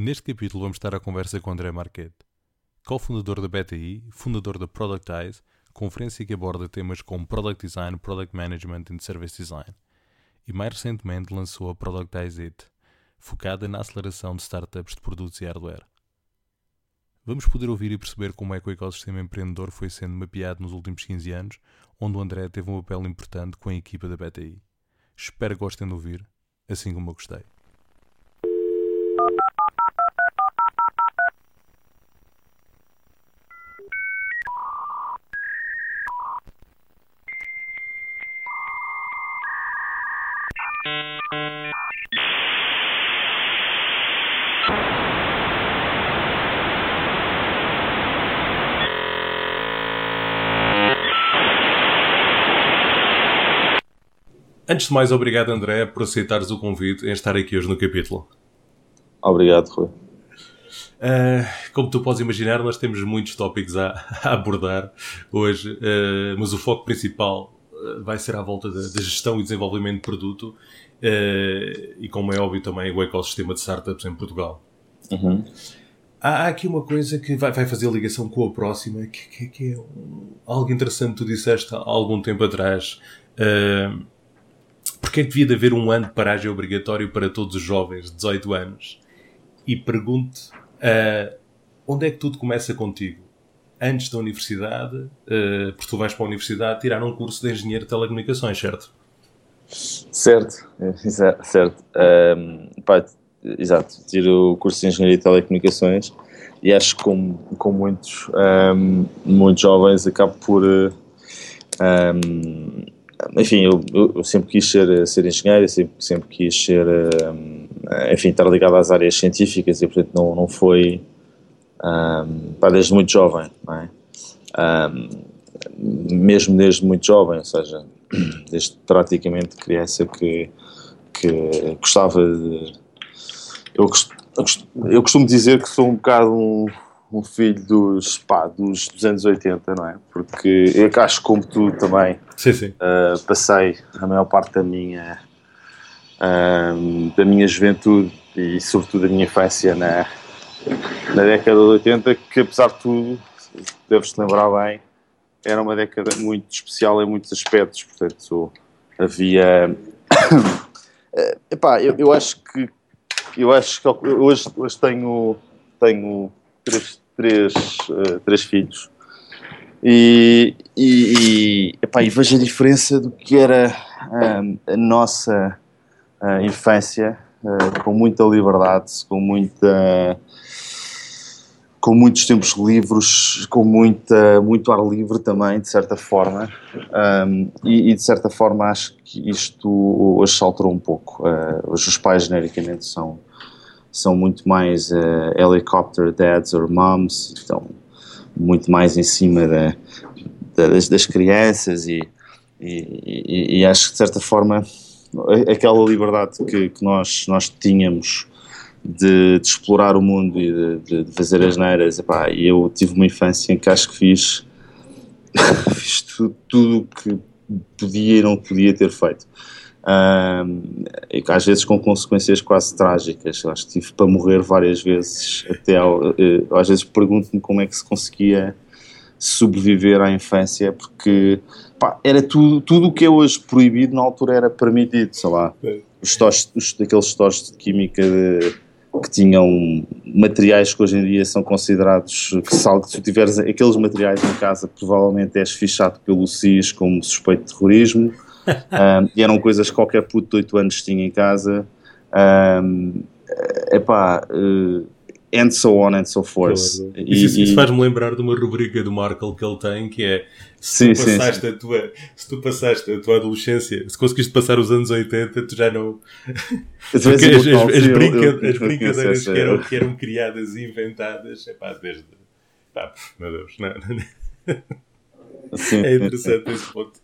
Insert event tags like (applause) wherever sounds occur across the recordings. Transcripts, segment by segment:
Neste capítulo vamos estar à conversa com André Marquette, cofundador da BTI, fundador da Productize, conferência que aborda temas como Product Design, Product Management e Service Design. E mais recentemente lançou a Productize It, focada na aceleração de startups de produtos e hardware. Vamos poder ouvir e perceber como é que o ecossistema empreendedor foi sendo mapeado nos últimos 15 anos, onde o André teve um papel importante com a equipa da BTI. Espero que gostem de ouvir, assim como eu gostei. Antes de mais, obrigado André por aceitares o convite em estar aqui hoje no capítulo. Obrigado, Rui. Uh, como tu podes imaginar, nós temos muitos tópicos a, a abordar hoje, uh, mas o foco principal uh, vai ser à volta da, da, gestão e desenvolvimento de produto e, como é óbvio, também o ecossistema de startups em Portugal. Uhum. Há, há, aqui uma coisa que vai, vai fazer ligação com a próxima, que, que, que é algo interessante que tu disseste há algum tempo atrás. Uh, porque que devia de haver um ano de paragem obrigatório para todos os jovens de 18 anos? E pergunto, uh, onde é que tudo começa contigo? Antes da universidade, uh, porque tu vais para a universidade tirar um curso de engenheiro de telecomunicações, certo? Certo, (laughs) certo. Um, pá, exato, tiro o curso de engenharia de telecomunicações e acho que como, como muitos, um, muitos jovens acabo por um, enfim, eu, eu, sempre quis ser, ser engenheiro, sempre, sempre quis ser, eh, enfim, estar ligado às áreas científicas e, portanto, não, não foi, um, desde muito jovem, não é? Um, mesmo desde muito jovem, ou seja, (clears throat) desde praticamente criança que, que gostava de... Eu, eu costumo dizer que sou um bocado um um filho dos, pá, dos, dos anos 80, não é? Porque eu acho como tu também sim, sim. Uh, passei a maior parte da minha, uh, da minha juventude e sobretudo da minha infância na, na década de 80, que apesar de tudo, deves-te lembrar bem, era uma década muito especial em muitos aspectos, portanto havia... (coughs) Epá, eu, eu acho que eu acho que hoje, hoje tenho, tenho três, três, uh, três filhos. E, e, e, epá, e vejo a diferença do que era uh, a nossa uh, infância, com muita liberdade, com muita com muitos tempos livres, com muita, muito ar livre também, de certa forma, um, e, e, de certa forma acho que isto hoje se alterou um pouco. Uh, hoje os pais genericamente são são muito mais uh, helicopter dads or moms, estão muito mais em cima da, da, das, das, crianças e, e, e, acho que de certa forma aquela liberdade que, que nós, nós tínhamos de, de, explorar o mundo e de, de fazer as neiras, e eu tive uma infância em que acho que fiz, (laughs) fiz tudo o que podia e não podia ter feito e às vezes com consequências quase trágicas. Acho que tive para morrer várias vezes, até ao, eh, às vezes pergunto-me como é que se conseguia sobreviver à infância, porque pá, era tudo, tudo o que é hoje proibido na altura era permitido, sei lá, os stores, os, daqueles stores de química de, que tinham materiais que hoje em dia são considerados que se, se tu tiveres aqueles materiais em casa provavelmente és fichado pelo SIS como suspeito de terrorismo um, e eram coisas que qualquer puto de 8 anos tinha em casa. Um, epá, uh, and so on and so forth. E, isso, isso faz-me lembrar de uma rubrica do Markle que ele tem que é se, sim, tu passaste sim, sim. A tua, se tu passaste a tua adolescência, se conseguiste passar os anos 80, tu já não. (laughs) as, as, as, brinca, as brincadeiras que eram, que eram criadas e inventadas, epá, desde. Pá, meu Deus, não, é interessante esse ponto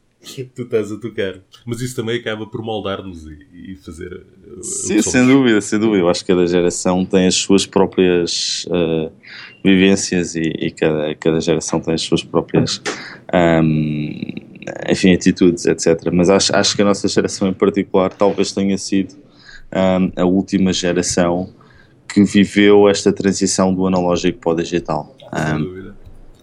tu estás a tocar. Mas isso também acaba por moldar-nos e, e, fazer. Uh, Sim, sem dúvida, sem dúvida. Eu acho que cada geração tem as suas próprias uh, vivências e, e, cada, cada geração tem as suas próprias. Um, enfim, atitudes, etc. Mas acho, acho que a nossa geração em particular talvez tenha sido um, a última geração que viveu esta transição do analógico para o digital. Um,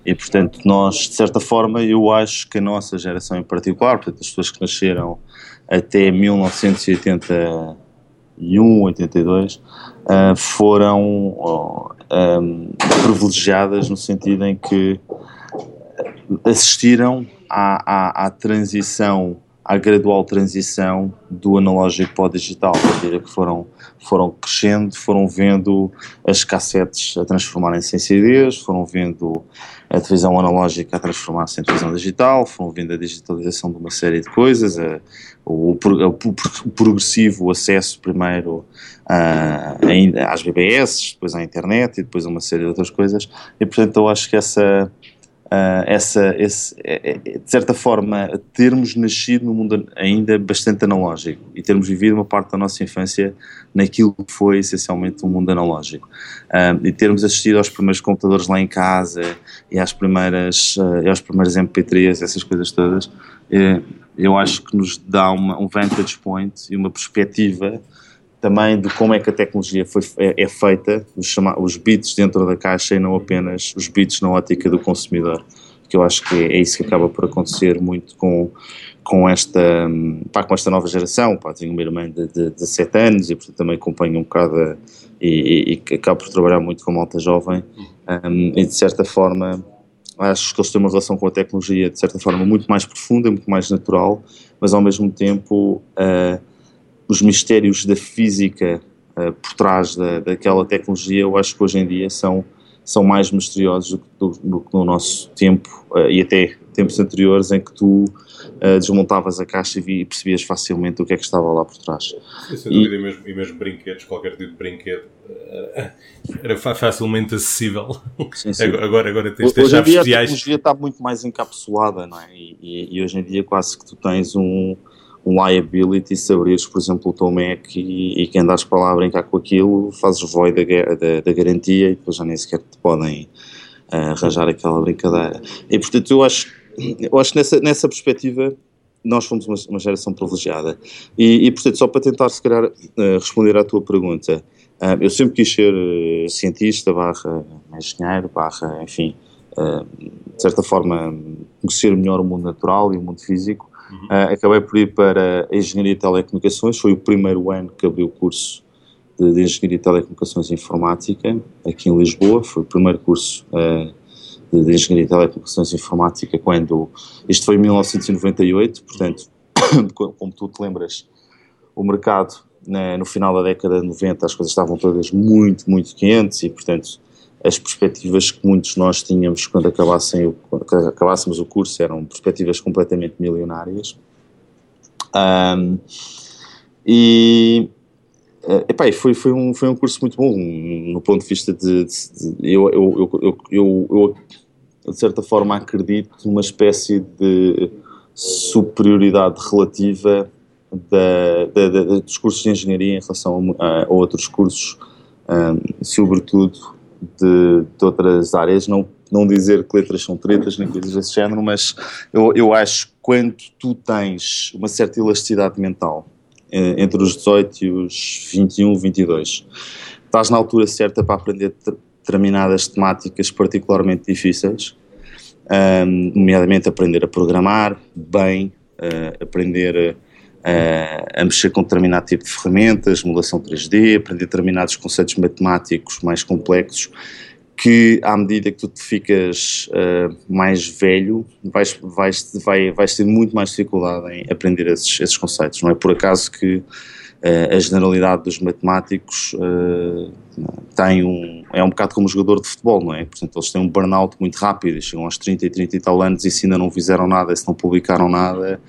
e portanto, nós, de certa forma, eu acho que a nossa geração em particular, portanto, as pessoas que nasceram até 1981, 82, uh, foram um, privilegiadas no sentido em que assistiram à, à, à transição à gradual transição do analógico para o digital, à medida que foram, foram crescendo, foram vendo as cassetes a transformarem-se em CDs, foram vendo a televisão analógica a transformar-se em televisão digital, foram vendo a digitalização de uma série de coisas, a, o, o, o, progressivo acesso primeiro a, a, às BBS, depois à internet e depois a uma série de outras coisas, e portanto eu acho que essa uh, essa, esse, é, é, de certa forma, termos nascido num mundo ainda bastante analógico e termos vivido uma parte da nossa infância naquilo que foi essencialmente um mundo analógico. Uh, e termos assistido aos primeiros computadores lá em casa e às primeiras, uh, aos primeiros MP3, essas coisas todas, eu acho que nos dá uma, um vantage point e uma perspectiva também de como é que a tecnologia foi, é, é feita, os, chama, os bits dentro da caixa e não apenas os bits na ótica do consumidor. Que eu acho que é, é isso que acaba por acontecer muito com, com, esta, pá, com esta nova geração. Pá, tenho uma irmã de, de, de 7 anos e portanto também acompanho um bocado a, e, e, acabo por trabalhar muito com malta jovem um, e de certa forma acho que eles têm uma relação com a tecnologia de certa forma muito mais profunda, muito mais natural, mas ao mesmo tempo uh, os mistérios da física uh, por trás da, daquela tecnologia, eu acho que hoje em dia são, são mais misteriosos do, do, do que no nosso tempo uh, e até tempos anteriores em que tu uh, desmontavas a caixa e, e, percebias facilmente o que é que estava lá por trás. Sim, sem dúvida, e, mesmo, e mesmo brinquedos, qualquer tipo de brinquedo era facilmente acessível. Sim, sim. Agora, agora tens hoje chaves A tecnologia está muito mais encapsulada, não é? E, e, e hoje em dia quase que tu tens um liability se abrires, por exemplo, o teu Mac e, e que andares para lá a brincar com aquilo, fazes void da, da, da garantia e depois já nem sequer te podem uh, arranjar aquela brincadeira. E portanto, eu acho, eu acho que nessa, nessa perspectiva nós fomos uma, uma geração privilegiada. E, e, portanto, só para tentar, se calhar, uh, responder à tua pergunta, uh, eu sempre quis ser cientista, barra engenheiro, barra, enfim, de certa forma, conhecer melhor o mundo natural e o mundo físico. Uhum. Uh, acabei por ir para Engenharia de Telecomunicações, foi o primeiro ano que abri o curso de, de Engenharia de Telecomunicações e Informática aqui em Lisboa, foi o primeiro curso uh, de, de, Engenharia de Telecomunicações e Informática quando, isto foi em 1998, portanto, (coughs) como tu te lembras, o mercado né, no final da década de 90 as coisas estavam todas muito, muito quentes e portanto as perspectivas que muitos nós tínhamos quando, acabassem, quando acabássemos o curso eram perspectivas completamente milionárias. Um, e eh, epá, foi, foi, um, foi um curso muito bom no ponto de vista de, de, de eu, eu, eu, eu, eu, de certa forma acredito numa espécie de superioridade relativa da, da, da, dos cursos de engenharia em relação a, a outros cursos, um, sobretudo de, de, outras áreas, não, não dizer que letras são tretas nem coisas desse género, mas eu, eu acho que quando tu tens uma certa elasticidade mental eh, entre os 18 e os 21, 22, estás na altura certa para aprender determinadas temáticas particularmente difíceis, um, nomeadamente aprender a programar bem, uh, aprender uh, a mexer com determinado tipo de ferramentas, modelação 3D, aprender determinados conceitos matemáticos mais complexos, que à medida que tu te ficas uh, mais velho, vais, vais, vai, vais ter muito mais dificuldade em aprender esses, esses conceitos. Não é por acaso que a generalidade dos matemáticos uh, tem um, é um bocado como um jogador de futebol, não é? Portanto, eles têm um burnout muito rápido, chegam aos 30 e 30 e tal anos e se ainda não fizeram nada, se não publicaram nada,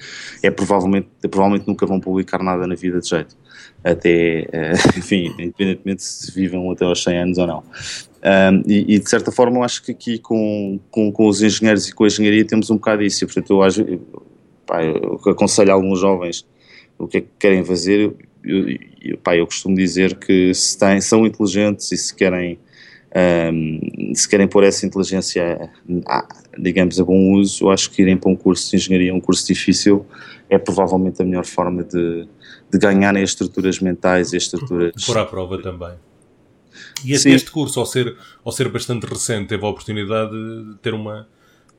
é provavelmente, é, provavelmente nunca vão publicar nada na vida de jeito. Até, uh, (laughs) enfim, independentemente se vivam até aos 100 anos ou não. Um, e, e, de certa forma eu acho que aqui com, com, com, os engenheiros e com a engenharia temos um bocado isso, portanto eu, acho, pá, eu aconselho a alguns jovens o que é que querem fazer, eu, eu, pá, eu costumo dizer que se têm, são inteligentes e se querem, um, se querem pôr essa inteligência, a, digamos, a bom uso, eu acho que irem para um curso de engenharia, um curso difícil, é provavelmente a melhor forma de, de ganharem as estruturas mentais e as estruturas... Por à prova também. E este, este, curso, ao ser, ao ser bastante recente, teve a oportunidade de ter uma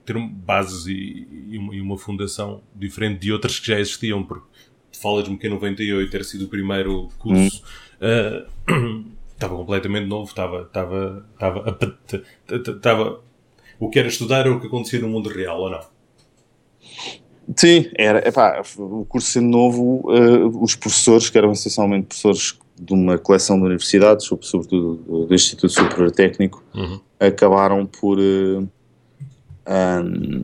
ter bases e, uma, e uma fundação diferente de outras que já existiam, porque falas-me que em 98 ter sido o primeiro curso, hum. uh, estava completamente novo, estava, estava, estava, estava, o que era estudar era o que acontecia no mundo real, ou não? Sim, era, epá, o curso sendo novo, uh, os professores, que eram essencialmente professores de uma coleção de universidades, sobretudo do, do Instituto Superior Técnico, uhum. acabaram por uh,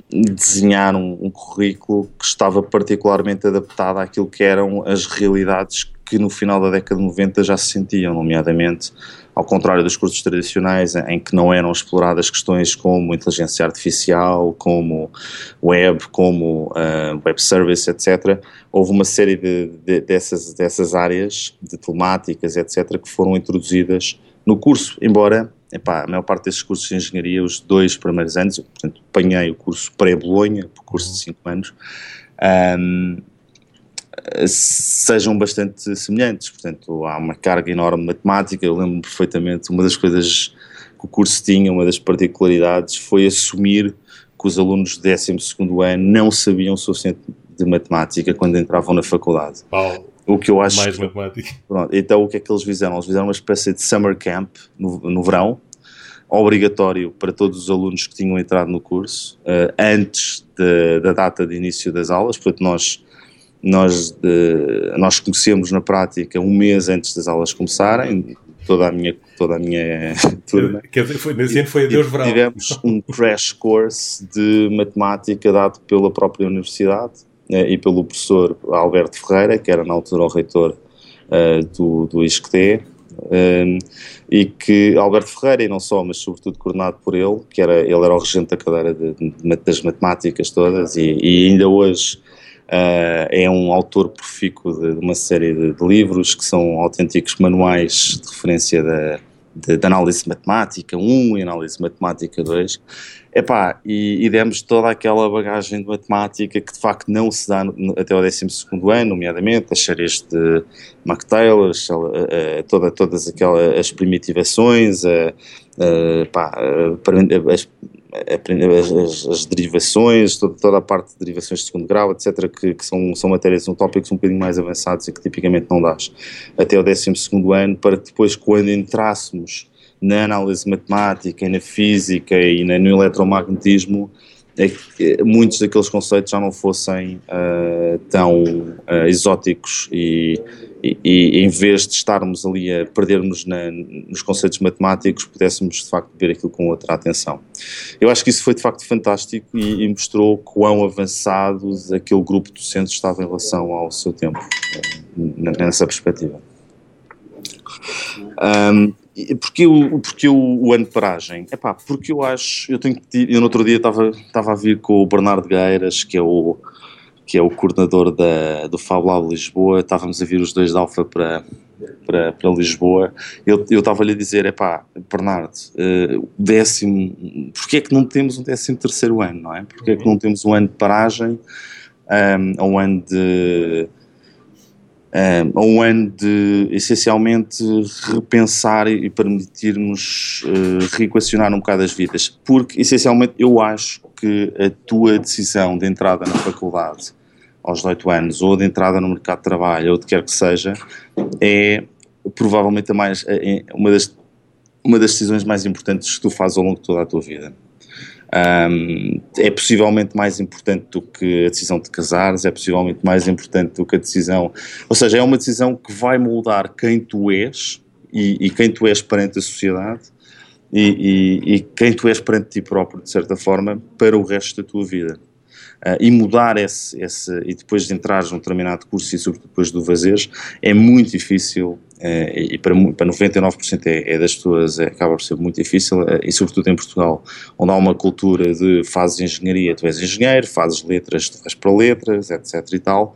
desenhar um, um, currículo que estava particularmente adaptado àquilo que eram as realidades que no final da década de 90 já se sentiam, nomeadamente ao contrário dos cursos tradicionais em que não eram exploradas questões como inteligência artificial, como web, como uh, web service, etc., houve uma série de, de, dessas, dessas áreas de temáticas, etc., que foram introduzidas no curso, embora epá, a maior parte desses cursos de engenharia, os dois primeiros anos, eu, portanto, apanhei o curso pré-Bolonha, o curso de 5 anos, um, sejam bastante semelhantes. Portanto, há uma carga enorme de matemática. Eu lembro perfeitamente, uma das coisas que o curso tinha, uma das particularidades, foi assumir que os alunos do 12 ano não sabiam o suficiente de matemática quando entravam na faculdade. O que eu acho. Mais matemática. Pronto, então, o que é que eles fizeram? Eles fizeram uma espécie de summer camp no, no verão, obrigatório para todos os alunos que tinham entrado no curso, uh, antes de, da data de início das aulas. Portanto, nós nós, de, nós conhecemos na prática um mês antes das aulas começarem, toda a minha, toda a minha (laughs) turma. Quer dizer, foi, nesse ano foi a Deus Verão. Tivemos um (laughs) crash course de matemática dado pela própria universidade e pelo professor Alberto Ferreira, que era na altura o reitor uh, do, do ISCTE, um, eh, e que Alberto Ferreira, e não só, mas sobretudo coordenado por ele, que era, ele era o regente da cadeira de, de, das matemáticas todas, e, e ainda hoje Uh, é um autor profícuo de, de uma série de, livros que são autênticos manuais de referência da, de análise matemática 1 e análise matemática 2. Epá, e, e demos toda aquela bagagem de matemática que de facto não se dá no, até o 12 ano, nomeadamente as séries de McTaylor, toda, todas aquelas as primitivações, as, as, derivações, toda, toda, a parte de derivações de segundo grau, etc., que, que, são, são matérias, são tópicos um bocadinho mais avançados e que tipicamente não dás até o 12 ano, para que depois, quando entrássemos na análise matemática, e na física e na, no eletromagnetismo, é muitos daqueles conceitos já não fossem uh, tão uh, exóticos e, e, e, em vez de estarmos ali a perdermos na, nos conceitos matemáticos, pudéssemos de facto ver aquilo com outra atenção. Eu acho que isso foi de facto fantástico e, e mostrou quão avançado aquele grupo de docentes estava em relação ao seu tempo, nessa perspectiva. Um, porque o, porque o, ano de paragem? Epá, porque eu acho, eu tenho eu no outro dia estava, estava a vir com o Bernardo Gueiras, que é o, que é o coordenador da, do Fab Lab Lisboa, estávamos a vir os dois de Alfa para, para, para Lisboa, eu, eu estava-lhe a dizer, epá, Bernardo, uh, décimo, porque é que não temos um décimo terceiro ano, não é? Porque é que não temos um ano de paragem, um, um ano de a um ano de essencialmente repensar e permitirmos uh, reequacionar um bocado as vidas, porque essencialmente eu acho que a tua decisão de entrada na faculdade aos 18 anos ou de entrada no mercado de trabalho ou de quer que seja é provavelmente a mais, é uma, das, uma das decisões mais importantes que tu fazes ao longo de toda a tua vida. Um, é possivelmente mais importante do que a decisão de casares, é possivelmente mais importante do que a decisão. Ou seja, é uma decisão que vai moldar quem tu és e, e quem tu és perante a sociedade e, e, e, quem tu és perante ti próprio, de certa forma, para o resto da tua vida. Uh, e mudar esse, esse, e depois de entrares num determinado curso e sobretudo depois do fazeres, é muito difícil Uh, e para, para 99% é, é, das pessoas é, acaba por ser muito difícil, uh, e sobretudo em Portugal, onde há uma cultura de fazes engenharia, tu és engenheiro, fazes letras, tu vais para letras, etc e tal,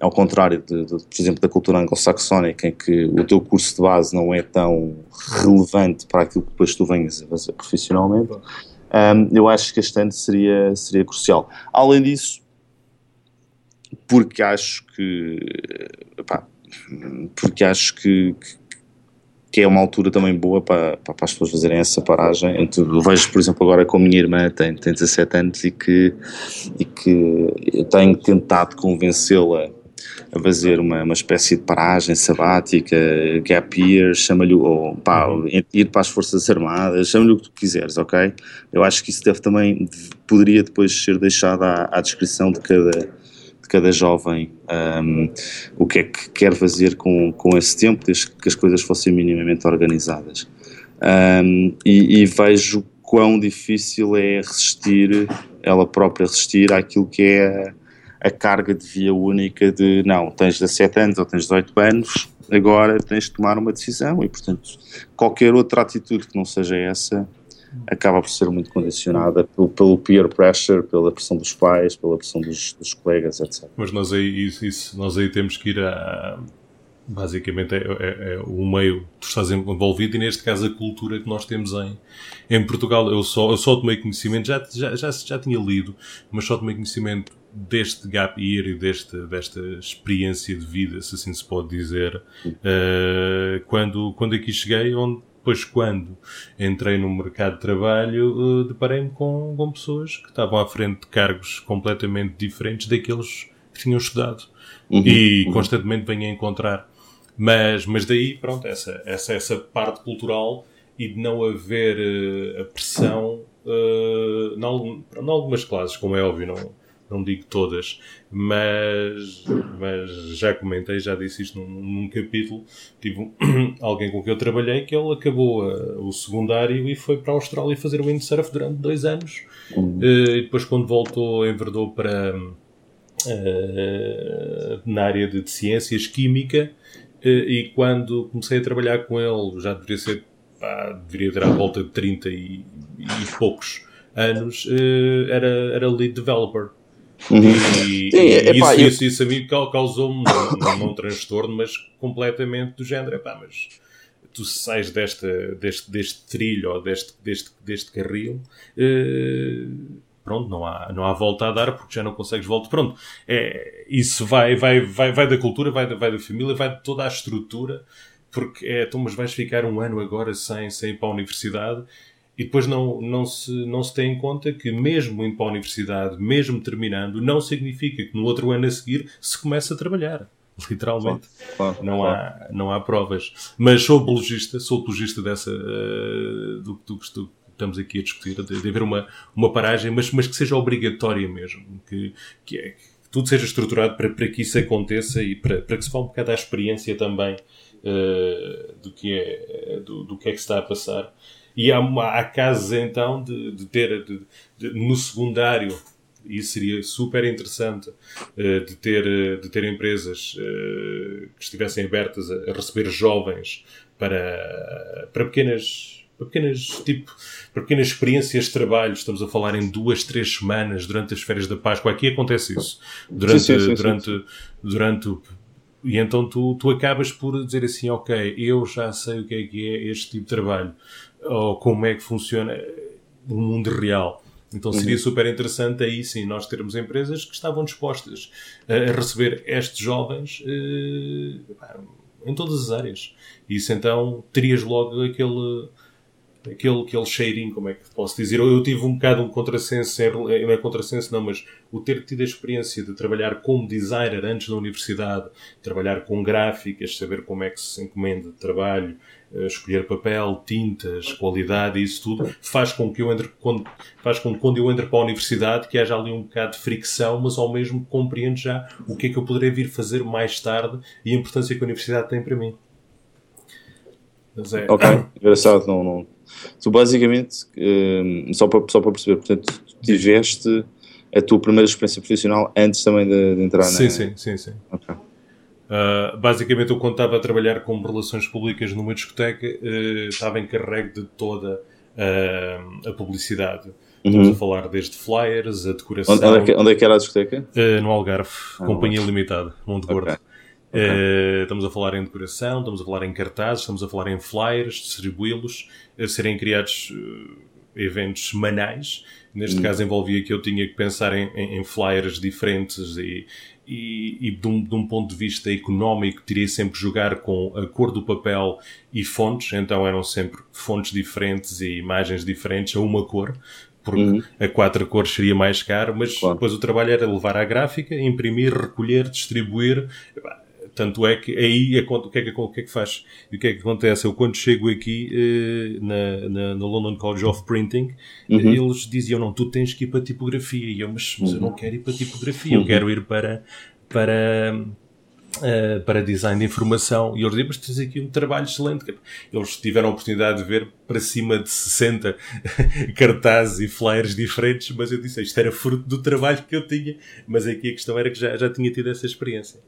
ao contrário, de, de, por exemplo, da cultura anglo-saxónica, em que o teu curso de base não é tão relevante para aquilo que depois tu venhas a fazer profissionalmente, um, eu acho que este ano seria, seria crucial. Além disso, porque acho que, porque acho que, que é uma altura também boa para, para as pessoas fazerem essa paragem. Eu vejo, por exemplo, agora com a minha irmã, tem, tem 17 anos, e que, e que eu tenho tentado convencê-la a fazer uma, uma espécie de paragem sabática, gap year, chama-lhe, ou pá, ir para as Forças Armadas, chama-lhe o que tu quiseres, ok? Eu acho que isso deve também, poderia depois ser deixado à, à descrição de cada, de cada jovem um, o que é que quer fazer com, com esse tempo, desde que as coisas fossem minimamente organizadas. Um, e, e vejo quão difícil é resistir, ela própria resistir àquilo que é a carga de via única de não, tens 17 anos ou tens 18 anos, agora tens de tomar uma decisão e, portanto, qualquer outra atitude que não seja essa acaba por ser muito condicionada pelo, pelo peer pressure, pela pressão dos pais, pela pressão dos, dos colegas, etc. Mas nós aí, isso, nós aí temos que ir a. Basicamente é, é, é, o meio que estás envolvido e neste caso a cultura que nós temos em, em Portugal. Eu só, eu só tomei conhecimento, já, já, já, já tinha lido, mas só tomei conhecimento deste gap year e deste, desta experiência de vida, se assim se pode dizer, uh, quando, quando aqui cheguei, onde depois quando entrei no mercado de trabalho, uh, deparei-me com, com pessoas que estavam à frente de cargos completamente diferentes daqueles que tinham estudado. Uhum, e uhum. constantemente venho a encontrar. Mas, mas daí, pronto, essa, essa, essa parte cultural e de não haver uh, a pressão uh, em algumas classes, como é óbvio, não, não digo todas, mas, mas já comentei, já disse isto num, num capítulo. Tive um, (clears throat) alguém com quem eu trabalhei que ele acabou uh, o secundário e foi para a Austrália fazer o windsurf durante dois anos. Uhum. Uh, e depois, quando voltou, enverdou para uh, na área de, de ciências, química. e quando comecei a trabalhar com ele, já deveria ser, pá, deveria ter à volta de 30 e, e poucos anos, era, era lead developer. Uhum. E, Sim, e epá, isso, eu... isso, isso, a mim causou-me um, um, transtorno, mas completamente do género. Epá, mas tu sais desta, deste, deste trilho ou deste, deste, deste carril, eh, pronto, não há, não há volta a dar porque já não consegues volta. Pronto, é, isso vai, vai, vai, vai da cultura, vai da, vai da família, vai de toda a estrutura. Porque é, então, mas vais ficar um ano agora sem, sem ir para a universidade e depois não, não, se, não se tem em conta que, mesmo indo para a universidade, mesmo terminando, não significa que no outro ano a seguir se comece a trabalhar. (laughs) Literalmente. Claro, claro, não, claro. Há, não há provas. Mas sou apologista, sou apologista dessa, uh, do, do, do, que estamos aqui a discutir, de, de haver uma, uma paragem, mas, mas que seja obrigatória mesmo. Que, que, é, que tudo seja estruturado para, para que isso aconteça e para, para que se fale um bocado da experiência também uh, do, que é, do, do que é que se está a passar. E há, há casos então de, de ter de, de, no secundário, e isso seria super interessante, uh, de, ter, uh, de ter empresas uh, que estivessem abertas a, a, receber jovens para, para pequenas. Para pequenas, tipo, para pequenas experiências de trabalho, estamos a falar em duas, três semanas durante as férias da Páscoa. Aqui acontece isso. Durante, sim, sim, sim, durante, durante e então tu, tu acabas por dizer assim, ok, eu já sei o que é que é este tipo de trabalho ou como é que funciona o mundo real. Então seria uhum. super interessante aí sim nós termos empresas que estavam dispostas a receber estes jovens uh, em todas as áreas. Isso então terias logo aquele aquele, aquele cheirinho, como é que posso dizer? Eu, eu tive um bocado um contrassenso, não é contrassenso não, mas o ter tido a experiência de trabalhar como designer antes da universidade, trabalhar com gráficas, saber como é que se encomenda trabalho, eh, escolher papel, tintas, qualidade e isso tudo, faz com que eu entre, quando, faz com que quando eu entre para a universidade que haja ali um bocado de fricção, mas ao mesmo compreendo já o que é que eu poderei vir fazer mais tarde e a importância que a universidade tem para mim. É... Ok, engraçado, não, não. Tu basicamente, um, só, para, só para perceber, portanto, tiveste a tua primeira experiência profissional antes também de, de entrar sim, na... Sim, sim, sim. Ok. Uh, basicamente, eu quando estava a trabalhar com relações públicas numa discoteca, uh, estava encarregue de toda uh, a publicidade. Uhum. Estamos a falar desde flyers, a decoração. Onde, onde, é, que, onde é, que, era a discoteca? no Algarve, ah, Companhia Limitada, Monte Gordo. Okay. Okay. estamos a falar em decoração, estamos a falar em cartazes, estamos a falar em flyers, distribuí-los, a serem criados eventos semanais. Neste uhum. caso envolvia que eu tinha que pensar em, em, em flyers diferentes e, e, e de, um, de, um, ponto de vista económico teria sempre jogar com a cor do papel e fontes, então eram sempre fontes diferentes e imagens diferentes a uma cor, porque uhum. a quatro cores seria mais caro, mas claro. depois o trabalho era levar à gráfica, imprimir, recolher, distribuir. Tanto é que aí é, o, que é que, o que é que faz? E o que é que acontece? Eu quando chego aqui eh, na, na, no London College of Printing, uhum. eles diziam, não, tu tens que ir para a tipografia. E eu, mas, mas eu não uhum. quero ir para a tipografia, eu uhum. quero ir para, para, Uh, para design de informação. E eles diziam, mas tens aqui um trabalho excelente. Eles tiveram a oportunidade de ver para cima de 60 (laughs) cartazes e flyers diferentes, mas eu disse, isto era fruto do trabalho que eu tinha. Mas aqui a questão era que já, já tinha tido essa experiência.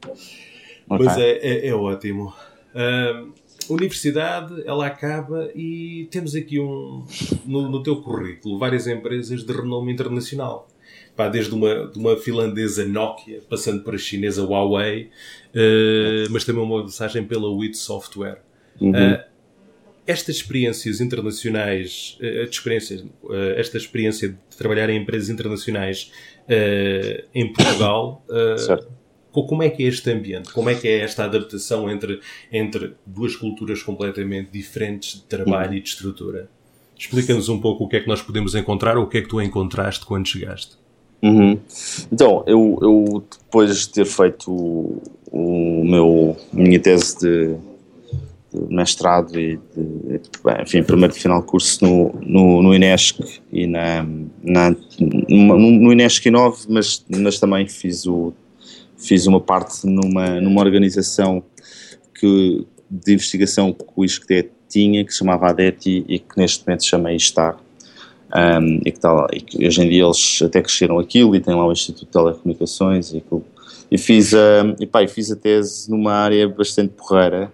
Okay. Mas é, é, é ótimo. Uh, universidade, ela acaba e temos aqui um, no, no teu currículo várias empresas de renome internacional pá, desde uma, de uma finlandesa Nokia, passando para a chinesa Huawei, uh, mas também uma passagem pela WIT Software. Uhum. Uh, estas experiências internacionais, uh, experiências, uh, esta experiência de trabalhar em empresas internacionais em Portugal, como é que é este ambiente? Como é que é esta adaptação entre, entre duas culturas completamente diferentes de trabalho e de estrutura? Explica-nos um pouco o que é que nós podemos encontrar ou o que é que tu encontraste quando chegaste. Uhum. Então, eu, eu, depois de ter feito o, o meu, minha tese de, de mestrado e, de, enfim, primeiro de final de curso no, no, no Inesc e na, na, no, no Inesc 9, mas, mas também fiz, o, fiz uma parte numa, numa organização que, de investigação que o ISCTE tinha, que se chamava ADETI e que neste momento chama ISTAR um, e, que tá lá, e que hoje em dia eles até cresceram aquilo e tem lá o Instituto de Telecomunicações e aquilo. E fiz, a, e, pá, fiz a tese numa área bastante porreira,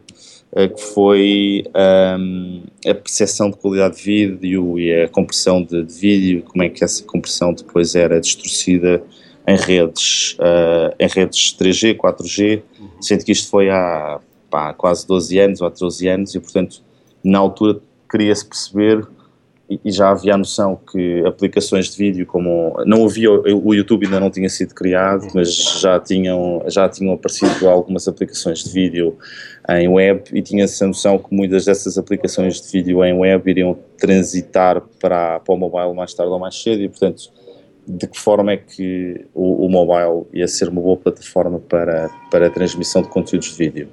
uh, que foi a percepção de qualidade de vídeo e a compressão de, de vídeo, como é que essa compressão depois era distorcida em redes, uh, em redes 3G, 4G, uhum. sendo que isto foi há pá, quase 12 anos ou há 12 anos e, portanto, na altura queria-se perceber e já havia a noção que aplicações de vídeo como não havia o YouTube ainda não tinha sido criado mas já tinham já tinham aparecido algumas aplicações de vídeo em web e tinha-se a noção que muitas dessas aplicações de vídeo em web iriam transitar para, para o mobile mais tarde ou mais cedo e portanto de que forma é que o, o mobile ia ser uma boa plataforma para, para a transmissão de conteúdos de vídeo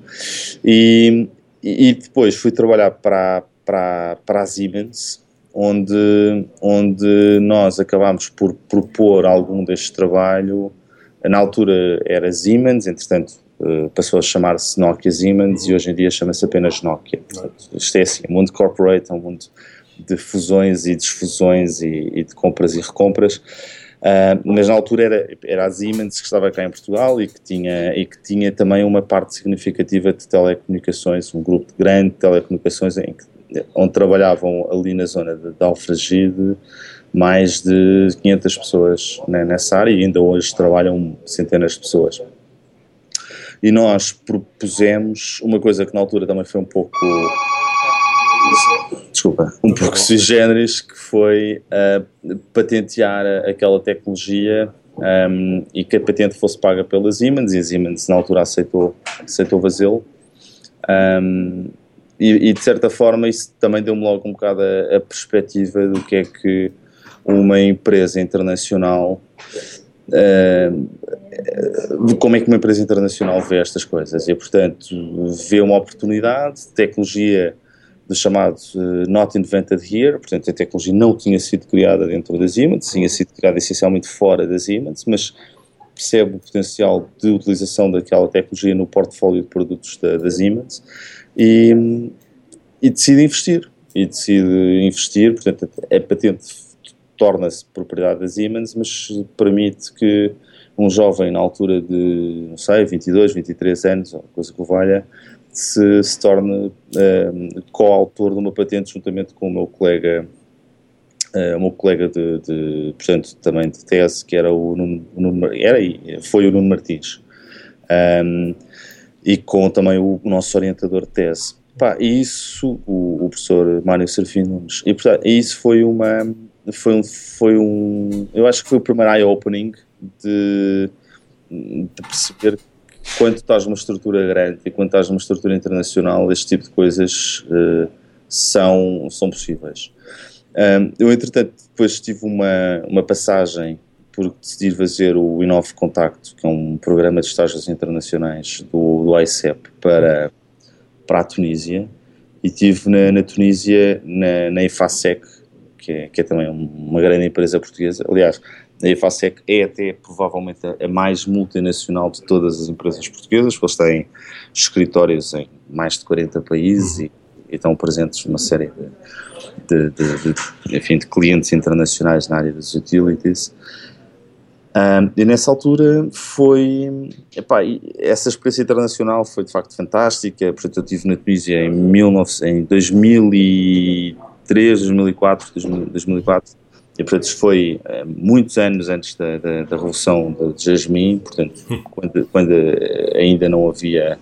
e, e depois fui trabalhar para, para, para a Siemens onde, onde nós acabámos por propor algum deste trabalho. Na altura era Siemens, entretanto eh, passou a chamar-se Nokia Siemens e hoje em dia chama-se apenas Nokia. Portanto, isto é assim, o mundo corporate é um mundo de fusões e desfusões e, e de compras e recompras. Uh, mas na altura era, era a Siemens que estava cá em Portugal e que, tinha, e que tinha também uma parte significativa de telecomunicações, um grupo grande de telecomunicações em que onde trabalhavam ali na zona de, de Alfragide mais de 500 pessoas né, nessa área e ainda hoje trabalham centenas de pessoas. E nós propusemos uma coisa que na altura também foi um pouco desculpa, um pouco sui generis, que foi uh, patentear aquela tecnologia um, e que a patente fosse paga pela Siemens, e a Siemens na altura aceitou, aceitou fazê-lo. Um, e, e, de certa forma isso também deu-me logo um bocado a, a, perspectiva do que é que uma empresa internacional uh, como é que uma empresa internacional vê estas coisas e portanto vê uma oportunidade tecnologia do chamado uh, not invented here, portanto a tecnologia não tinha sido criada dentro das Siemens, tinha sido criada essencialmente fora das Siemens, mas percebe o potencial de utilização daquela tecnologia no portfólio de produtos da, da Siemens e, e decide investir. E decide investir, portanto, a patente torna-se propriedade da Siemens, mas permite que um jovem na altura de, não sei, 22, 23 anos, ou coisa que valha, se, se torne uh, coautor de uma patente juntamente com o meu colega uh, o meu colega de, de, portanto, também de tese, que era o Nuno, Nuno era foi o Nuno Martins. Um, e com também o nosso orientador de tese. Pá, isso, o, o professor Mário Serafim Nunes, e portanto, isso foi uma, foi um, foi um, eu acho que foi o primeiro eye-opening de, de perceber quando estás numa estrutura grande e quando estás numa estrutura internacional, este tipo de coisas uh, são, são possíveis. Um, eu, entretanto, depois tive uma, uma passagem por decidir fazer o Inove Contacto, que é um programa de estágios internacionais do, do ICEP para, para a Tunísia, e tive na, na Tunísia na, na EFASEC, que é, que é também uma grande empresa portuguesa. Aliás, a EFASEC é até provavelmente a, mais multinacional de todas as empresas portuguesas, porque eles têm escritórios em mais de 40 países uhum. e, e, estão presentes numa série de, de, de, de, enfim, de clientes internacionais na área das utilities. Um, e nessa altura foi. Epá, essa experiência internacional foi de facto fantástica. Portanto, eu estive na Tunísia em, 19, em 2003, 2004, 2004. E portanto, foi uh, muitos anos antes da, da, da Revolução de Jasmine, portanto, hum. quando, quando, ainda não havia.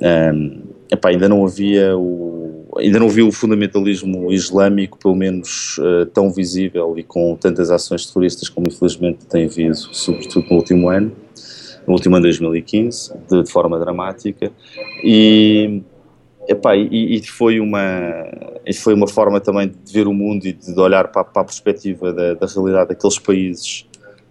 Um, epá, ainda não havia o ainda não vi o fundamentalismo islâmico, pelo menos uh, tão visível e com tantas ações terroristas como infelizmente tem havido, sobretudo no último ano, no último ano de 2015, de, de forma dramática. E, epá, e, e, foi uma, e foi uma forma também de ver o mundo e de olhar para, para a perspectiva da, da realidade daqueles países.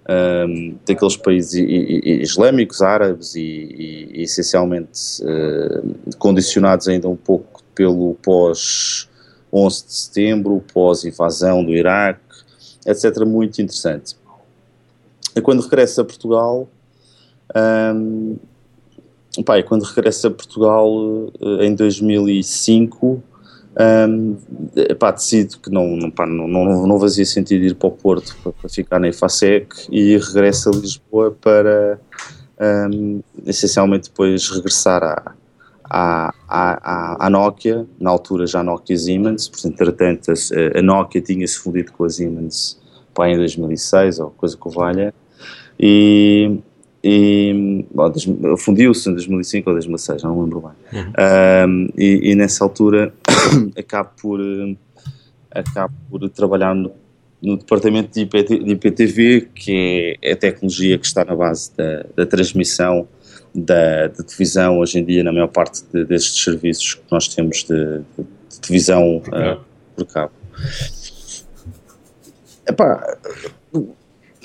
Um, daqueles países islâmicos, árabes e, e essencialmente uh, condicionados ainda um pouco pelo pós 11 de setembro, pós-invasão do Iraque, etc. Muito interessante. E quando regressa a Portugal, um, pá, quando regressa a Portugal eh, em 2005, um, pá, decido que não, não, pá, não, não, não fazia sentido ir para o Porto para, para ficar na IFASEC e regressa a Lisboa para um, essencialmente depois regressar à, à, à, à, Nokia, na altura já Nokia Siemens, portanto, entretanto, a, a Nokia tinha-se fundido com a Siemens pá, em 2006 ou coisa que valha, e, e fundiu-se em 2005 ou 2006, não lembro bem. Uhum. Um, e, e, nessa altura (coughs) acabo por, acabo por trabalhar no, no departamento de, de IPTV, que é a tecnologia que está na base da, da transmissão da, da, televisão hoje em dia na maior parte de, destes serviços que nós temos de, de, de televisão por cabo. Uh, por cabo. Epá,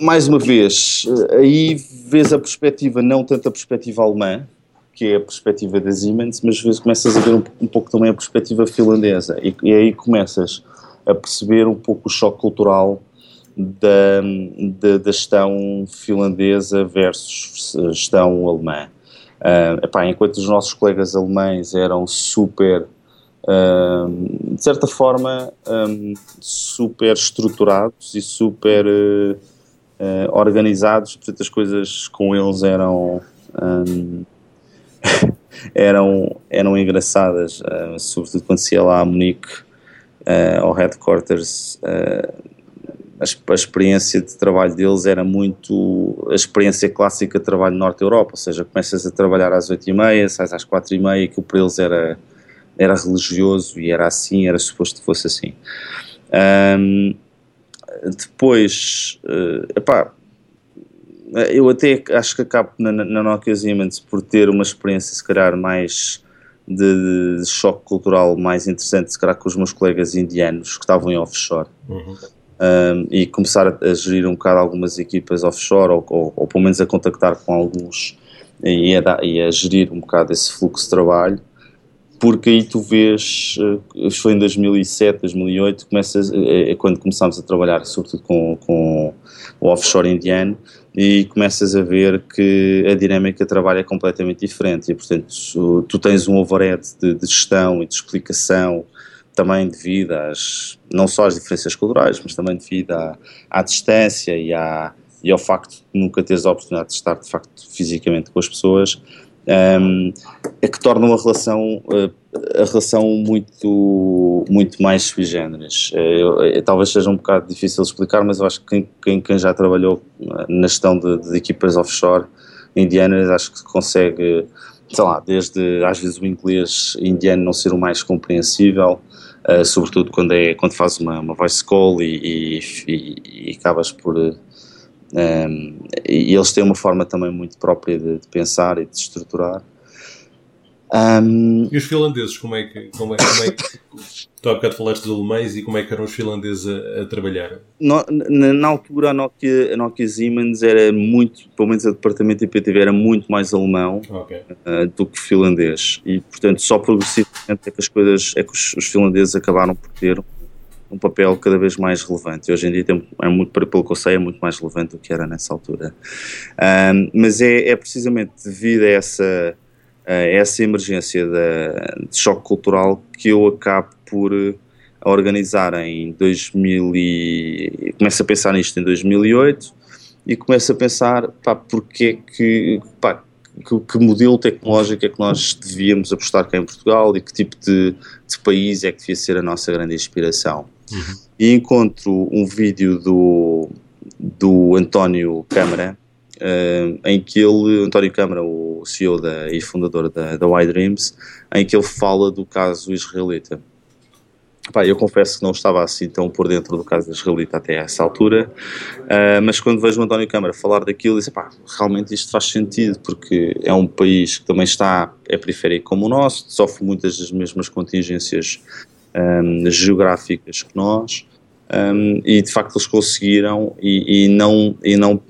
mais uma vez, aí vês a perspectiva, não tanto a perspectiva alemã, que é a perspectiva da Siemens, mas vezes começas a ver um, um, pouco também a perspectiva finlandesa e, e, aí começas a perceber um pouco o choque cultural da, da, da gestão finlandesa versus gestão alemã. Uh, epá, enquanto os nossos colegas alemães eram super, uh, de certa forma, um, super estruturados e super uh, organizados, portanto as coisas com eles eram, um, (laughs) eram, eram engraçadas, sobretudo quando se ia lá a Munique, ao headquarters, a, a, experiência de trabalho deles era muito a experiência clássica de trabalho no Norte da Europa, ou seja, começas a trabalhar às 8h30, sais às 4h30, aquilo para eles era, era religioso e era assim, era suposto que fosse assim. Um, depois, uh, epá, eu até acho que acabo na, na Nokia Siemens por ter uma experiência, se calhar, mais de, de, choque cultural mais interessante, se calhar, com os meus colegas indianos que estavam em offshore. Uhum um, e começar a, a, gerir um bocado algumas equipas offshore ou, ou, ou pelo menos a contactar com alguns e a, e a, gerir um bocado esse fluxo de trabalho porque aí tu vês, uh, foi em 2007, 2008, começas, é, é quando começámos a trabalhar sobretudo com, com o offshore indiano e começas a ver que a dinâmica de trabalho é completamente diferente. E portanto tu tens um overhead de, de gestão e de explicação também devido às, não só às diferenças culturais, mas também devido à, à distância e, à, e ao facto de nunca teres a oportunidade de estar de facto fisicamente com as pessoas, um, é que torna uma relação, uh, a relação muito, muito mais sui generis. Uh, talvez seja um bocado difícil de explicar, mas eu acho que quem, quem, já trabalhou na gestão de, de, equipas offshore indianas, acho que consegue, sei lá, desde às vezes o inglês indiano não ser o mais compreensível, uh, sobretudo quando, é, quando fazes uma, uma voice call e, e, e, e acabas por, Um, e eles têm uma forma também muito própria de, de pensar e de estruturar. Um, e os finlandeses, como é que. Como é, como é que tu há bocado falaste dos alemães e como é que eram os finlandeses a, a trabalhar? No, na, na, altura, a Nokia, a Nokia Siemens era muito, pelo menos o departamento IPTV era muito mais alemão okay. uh, do que finlandês. E, portanto, só progressivamente é que as coisas. é que os, os finlandeses acabaram por ter um papel cada vez mais relevante. Hoje em dia, tem, é muito, pelo que eu sei, é muito mais relevante do que era nessa altura. Um, mas é, é precisamente devido a essa, a essa emergência de, choque cultural que eu acabo por organizar em 2000 e começo a pensar nisto em 2008 e começo a pensar pá, porque que, pá, que, que, modelo tecnológico é que nós devíamos apostar cá em Portugal e que tipo de, de país é que devia ser a nossa grande inspiração. Uhum. E encontro um vídeo do, do António Câmara, uh, em que ele, António Câmara, o CEO da, e fundador da, da Y-Dreams, em que ele fala do caso israelita. Pá, eu confesso que não estava assim tão por dentro do caso israelita até essa altura, uh, mas quando vejo o António Câmara falar daquilo, disse, pá, realmente isto faz sentido, porque é um país que também está, é periférico como o nosso, sofre muitas das mesmas contingências um, geográficas que nós, um, e de facto eles conseguiram e, e, não, e, não,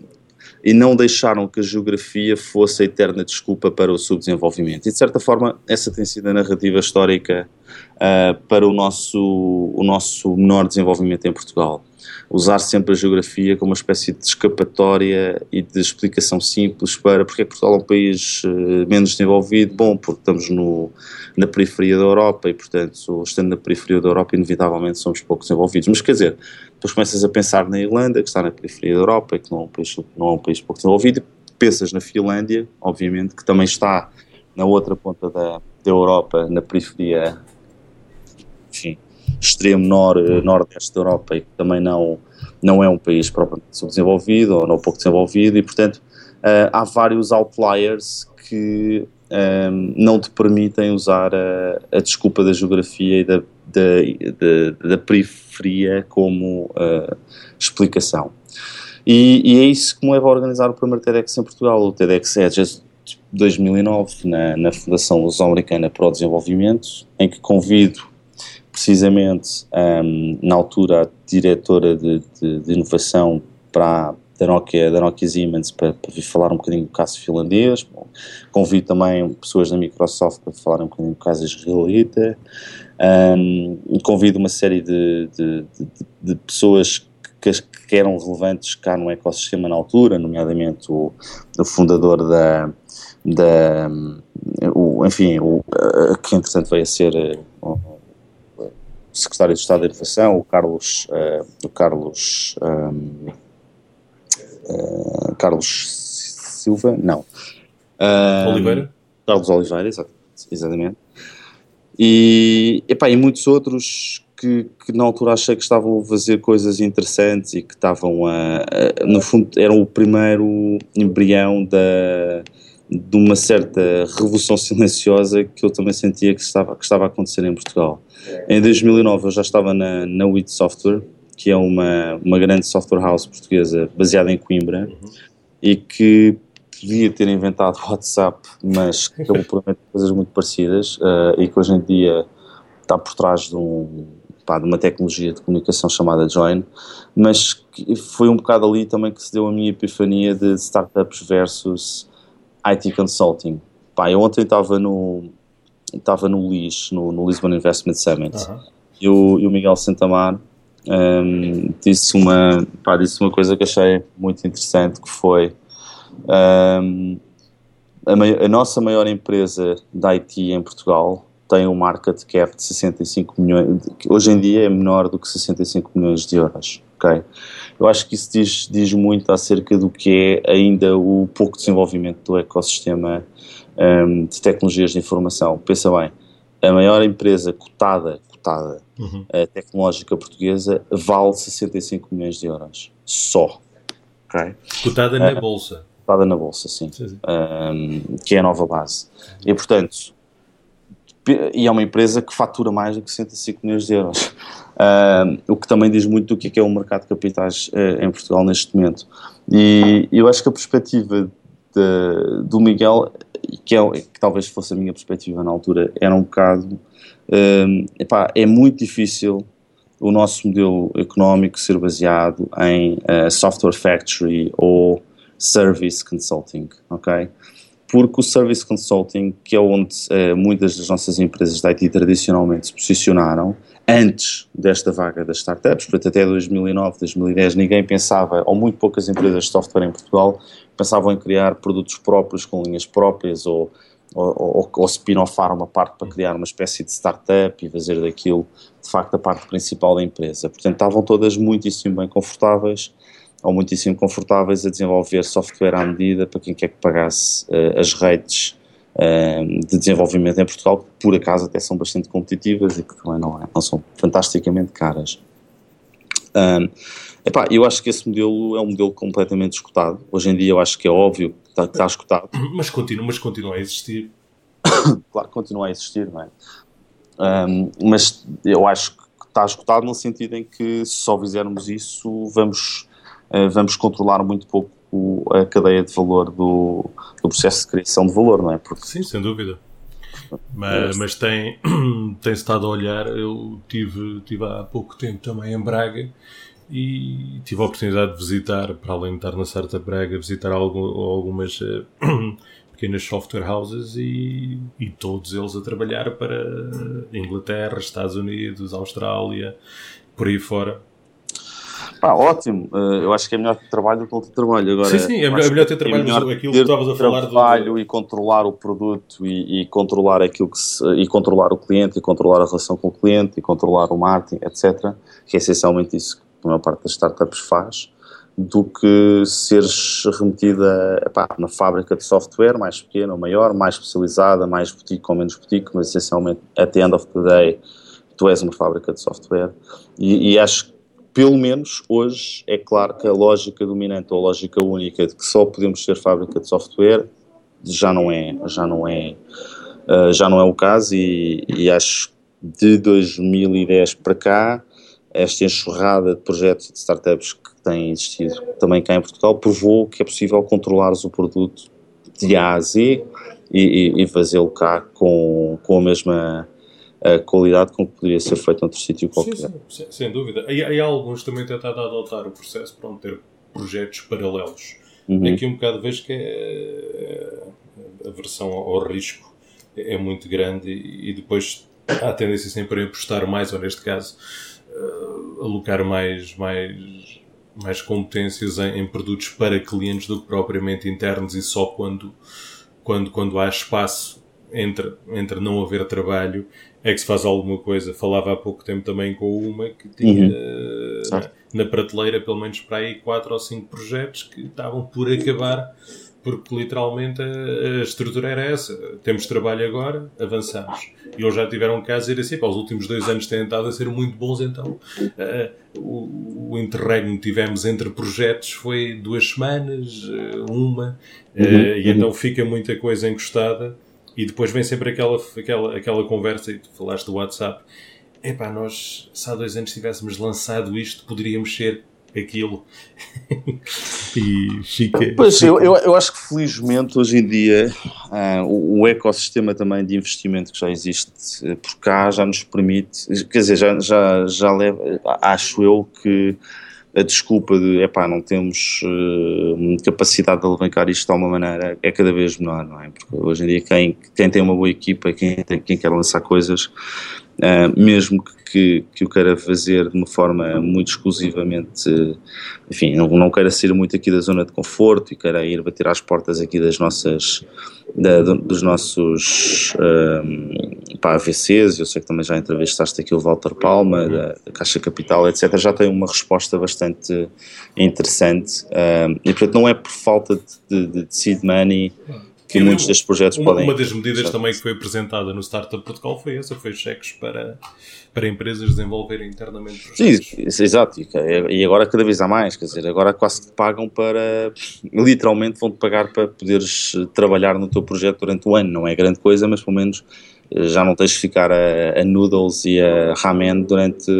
e não deixaram que a geografia fosse a eterna desculpa para o subdesenvolvimento. E de certa forma, essa tem sido a narrativa histórica uh, para o nosso, o nosso menor desenvolvimento em Portugal usar sempre a geografia como uma espécie de escapatória e de explicação simples para porque é que Portugal é um país uh, menos desenvolvido. Bom, porque estamos no, na periferia da Europa e, portanto, estando na periferia da Europa, inevitavelmente somos pouco desenvolvidos. Mas quer dizer, depois começas a pensar na Irlanda, que está na periferia da Europa que não é um país, não é um país pouco desenvolvido, pensas na Finlândia, obviamente, que também está na outra ponta da, da Europa, na periferia, enfim, extremo nor, nordeste da Europa e que também não, não é um país propriamente subdesenvolvido ou não pouco desenvolvido e, portanto, uh, há vários outliers que um, ehm, não te permitem usar a, a desculpa da geografia e da, da, da, da periferia como uh, explicação. E, e, é isso que me leva a organizar o primeiro TEDx em Portugal, o TEDx Edges 2009, na, na Fundação Luso-Americana para o Desenvolvimento, em que convido precisamente um, na altura a diretora de, de, de inovação para da Nokia, da Nokia Siemens para, para vir falar um bocadinho do caso finlandês. Convido também pessoas da Microsoft para falar um bocadinho do caso israelita. Um, convido uma série de, de, de, de pessoas que, que, eram relevantes cá no ecossistema na altura, nomeadamente o, o fundador da, da o, enfim, o, que entretanto veio a ser o, secretário de Estado da Inovação, o Carlos, uh, o Carlos um, uh, Carlos Silva, não. Uh, Oliveira? Carlos Oliveira, exatamente. E, epá, e muitos outros que, que, na altura achei que estavam a fazer coisas interessantes e que estavam a, a, no fundo eram o primeiro embrião da, de uma certa revolução silenciosa que eu também sentia que estava, que estava a acontecer em Portugal. Em 2009 eu já estava na, na WIT Software que é uma, uma grande software house portuguesa baseada em Coimbra uhum. e que podia ter inventado o WhatsApp, mas que acabou por coisas muito parecidas uh, e que hoje em dia está por trás de, um, pá, de uma tecnologia de comunicação chamada Join, mas foi um bocado ali também que se deu a minha epifania de startups versus IT consulting. Pá, eu ontem estava no estava no LIS, no, no Lisbon Investment Summit, uhum. e, o, e o Miguel Santamar um, disse, uma, pá, disse uma coisa que achei muito interessante, que foi um, a, a, nossa maior empresa da IT em Portugal tem um market cap de 65 milhões, que hoje em dia é menor do que 65 milhões de euros, ok? Eu acho que isso diz, diz muito acerca do que é ainda o pouco desenvolvimento do ecossistema um, de tecnologias de informação. Pensa bem, a maior empresa cotada cotada uhum. uh, tecnológica portuguesa vale 65 milhões de euros. Só. Okay? Cotada na uh, Bolsa. Cotada na Bolsa, sim. sim, sim. Que é a nova base. E, portanto, e é uma empresa que fatura mais do que 65 milhões de euros. Uh, o que também diz muito do que é, que é o mercado de capitais uh, em Portugal neste momento. E eu acho que a perspectiva de, do Miguel, que, é, que talvez fosse a minha perspectiva na altura, era um bocado. Uh, epá, é muito difícil o nosso modelo económico ser baseado em uh, software factory ou service consulting, ok? Porque o service consulting, que é onde uh, muitas das nossas empresas de IT tradicionalmente se posicionaram, antes desta vaga das startups, portanto até 2009, 2010, ninguém pensava, ou muito poucas empresas de software em Portugal, pensavam em criar produtos próprios com linhas próprias ou, ou, ou, ou spin-offar uma parte para criar uma espécie de startup e fazer daquilo, de facto, a parte principal da empresa. Portanto, estavam todas muitíssimo bem confortáveis ou muitíssimo confortáveis a desenvolver software à medida para quem quer que pagasse uh, as redes de desenvolvimento em Portugal, que por acaso até são bastante competitivas e que também não, é, não são fantasticamente caras. Um, epá, eu acho que esse modelo é um modelo completamente escutado. Hoje em dia eu acho que é óbvio que está, está escutado. (coughs) Mas continua, mas continua a existir. (coughs) claro que continua a existir, não é? Um, mas eu acho que está escutado no sentido em que se só fizermos isso vamos, uh, vamos controlar muito pouco a cadeia de valor do, do, processo de criação de valor, não é? Porque... Sim, sem dúvida. Mas, mas tem, (coughs) tem estado a olhar, eu tive, tive há pouco tempo também em Braga e tive a oportunidade de visitar, para além de estar na Startup Braga, visitar algum, algumas uh, (clears throat) pequenas software houses e, e todos eles a trabalhar para Inglaterra, Estados Unidos, Austrália, por aí fora. Pá, ótimo. Uh, eu acho que é melhor ter trabalho do que não ter trabalho. Agora, sim, sim, é melhor, é melhor ter trabalho, é melhor aquilo que estavas a falar do trabalho e controlar o produto e, e, controlar aquilo que se, e controlar o cliente e controlar a relação com o cliente e controlar o marketing, etc. Que é essencialmente isso que a maior parte das startups faz do que seres remetida epá, uma fábrica de software mais pequena ou maior, mais especializada, mais boutique ou menos boutique, mas essencialmente, at the end of the day, tu és uma fábrica de software. E, e acho que pelo menos hoje é claro que a lógica dominante ou a lógica única de que só podemos ser fábrica de software já não é, já não é, uh, já não é o caso e, e, acho de 2010 para cá esta enxurrada de projetos de startups que têm existido também cá em Portugal provou que é possível controlares o produto de A a Z e, e, e fazê-lo cá com, com a mesma a qualidade com que poderia ser feito noutro sítio qualquer. Sim, sim, sem dúvida. E, e alguns também tentado adotar o processo para ter projetos paralelos. Uhum. Aqui um bocado vejo que é, a versão ao risco é muito grande e, depois há a tendência sempre a apostar mais, ou neste caso, uh, alocar mais, mais, mais competências em, em, produtos para clientes do que propriamente internos e só quando, quando, quando há espaço entre, entre não haver trabalho é que se faz alguma coisa. Falava há pouco tempo também com uma que tinha uhum. na, na, prateleira pelo menos para aí 4 ou 5 projetos que estavam por acabar, porque literalmente a, a, estrutura era essa. Temos trabalho agora, avançamos. E eles já tiveram caso de dizer assim, para os últimos dois anos têm estado a ser muito bons, então uh, o, o interregno que tivemos entre projetos foi duas semanas, uh, uma, uh, uhum. e então fica muita coisa encostada e depois vem sempre aquela, aquela, aquela conversa, e tu falaste do WhatsApp. Epá, nós, se há dois anos tivéssemos lançado isto, poderíamos ser aquilo. e fica. Pois, fica... Eu, eu, eu, acho que felizmente hoje em dia uh, o, o, ecossistema também de investimento que já existe uh, por cá já nos permite, quer dizer, já, já, já leva, acho eu que a desculpa de epá, não temos uh, capacidade de alavancar isto de alguma maneira é cada vez menor, não é? Porque hoje em dia quem, quem tem uma boa equipa, quem, tem, quem quer lançar coisas, uh, mesmo que, que, que, o queira fazer de uma forma muito exclusivamente, enfim, não, não queira sair muito aqui da zona de conforto e queira ir bater às portas aqui das nossas, da, dos nossos um, pá, AVCs, eu sei que também já entrevistaste aqui o Walter Palma, da, da, Caixa Capital, etc., já tem uma resposta bastante interessante. Um, e portanto, não é por falta de, de, de seed money que muitos destes projetos uma, podem. Uma das medidas também que foi apresentada no Startup Protocol foi essa: foi cheques para, para empresas desenvolverem internamente projetos. Sim, exato. E agora cada vez há mais, quer dizer, agora quase que pagam para. Literalmente vão-te pagar para poderes trabalhar no teu projeto durante o ano. Não é grande coisa, mas pelo menos já não tens de ficar a, a noodles e a ramen durante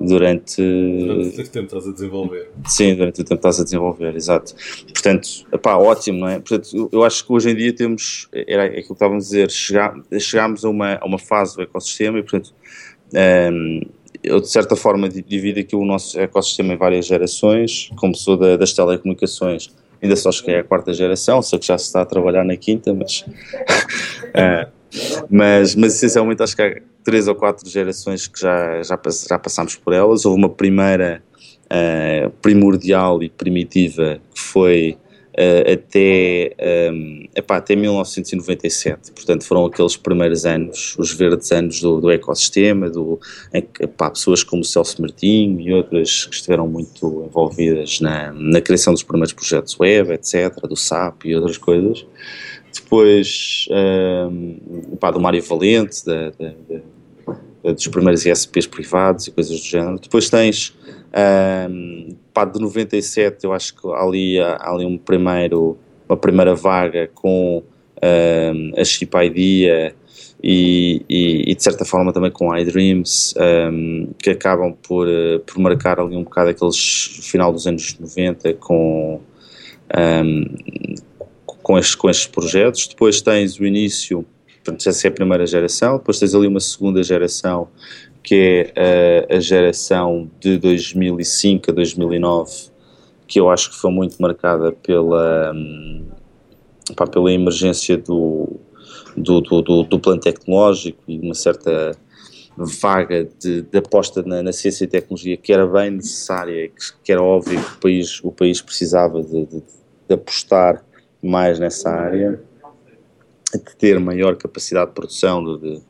durante, durante o tempo estás a desenvolver. Sim, durante o tempo estás a desenvolver, exato. Portanto, epá, ótimo, não é? Portanto, eu acho que hoje em dia temos, era aquilo que estávamos a dizer, chegámos a uma, a uma fase do ecossistema e, portanto, um, ehm, eu de certa forma divido aqui o nosso ecossistema em várias gerações, como sou da, das telecomunicações, ainda só cheguei à quarta geração, sei que já se está a trabalhar na quinta, mas... uh, (laughs) mas, mas essencialmente acho que há três ou quatro gerações que já, já, já passámos por elas. Houve uma primeira uh, primordial e primitiva que foi uh, até, um, eh, epá, até 1997. Portanto, foram aqueles primeiros anos, os verdes anos do, do ecossistema, do, em que epá, pessoas como o Celso Martinho e outras que estiveram muito envolvidas na, na criação dos primeiros projetos web, etc., do SAP e outras coisas. Depois, um, pá, do Mário Valente, da, da, da, dos primeiros ISPs privados e coisas do género. Depois tens, um, pá, de 97, eu acho que ali há ali um primeiro, uma primeira vaga com um, a Chip Idea e, e, e, de certa forma também com iDreams, um, que acabam por, por marcar ali um bocado aqueles final dos anos 90 com, um, com, estes, com estes projetos. Depois tens o início, portanto, essa é a primeira geração. Depois tens ali uma segunda geração, que é a, a geração de 2005 a 2009, que eu acho que foi muito marcada pela, hum, pá, pela emergência do, do, do, do, do plano tecnológico e uma certa vaga de, de aposta na, na, ciência e tecnologia que era bem necessária, que, que era óbvio que o país, o país precisava de, de, de apostar mais nessa área, de ter maior capacidade de produção de,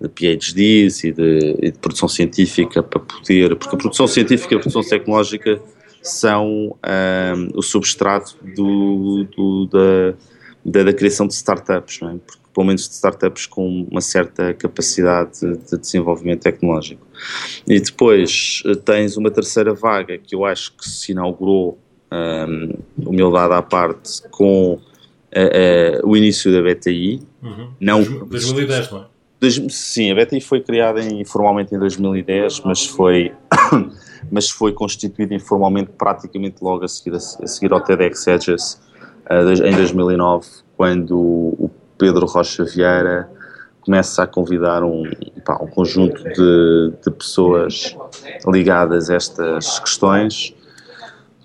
de PhDs e de, e de, produção científica para poder, porque a produção científica e a produção tecnológica são um, o substrato do, do, da, da, da, criação de startups, não é? porque, pelo menos de startups com uma certa capacidade de, de desenvolvimento tecnológico. E depois eh, tens uma terceira vaga que eu acho que se inaugurou um, humildade à parte, com uh, uh, o início da BTI. Uhum. Não, 2010, não é? sim, a BTI foi criada informalmente em 2010, mas foi, (coughs) mas foi constituída informalmente praticamente logo a seguir, a, seguir ao TEDx Edges uh, em 2009, quando o Pedro Rocha Vieira começa a convidar um, pá, um conjunto de, de pessoas ligadas a estas questões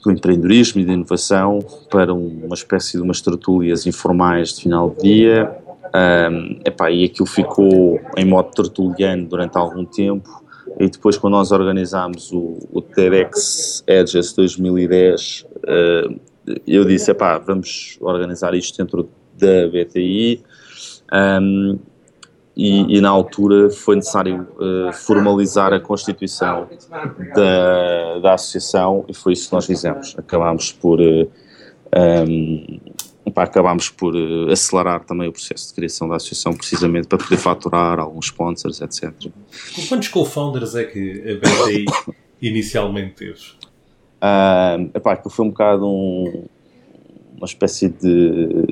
do empreendedorismo e da inovação para uma espécie de umas tertúlias informais de final de dia. Um, epá, e aquilo ficou em modo tertuliano durante algum tempo. E depois, quando nós organizámos o, o TEDx Edges 2010, uh, eu disse: epá, vamos organizar isto dentro da BTI. Um, e, e, na altura foi necessário uh, formalizar a constituição da, da associação e foi isso que nós fizemos. Acabámos por, uh, um, pá, acabámos por uh, acelerar também o processo de criação da associação precisamente para poder faturar alguns sponsors, etc. Quantos co-founders é que a BTI inicialmente teve? Uh, epá, que foi um bocado um, uma espécie de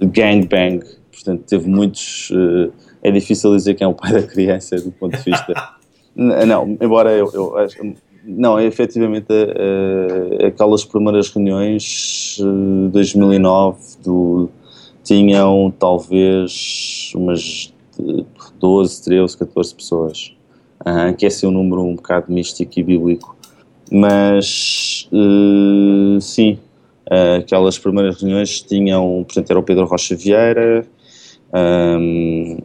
gangbang portanto teve muitos. Uh, é difícil dizer quem é o pai da criança do ponto de vista. não, embora eu, eu acho. Não, é efetivamente uh, aquelas primeiras reuniões uh, 2009 do, tinham talvez umas 12, 13, 14 pessoas, uh, que é assim um número um bocado místico e bíblico. Mas uh, sim, uh, aquelas primeiras reuniões tinham, portanto, era o Pedro Rocha Vieira, um,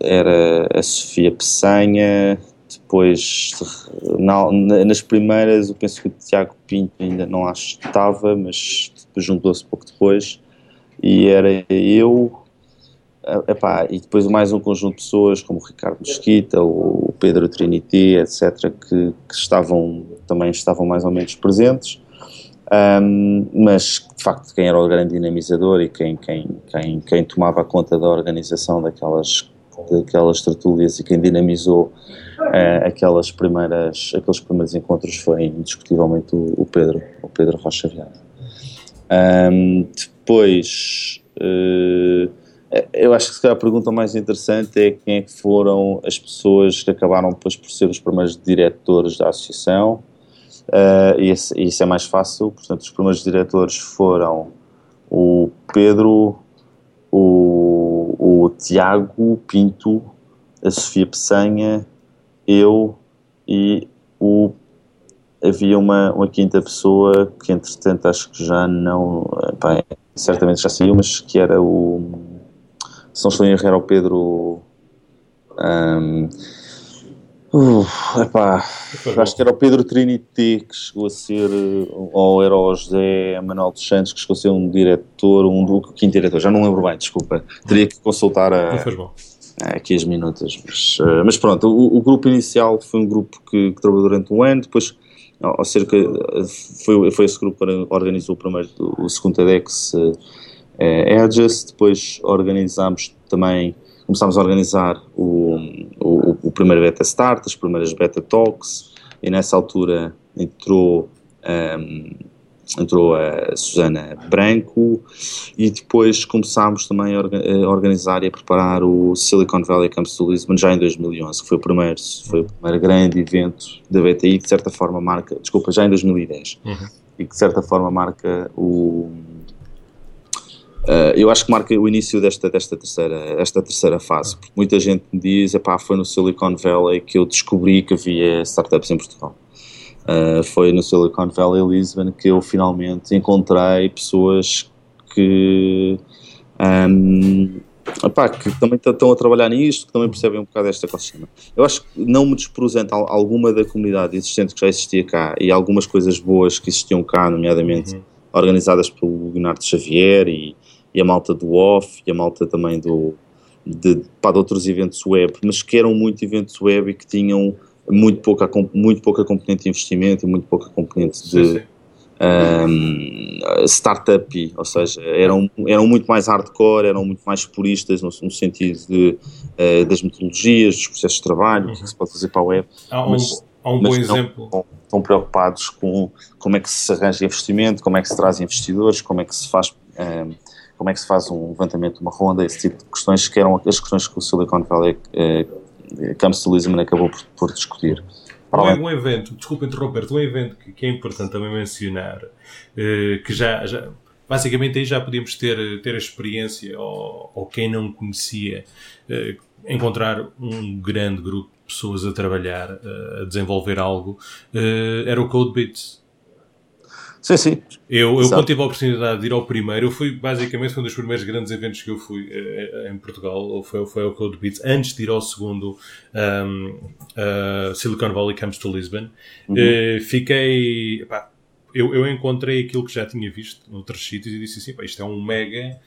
era a Sofia Peçanha, depois na, nas primeiras eu penso que o Tiago Pinto ainda não que estava, mas juntou-se pouco depois e era eu epá, e depois mais um conjunto de pessoas como o Ricardo Mesquita, o Pedro Trinity, etc que, que estavam também estavam mais ou menos presentes um, mas de facto quem era o grande dinamizador e quem, quem, quem, quem tomava conta da organização daquelas, daquelas tertúlias e quem dinamizou uh, aquelas primeiras, aqueles primeiros encontros foi indiscutivelmente o, o Pedro, o Pedro Rocha Vieira. Um, depois uh, Eu acho que a pergunta mais interessante é quem é que foram as pessoas que acabaram depois por ser os primeiros diretores da associação. Uh, e isso é mais fácil. Portanto, os primeiros diretores foram o Pedro, o, o Tiago Pinto, a Sofia Peçanha, eu e o havia uma, uma quinta pessoa que entretanto acho que já não pá, certamente já saiu, mas que era o se não estou erro era o Pedro um, uh, epá, acho que era o Pedro Trinity que chegou a ser ou era o José Manuel dos Santos que chegou a ser um diretor, um do quinto diretor, já não lembro bem, desculpa, teria que consultar a, aqui as minutas, mas, uh, mas pronto, o, o, grupo inicial foi um grupo que, que trabalhou durante um ano, depois ou cerca, foi, foi esse grupo que organizou o primeiro, o segundo TEDx uh, Edges, depois organizámos também, começámos a organizar o, o, o primeiro Beta Start, as primeiras Beta Talks, e nessa altura entrou um, entrou a Susana Branco e depois começámos também a organizar e a preparar o Silicon Valley Campus to Lisbon já em 2011, que foi o primeiro, foi o primeiro grande evento da BTI, que de certa forma marca, desculpa, já em 2010, uhum. e que de certa forma marca o... Uh, eu acho que marca o início desta, desta terceira, esta terceira fase, porque muita gente me diz, epá, foi no Silicon Valley que eu descobri que havia startups em Portugal. Uh, foi no Silicon Valley Lisbon que eu finalmente encontrei pessoas que, um, opá, que também estão a trabalhar nisto, que também percebem um bocado esta ecossistema. Eu acho que não me despresenta alguma da comunidade existente que já existia cá e algumas coisas boas que existiam cá, nomeadamente uhum. organizadas pelo Leonardo Xavier e, e, a malta do OFF e a malta também do, de, pá, de outros eventos web, mas que eram muito eventos web e que tinham muito pouca, muito pouca componente de investimento e muito pouca componente de sim, sim. Um, startup, ou seja, eram, eram muito mais hardcore, eram muito mais puristas no, no sentido de, uh, das metodologias, dos processos de trabalho, uhum. o que se pode fazer para a web. Há um, mas, há um bom exemplo. Estão, estão preocupados com como é que se arranja investimento, como é que se traz investidores, como é que se faz. Um, como é que se faz um levantamento de uma ronda, esse tipo de questões que eram as questões que o Silicon Valley uh, Campos de Lisbon acabou por, por discutir. Um, um evento, desculpa interromper-te, um evento que, que, é importante também mencionar, eh, que já, já, basicamente aí já podíamos ter, ter a experiência, ou, ou quem não conhecia, eh, encontrar um grande grupo de pessoas a trabalhar, eh, a desenvolver algo, era o CodeBits. Sim, sim. Eu, eu quando tive a oportunidade de ir ao primeiro, eu fui basicamente foi um dos primeiros grandes eventos que eu fui uh, em Portugal, foi, foi ao Code Beats, antes de ir ao segundo um, uh, Silicon Valley Comes to Lisbon. Uhum. Uh, fiquei. Eu, eu encontrei aquilo que já tinha visto noutros sítios e disse assim: pá, isto é um mega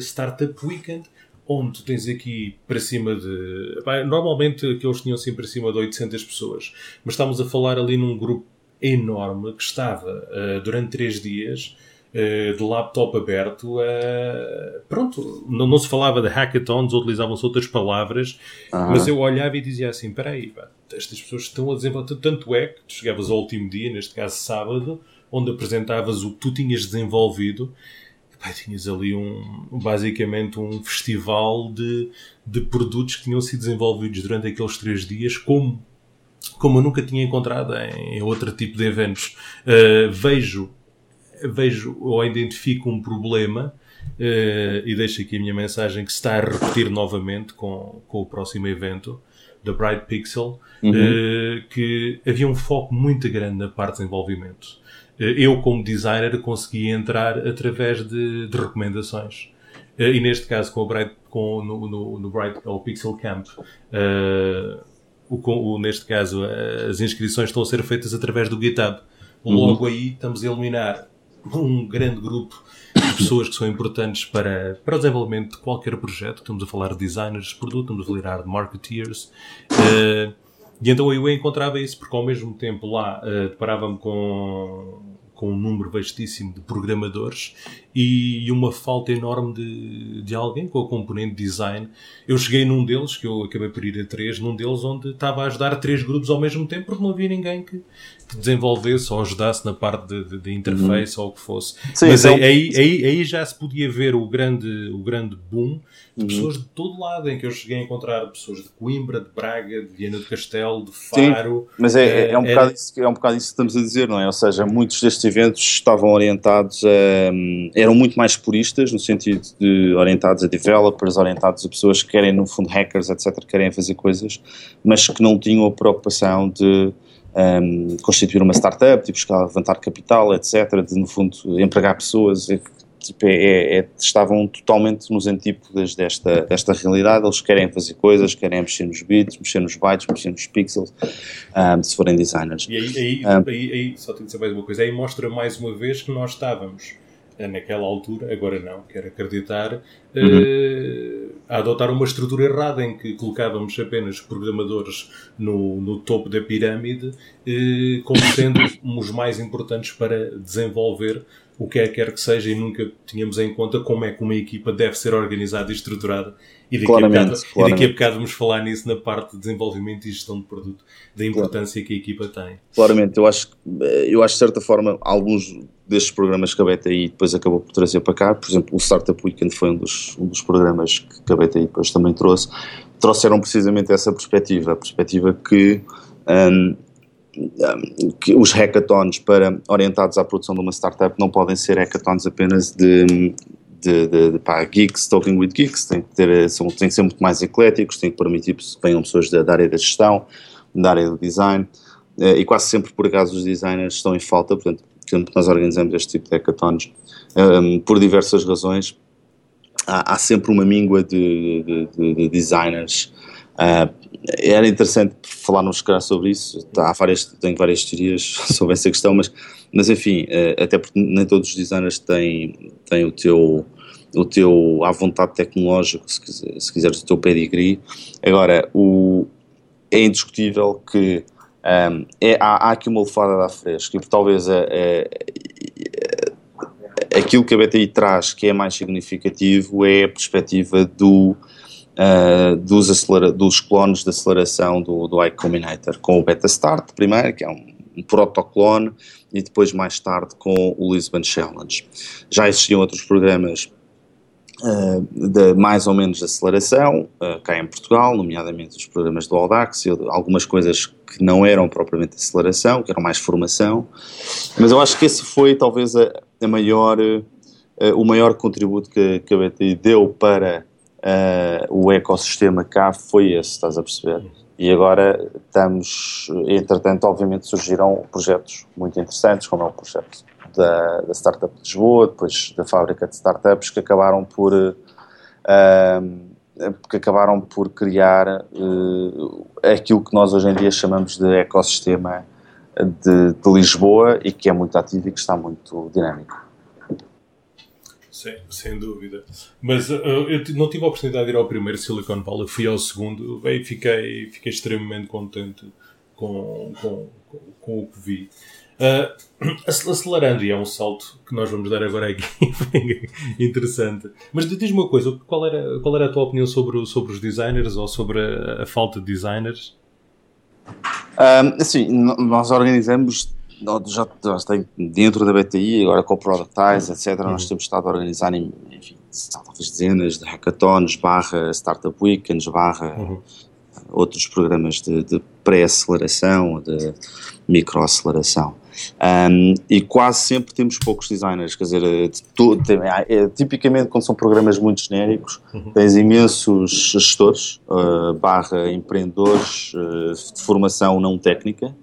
startup weekend onde tu tens aqui para cima de. normalmente aqueles tinham sempre para cima de 800 pessoas, mas estamos a falar ali num grupo enorme que estava uh, durante três dias uh, de laptop aberto. Uh, pronto, não, não, se falava de hackathons, utilizavam-se outras palavras, mas eu olhava e dizia assim: espera aí, estas pessoas estão a desenvolver. Tanto é que tu chegavas ao último dia, neste caso sábado, onde apresentavas o que tu tinhas desenvolvido. Pai, tinhas ali um, basicamente um festival de, de produtos que tinham sido desenvolvidos durante aqueles três dias, como como eu nunca tinha encontrado em outro tipo de eventos. Uh, vejo, vejo ou identifico um problema uh, e deixo aqui a minha mensagem que se está a repetir novamente com, com o próximo evento da Bright Pixel, uhum. uh, que havia um foco muito grande na parte de desenvolvimento. eu, como designer, consegui entrar através de, de recomendações. e neste caso, com o Bright, com, no, no, no Bright, ou Pixel Camp, o, o, neste caso, as inscrições estão a ser feitas através do GitHub. Logo uhum. aí estamos a eliminar um grande grupo de pessoas que são importantes para, para o desenvolvimento de qualquer projeto. Estamos a falar de designers de produto, estamos a falar de marketeers. Uh, e então eu encontrava isso, porque ao mesmo tempo lá uh, deparava-me com, com um número vastíssimo de programadores e uma falta enorme de, de alguém com a componente design. Eu cheguei num deles, que eu acabei por ir a três, num deles onde estava a ajudar três grupos ao mesmo tempo porque não havia ninguém que, que desenvolvesse ou ajudasse na parte de, de, de interface uhum. ou o que fosse. Sim, Mas então... aí, aí, aí, já se podia ver o grande, o grande boom de uhum. pessoas de todo lado, em que eu cheguei a encontrar pessoas de Coimbra, de Braga, de Viana do Castelo, de Faro. Sim, mas é, é, é um bocado é... Isso, é um bocado isso que estamos a dizer, não é? Ou seja, muitos destes eventos estavam orientados a. eram muito mais puristas, no sentido de orientados a developers, orientados a pessoas que querem, no fundo, hackers, etc., que querem fazer coisas, mas que não tinham a preocupação de. Um, constituir uma startup, de buscar levantar capital, etc., de no fundo empregar pessoas, tipo, é, é, estavam totalmente nos antípodas desta, desta realidade. Eles querem fazer coisas, querem mexer nos bits, mexer nos bytes, mexer nos pixels, um, se forem designers. E aí, aí, um, aí, aí, só tenho que dizer mais uma coisa, aí mostra mais uma vez que nós estávamos naquela altura, agora não, quero acreditar, uhum. uh, a adotar uma estrutura errada em que colocávamos apenas programadores no, no topo da pirâmide uh, como sendo (coughs) os mais importantes para desenvolver o que é que quer que seja e nunca tínhamos em conta como é que uma equipa deve ser organizada e estruturada e daqui, claramente, a, bocado, claramente. e daqui a bocado vamos falar nisso na parte de desenvolvimento e gestão de produto, da importância claro. que a equipa tem. Claramente, eu acho, eu acho de certa forma alguns destes programas que a BTI depois acabou por trazer para cá, por exemplo o Startup Weekend foi um dos, um dos programas que a BTI depois também trouxe, trouxeram precisamente essa perspectiva, a perspectiva que um, que os hackathons para, orientados à produção de uma startup não podem ser hackathons apenas de, de, de, de pá, geeks, talking with geeks, têm que, ter, são, têm que ser muito mais ecléticos, têm que permitir que venham pessoas da, da área da gestão, da área do design, eh, e quase sempre por acaso os designers estão em falta, portanto, nós organizamos este tipo de hackathons, um, por diversas razões, há, há, sempre uma míngua de, de, de designers uh, era interessante falarmos calhar sobre isso. Há várias, tenho várias teorias (laughs) sobre essa questão, mas, mas enfim, eh, até porque nem todos os designers têm, têm o teu o teu à vontade tecnológico, se, quiser, se quiseres o teu pedigree. Agora, o, é indiscutível que um, é, há, há, aqui uma lefada da fresca e talvez a, a, a, aquilo que a BTI traz que é mais significativo é a perspectiva do uh, dos, dos clones de aceleração do, do iCombinator, com o Beta Start primeiro, que é um, um protoclone, e depois mais tarde com o Lisbon Challenge. Já existiam outros programas Uh, de mais ou menos aceleração uh, cá em Portugal, nomeadamente os programas do Audax algumas coisas que não eram propriamente aceleração, que eram mais formação, mas eu acho que esse foi talvez a, a maior, uh, o maior contributo que, que a BTI deu para uh, o ecossistema cá foi esse, estás a perceber? E agora estamos, entretanto, obviamente surgiram projetos muito interessantes, como é o projeto da, da Startup de Lisboa, depois da fábrica de startups, que acabaram por, uh, que acabaram por criar uh, aquilo que nós hoje em dia chamamos de ecossistema de, de Lisboa e que é muito ativo e que está muito dinâmico. Sim, sem dúvida. Mas uh, eu não tive a oportunidade de ir ao primeiro Silicon Valley, fui ao segundo e fiquei, fiquei extremamente contente com, com, com, com o que vi. Uh, acelerando, e é um salto que nós vamos dar agora aqui, (laughs) interessante. Mas diz-me uma coisa, qual era, qual era a tua opinião sobre, sobre os designers ou sobre a, a falta de designers? Um, assim, nós organizamos já, já tem dentro da BTI, agora com o Productize, etc., uhum. nós temos estado a organizar, enfim, talvez dezenas de hackathons, barra Startup Weekends, barra uhum. outros programas de, de pré-aceleração, de microaceleração. Um, e quase sempre temos poucos designers, quer dizer, tu, tem, é, tipicamente quando são programas muito genéricos, uhum. tens imensos gestores, uh, barra empreendedores uh, de formação não técnica,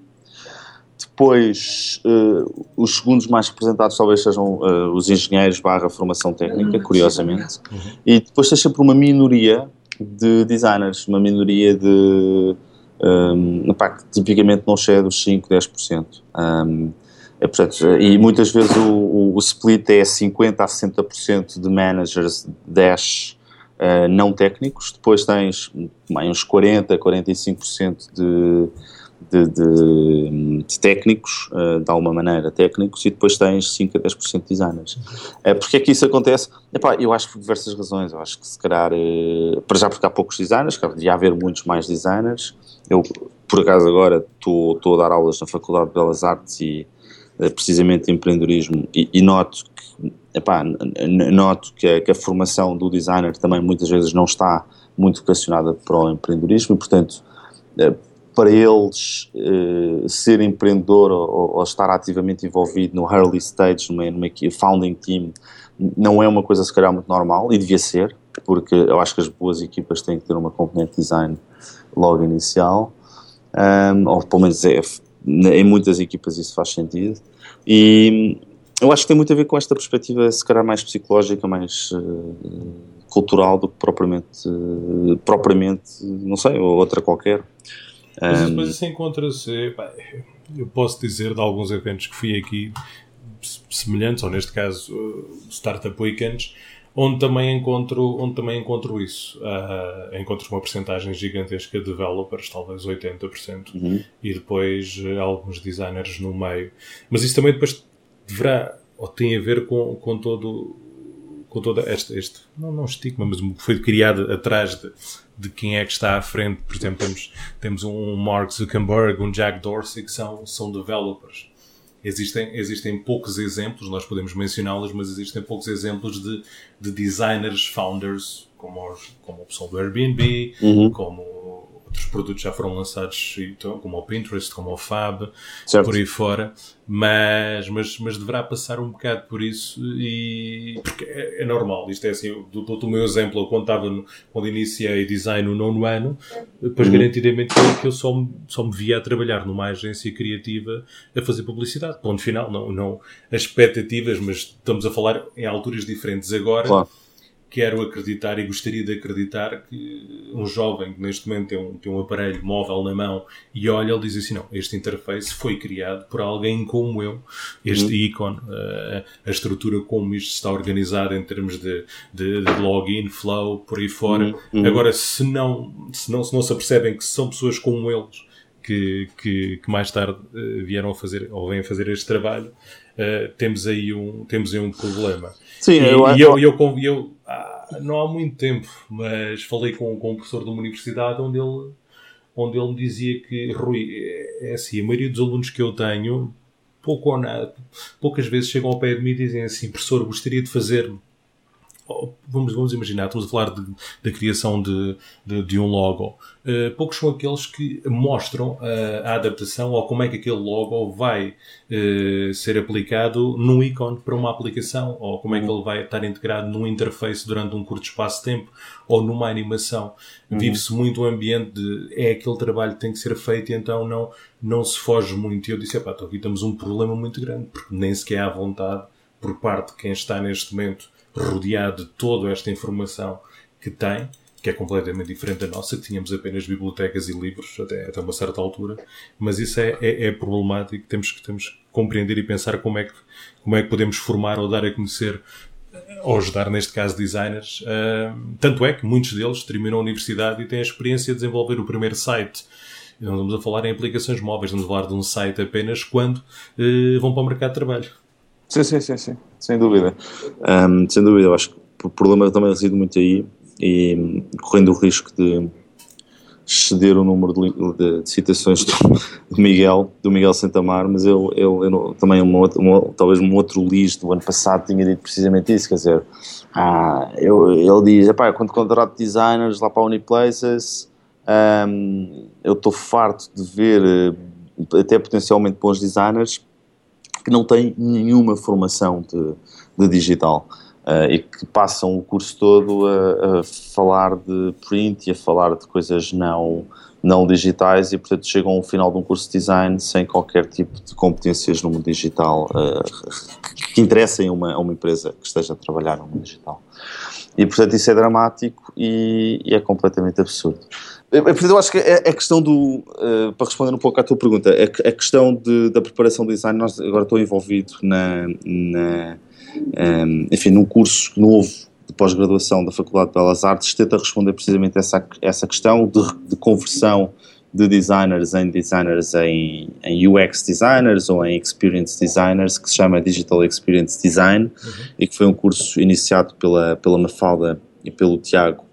depois, uh, os segundos mais representados talvez sejam uh, os engenheiros barra formação técnica, uhum. curiosamente. Uhum. E depois tem sempre uma minoria de designers, uma minoria de... Um, ehm, pá, que tipicamente não chega dos 5, 10%. Um, é, portanto, e muitas vezes o, o, o, split é 50% a 60% de managers, 10% uh, não técnicos. Depois tens uns 40%, 45% de de, de, de técnicos, uh, de alguma maneira técnicos, e depois tens 5 a 10% de designers. Uh, porque é que isso acontece? Epá, eu acho por diversas razões. Eu acho que se calhar, uh, para já porque há poucos designers, que devia haver muitos mais designers. Eu, por acaso, agora estou a dar aulas na Faculdade de Belas Artes e precisamente empreendedorismo e, e noto que, epá, noto que a, que a formação do designer também muitas vezes não está muito vocacionada para o empreendedorismo e, portanto, para eles uh, ser empreendedor ou, ou, estar ativamente envolvido no early stage, numa, numa founding team, não é uma coisa se calhar muito normal e devia ser, porque eu acho que as boas equipas têm que ter uma componente design logo inicial, um, ou pelo menos é, em muitas equipas isso faz sentido. E eu acho que tem muito a ver com esta perspectiva, se calhar mais psicológica, mais uh, cultural do que propriamente, uh, propriamente, não sei, ou outra qualquer. Mas, um, mas isso encontra-se, eu posso dizer de alguns eventos que fui aqui semelhantes, ou neste caso uh, Startup Weekends, onde também encontro, onde também encontro isso. Uh, encontro uma porcentagem gigantesca de developers, talvez 80%, uhum. e depois uh, alguns designers no meio. Mas isso também depois deverá, ou tem a ver com, com todo com toda este, este não, não estigma, mas foi criado atrás de, de quem é que está à frente. Por exemplo, temos, temos um Mark Zuckerberg, um Jack Dorsey, que são, são developers. Existem, existem poucos exemplos, nós podemos mencioná-los, mas existem poucos exemplos de, de designers, founders, como, como a opção do Airbnb, uhum. como outros produtos já foram lançados, como o Pinterest, como o Fab, certo. por aí fora, mas, mas, mas deverá passar um bocado por isso e porque é, é normal, isto é assim, dou-te o meu exemplo, eu quando, estava quando iniciei design no nono ano, depois uhum. garantidamente que eu só, só me via a trabalhar numa agência criativa a fazer publicidade, ponto final, não, não as expectativas, mas estamos a falar em alturas diferentes agora. Claro quero acreditar e gostaria de acreditar que um jovem que neste momento tem um, tem um aparelho móvel na mão e olha, ele diz assim: não, este interface foi criado por alguém como eu, este uhum. ícone, uh, a estrutura como isto está organizado em termos de, de, de login, flow, por aí fora. Uhum. uhum. Agora, se não, se não se não se apercebem que são pessoas como eles que, que, que mais tarde uh, vieram a fazer ou vêm a fazer este trabalho, uh, temos, aí um, temos aí um problema. Sim, e, eu, e eu, eu, eu, eu ah, não há muito tempo, mas falei com, com um professor de uma universidade onde ele, onde ele me dizia que, Rui, é, é assim, a maioria dos alunos que eu tenho, pouco ou nada, poucas vezes chegam ao pé de mim e dizem assim, professor, gostaria de fazer vamos, vamos imaginar, estamos a falar da criação de, de, de, um logo. Uh, poucos são aqueles que mostram uh, a adaptação ou como é que aquele logo vai uh, ser aplicado num ícone para uma aplicação, ou como é que ele vai estar integrado num interface durante um curto espaço de tempo, ou numa animação. Uhum. Vive-se muito o ambiente de é aquele trabalho que tem que ser feito e então não, não se foge muito. E eu disse, aqui temos um problema muito grande, porque nem sequer há vontade por parte de quem está neste momento rodeado de toda esta informação que tem, que é completamente diferente da nossa, que tínhamos apenas bibliotecas e livros até, até uma certa altura, mas isso é, é, é problemático, temos que, temos que compreender e pensar como é, que, como é que podemos formar ou dar a conhecer ou ajudar, neste caso, designers. Uh, tanto é que muitos deles terminam a universidade e têm a experiência de desenvolver o primeiro site. Não estamos a falar em aplicações móveis, estamos a falar de um site apenas quando uh, vão para o mercado de trabalho. Sim, sim, sim, sim, sem dúvida. Um, sem dúvida, eu acho que o problema também reside muito aí e correndo o risco de exceder o número de, de citações do, do, Miguel, do Miguel Santamar, mas eu, eu, também uma, uma, talvez um outro Liz do ano passado tinha dito precisamente isso, quer dizer, ah, eu, ele diz, quando contrato designers lá para a Uniplaces, um, eu estou farto de ver eh, até potencialmente bons designers que não têm nenhuma formação de, de digital uh, e que passam o curso todo a, a, falar de print e a falar de coisas não, não digitais e, portanto, chegam ao final de um curso de design sem qualquer tipo de competências no mundo digital uh, que interessem a uma, uma empresa que esteja a trabalhar no mundo digital. E, portanto, isso é dramático e, e é completamente absurdo. Eu acho que é, é questão do. Uh, para responder um pouco à tua pergunta, é, é questão de, da preparação do design. Nós agora estou envolvido na. na um, ehm, enfim, num curso novo de pós-graduação da Faculdade de Belas Artes, tenta responder precisamente essa, essa questão de, de conversão de designers em designers em, em, UX designers ou em experience designers que se chama Digital Experience Design uhum. e que foi um curso iniciado pela, pela Mafalda e pelo Tiago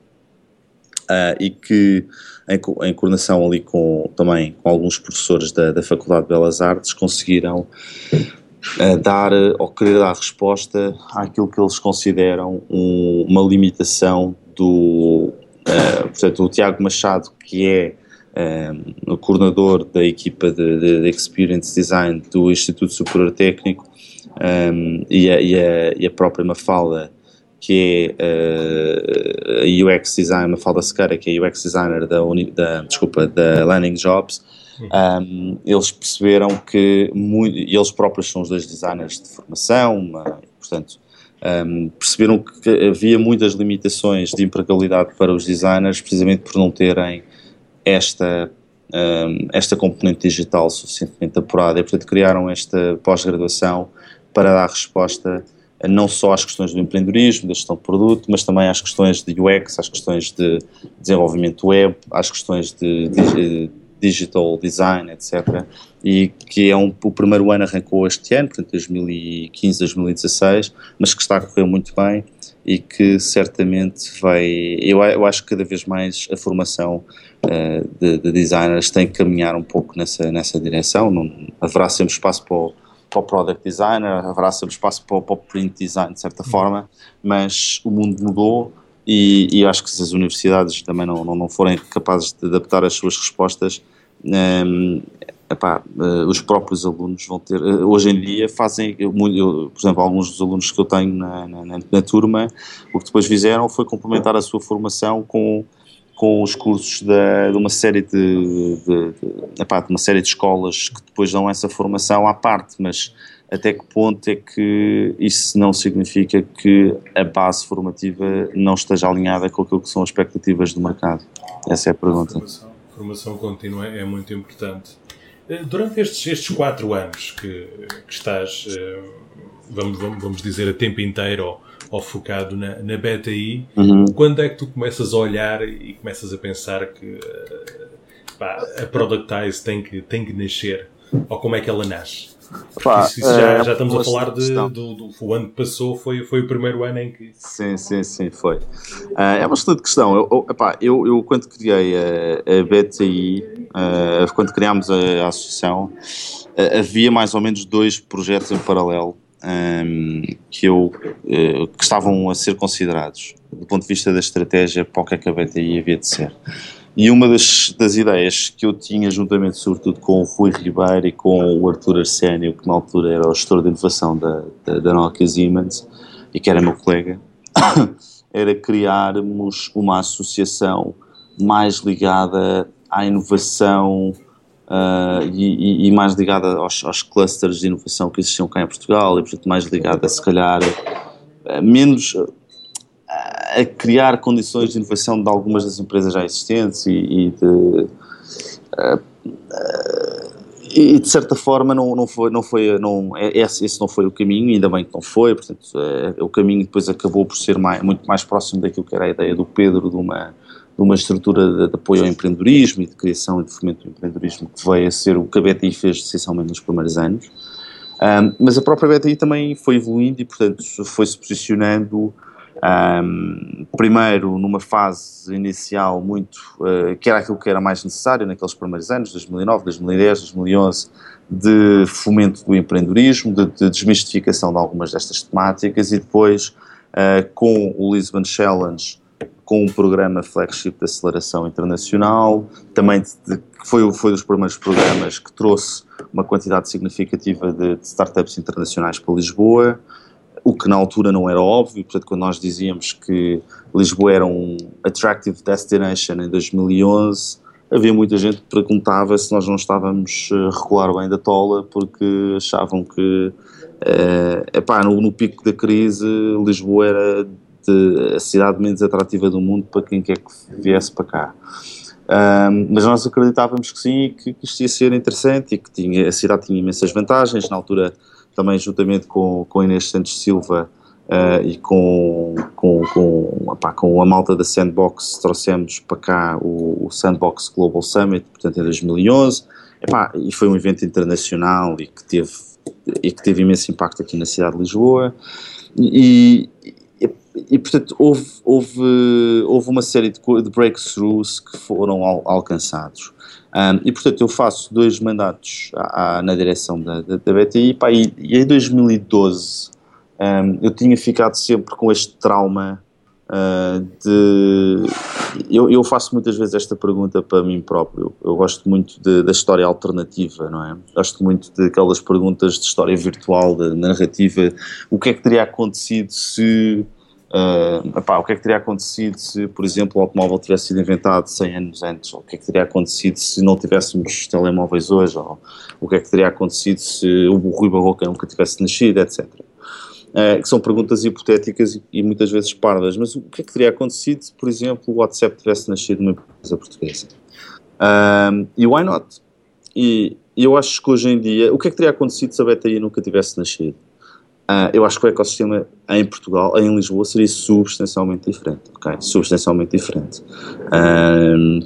uh, e que em, em, coordenação ali com também com alguns professores da, da Faculdade de Belas Artes conseguiram uh, dar ou querer dar resposta àquilo que eles consideram um, uma limitação do uh, portanto o Tiago Machado que é um, o coordenador da equipa de, de, de, Experience Design do Instituto Superior Técnico um, e, a, e, a, e, a, própria Mafalda, que é uh, a UX Designer, Mafalda Sequeira, que é a UX Designer da, da, desculpa, da Landing Jobs, um, eles perceberam que muito, eles próprios são os dois designers de formação, portanto, um, perceberam que havia muitas limitações de empregabilidade para os designers, precisamente por não terem esta, um, esta componente digital suficientemente apurada e, portanto, criaram esta pós-graduação para dar resposta não só às questões do empreendedorismo, da gestão de produto, mas também às questões de UX, às questões de desenvolvimento web, às questões de, de digital design, etc. E que é um, o primeiro ano arrancou este ano, portanto 2015, 2016, mas que está a correr muito bem e que certamente vai. Eu, eu acho que cada vez mais a formação uh, de, de, designers tem que caminhar um pouco nessa, nessa direção. Não, haverá sempre espaço para o, para o product designer, haverá sempre espaço para para o print design, de certa forma, mas o mundo mudou. E, e acho que se as universidades também não, não, não forem capazes de adaptar as suas respostas, um, epá, uh, os próprios alunos vão ter. Uh, hoje em dia fazem, eu, eu, por exemplo, alguns dos alunos que eu tenho na, na, na, turma, o que depois fizeram foi complementar a sua formação com, com os cursos de, de uma série de, de, de, epá, de uma série de escolas que depois dão essa formação à parte, mas até que ponto é que isso não significa que a base formativa não esteja alinhada com aquilo que são as expectativas do mercado? Essa é a pergunta. A formação, a formação contínua é muito importante. Eh, durante estes, estes quatro anos que, que estás, eh, vamos, vamos dizer, a tempo inteiro ou, focado na, na BTI, uhum. quando é que tu começas a olhar e começas a pensar que eh, pá, a Productize tem que, tem que nascer? Ou como é que ela nasce? Pá, isso, isso já, é, já, estamos a falar de, do, do, O ano que passou foi, foi o primeiro ano em que. Sim, sim, sim, foi. Uh, é uma excelente questão. Eu, eu, epá, eu, eu, quando criei a, a BTI, uh, quando criámos a, a associação, havia mais ou menos dois projetos em paralelo. Um, que, eu, que estavam a ser considerados do ponto de vista da estratégia para o que, é a BTI havia de ser. E uma das, das ideias que eu tinha, juntamente sobretudo com o Rui Ribeiro e com o Arthur Arsénio, que na altura era o gestor de inovação da, da, da Nokia Siemens e que era meu colega, (coughs) era criarmos uma associação mais ligada à inovação uh, e, e, mais ligada aos, aos, clusters de inovação que existiam cá em Portugal e, portanto, mais ligada, se calhar, menos a criar condições de inovação de algumas das empresas já existentes e, e de uh, uh, e de certa forma não, não foi, não foi não, é, esse, esse não foi o caminho, ainda bem que não foi, portanto é, o caminho depois acabou por ser mais, muito mais próximo daquilo que era a ideia do Pedro de uma, de uma estrutura de, de apoio ao empreendedorismo e de criação e de fomento do empreendedorismo que veio a ser o que a BTI fez essencialmente nos primeiros anos, um, mas a própria BTI também foi evoluindo e portanto foi-se posicionando um, primeiro, numa fase inicial muito, uh, que era aquilo que era mais necessário naqueles primeiros anos, 2009, 2010, 2011, de fomento do empreendedorismo, de, de desmistificação de algumas destas temáticas e depois uh, com o Lisbon Challenge, com um programa flagship de aceleração internacional, também de, que foi, foi dos primeiros programas que trouxe uma quantidade significativa de, de startups internacionais para Lisboa, o que na altura não era óbvio, portanto, quando nós dizíamos que Lisboa era um attractive destination em 2011, havia muita gente que perguntava se nós não estávamos a regular bem da tola, porque achavam que, é, epá, no, no pico da crise, Lisboa era de, a cidade menos atrativa do mundo para quem quer que viesse para cá. Um, mas nós acreditávamos que sim, que, que isto ia ser interessante e que tinha, a cidade tinha imensas vantagens. Na altura, também juntamente com, com Inês Santos Silva, Uh, e com, com, com, opá, com a malta da Sandbox trouxemos para cá o, o Sandbox Global Summit, portanto em 2011, epá, e foi um evento internacional e que teve, e que teve imenso impacto aqui na cidade de Lisboa e, e, portanto houve, houve, houve uma série de, de breakthroughs que foram al, alcançados. Um, e portanto eu faço dois mandatos à, à, na direção da, da, da BTI pá, e, e, em 2012 um, eu tinha ficado sempre com este trauma uh, de. Eu, eu, faço muitas vezes esta pergunta para mim próprio. Eu gosto muito de, da história alternativa, não é? Gosto muito daquelas perguntas de história virtual, da narrativa. O que é que teria acontecido se Uh, epá, o que é que teria acontecido se, por exemplo, o automóvel tivesse sido inventado 100 anos antes? Ou o que é que teria acontecido se não tivéssemos telemóveis hoje? Ou o que é que teria acontecido se o Rui Barroca nunca tivesse nascido, etc. Uh, que são perguntas hipotéticas e, e, muitas vezes pardas. Mas o que é que teria acontecido se, por exemplo, o WhatsApp tivesse nascido numa empresa portuguesa? Uh, e why not? E eu acho que hoje em dia, o que é que teria acontecido se a BTI nunca tivesse nascido? Uh, eu acho que o ecossistema em Portugal, em Lisboa, seria substancialmente diferente, ok? Substancialmente diferente.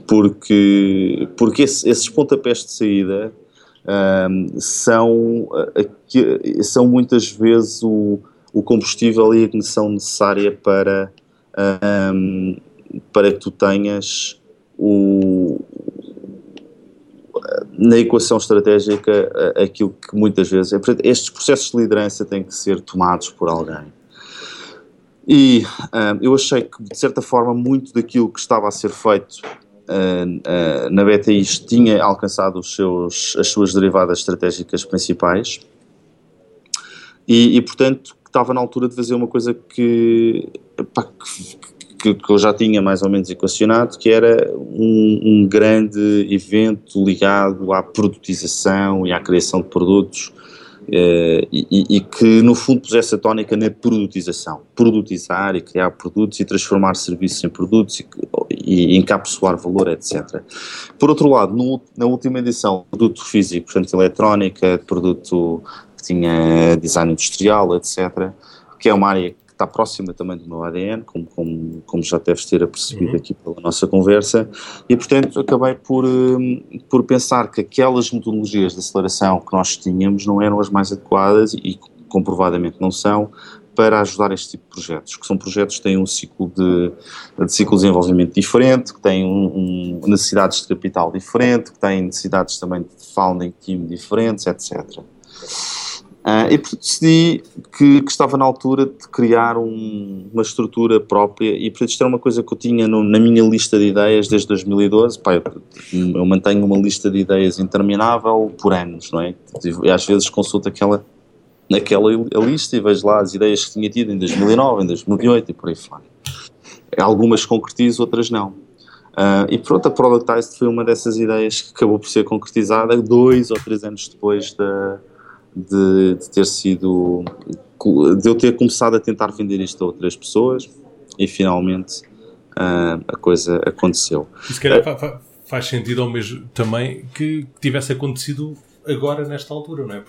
Porque porque esse, esses pontapés de saída são, são muitas vezes o, o combustível e a ignição necessária para, um, para que tu tenhas o, na equação estratégica aquilo que muitas vezes. É, portanto, estes processos de liderança têm que ser tomados por alguém. E uh, eu achei que, de certa forma, muito daquilo que estava a ser feito uh, uh, na BTI tinha alcançado os seus, as suas derivadas estratégicas principais. E, e, portanto, estava na altura de fazer uma coisa que, pá, que, que, que, eu já tinha mais ou menos equacionado, que era um, um, grande evento ligado à produtização e à criação de produtos eh, e, e, que no fundo pusesse a tónica na produtização, produtizar e criar produtos e transformar serviços em produtos e, e encapsular valor, etc. Por outro lado, no, na última edição, produto físico, portanto eletrónica, produto que tinha design industrial, etc., que é uma área está próxima também do meu ADN, como, como, como já deves ter apercebido uhum. aqui pela nossa conversa, e portanto acabei por, hum, por pensar que aquelas metodologias de aceleração que nós tínhamos não eram as mais adequadas e comprovadamente não são para ajudar este tipo de projetos, que são projetos que têm um ciclo de, de ciclo de desenvolvimento diferente, que têm um, um, necessidades de capital diferente, que têm necessidades também de founding team diferentes, etc. Uh, e decidi que, que, estava na altura de criar um, uma estrutura própria e portanto isto era uma coisa que eu tinha no, na minha lista de ideias desde 2012 Pá, eu, eu, mantenho uma lista de ideias interminável por anos, não é? E às vezes consulto aquela, aquela lista e vejo lá as ideias que tinha tido em 2009, em 2008 e por aí fora. Algumas concretizo, outras não. Uh, e pronto, a Productized foi uma dessas ideias que acabou por ser concretizada dois ou três anos depois da de, de, ter sido de eu ter começado a tentar vender isto a outras pessoas e finalmente uh, a coisa aconteceu. E se calhar uh, faz sentido ao mesmo também que tivesse acontecido agora nesta altura, não é?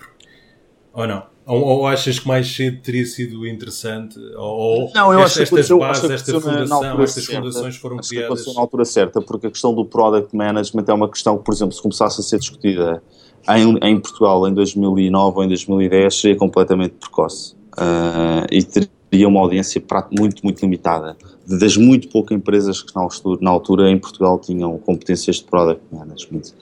Ou não? Ou, ou, achas que mais cedo teria sido interessante? Ou não, eu acho estas que bases, esta fundação, estas certa. fundações foram acho criadas? Que na altura certa, porque a questão do product management é uma questão que, por exemplo, se começasse a ser discutida em, em Portugal em 2009 ou em 2010 seria completamente precoce uh, e teria uma audiência muito, muito limitada. Das muito poucas empresas que na altura, na altura em Portugal tinham competências de product management.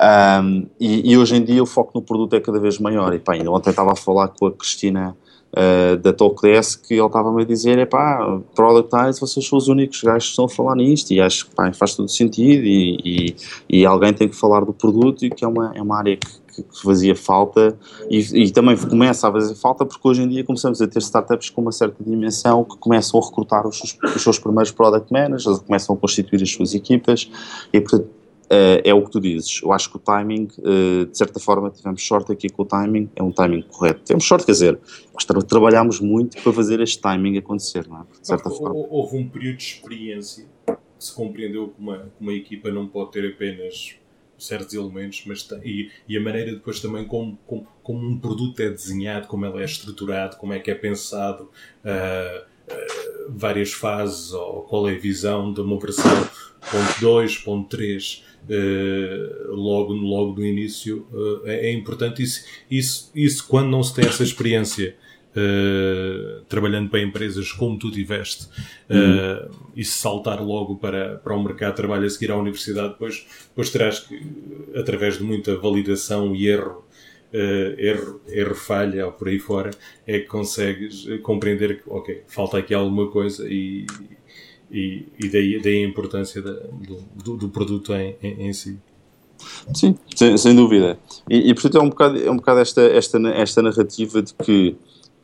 Um, e, e, hoje em dia o foco no produto é cada vez maior. E pá, ontem estava a falar com a Cristina uh, da Talkdesk que ele estava-me a dizer: é pá, Productize, vocês são os únicos gajos que estão a falar nisto. E acho que pá, faz todo sentido. E, e, e, alguém tem que falar do produto, e que é uma, é uma área que, que fazia falta. E, e, também começa a fazer falta porque hoje em dia começamos a ter startups com uma certa dimensão que começam a recrutar os seus, os seus primeiros product managers, começam a constituir as suas equipas. E portanto Uh, é o que tu dizes. Eu acho que o timing, uh, de certa forma, tivemos sorte aqui com o timing, é um timing correto. Temos sorte, quer dizer, nós tra trabalhámos muito para fazer este timing acontecer, não é? De certa forma. Houve um período de experiência que se compreendeu que uma, uma equipa não pode ter apenas certos elementos, mas e, e, a maneira depois também como, como, como, um produto é desenhado, como ele é estruturado, como é que é pensado, uh, várias fases, ou qual é a visão de uma operação, ponto 2, ponto 3, uh, logo, logo no início, é, é, importante isso, isso, isso quando não se tem essa experiência uh, trabalhando para empresas como tu tiveste, uh, e se saltar logo para, para o mercado de trabalho a seguir à universidade, depois, depois terás que, através de muita validação e erro, Uh, erro, erro, falha ou por aí fora, é que consegues compreender que, ok, falta aqui alguma coisa e, e, e daí, daí a importância da, do, do, produto em, em, em, si. Sim, sem, sem dúvida. E, e, portanto é um bocado, é um bocado esta, esta, esta narrativa de que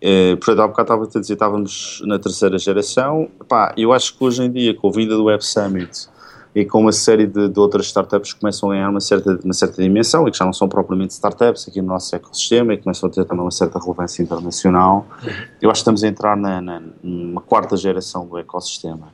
Uh, portanto, há bocado estava a dizer, estávamos na terceira geração. Pá, eu acho que hoje em dia, com a vinda do Web Summit e com uma série de, de, outras startups que começam a ganhar uma certa, uma certa dimensão e que já não são propriamente startups aqui no nosso ecossistema e começam a ter também uma certa relevância internacional, eu acho que estamos a entrar na, na numa quarta geração do ecossistema.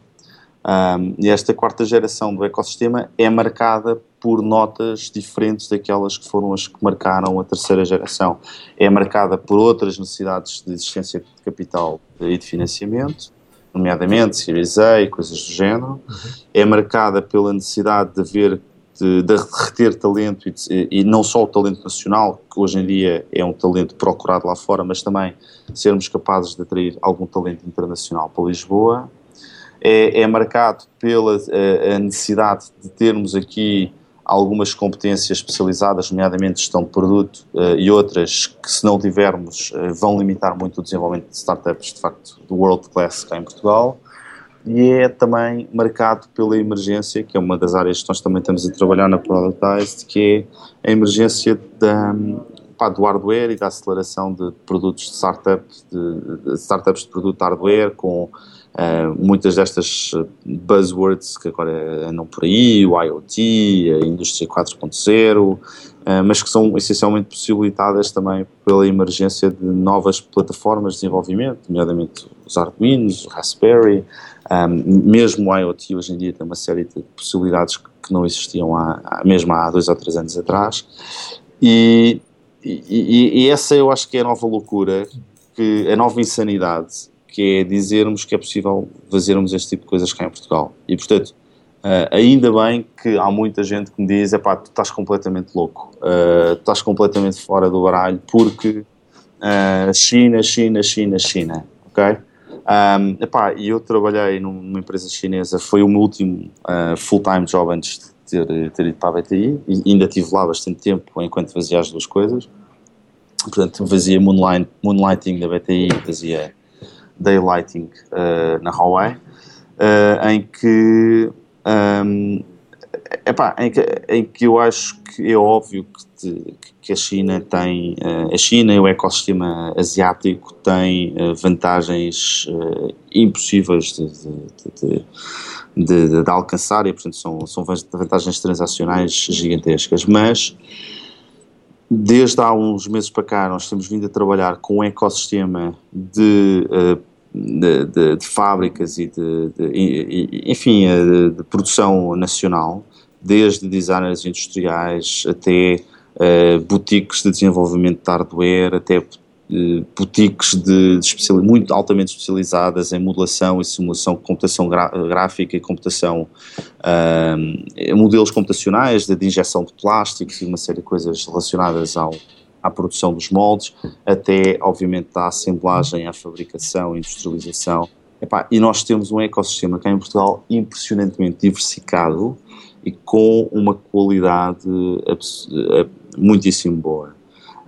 Um, e esta quarta geração do ecossistema é marcada por notas diferentes daquelas que foram as que marcaram a terceira geração. É marcada por outras necessidades de existência de capital e de financiamento, nomeadamente Series A e coisas do género. Uhum. É marcada pela necessidade de haver de, de reter talento e, de, e, não só o talento nacional, que hoje em dia é um talento procurado lá fora, mas também sermos capazes de atrair algum talento internacional para Lisboa é, é marcado pela a, a necessidade de termos aqui algumas competências especializadas, nomeadamente gestão de produto, uh, e outras que, se não tivermos, uh, vão limitar muito o desenvolvimento de startups, de facto, do world class cá em Portugal. E é também marcado pela emergência, que é uma das áreas que nós também estamos a trabalhar na Productized, que é a emergência da, pá, do hardware e da aceleração de produtos de startups, de, de startups de produto hardware, com Uh, muitas destas buzzwords que agora andam por aí, o IoT, a indústria 4.0, uh, mas que são essencialmente possibilitadas também pela emergência de novas plataformas de desenvolvimento, nomeadamente os Arduinos, o Raspberry, um, mesmo o IoT hoje em dia tem uma série de possibilidades que não existiam há mesmo há dois ou três anos atrás, e, e, e essa eu acho que é a nova loucura, que a nova insanidade que é dizermos que é possível fazermos este tipo de coisas cá em Portugal. E, portanto, uh, ainda bem que há muita gente que me diz, epá, tu estás completamente louco, uh, estás completamente fora do baralho, porque uh, China, China, China, China, ok? Um, epá, e eu trabalhei numa empresa chinesa, foi o meu último full-time job antes de ter, ter ido para a BTI, e ainda estive lá bastante tempo enquanto fazia as duas coisas. Portanto, fazia moonlight, moonlighting da BTI, fazia daylighting uh, na Hawaii, uh, em que um, epá, em que, em que eu acho que é óbvio que, que a China tem, uh, a China e o ecossistema asiático têm uh, vantagens uh, impossíveis de, de, de, de, alcançar e, portanto, são, são vantagens transacionais gigantescas, mas desde há uns meses para cá nós temos vindo a trabalhar com um ecossistema de de, de, de fábricas e de, de enfim, eh, de, produção nacional, desde designers industriais até uh, boutiques de desenvolvimento de hardware, até uh, boutiques de, de muito altamente especializadas em modelação e simulação, computação gráfica e computação, uh, modelos computacionais de, de injeção de plásticos e uma série de coisas relacionadas ao, à produção dos moldes, até, obviamente, da assemblagem, à fabricação, industrialização. Epá, e nós temos um ecossistema cá em Portugal impressionantemente diversificado e com uma qualidade muitíssimo boa.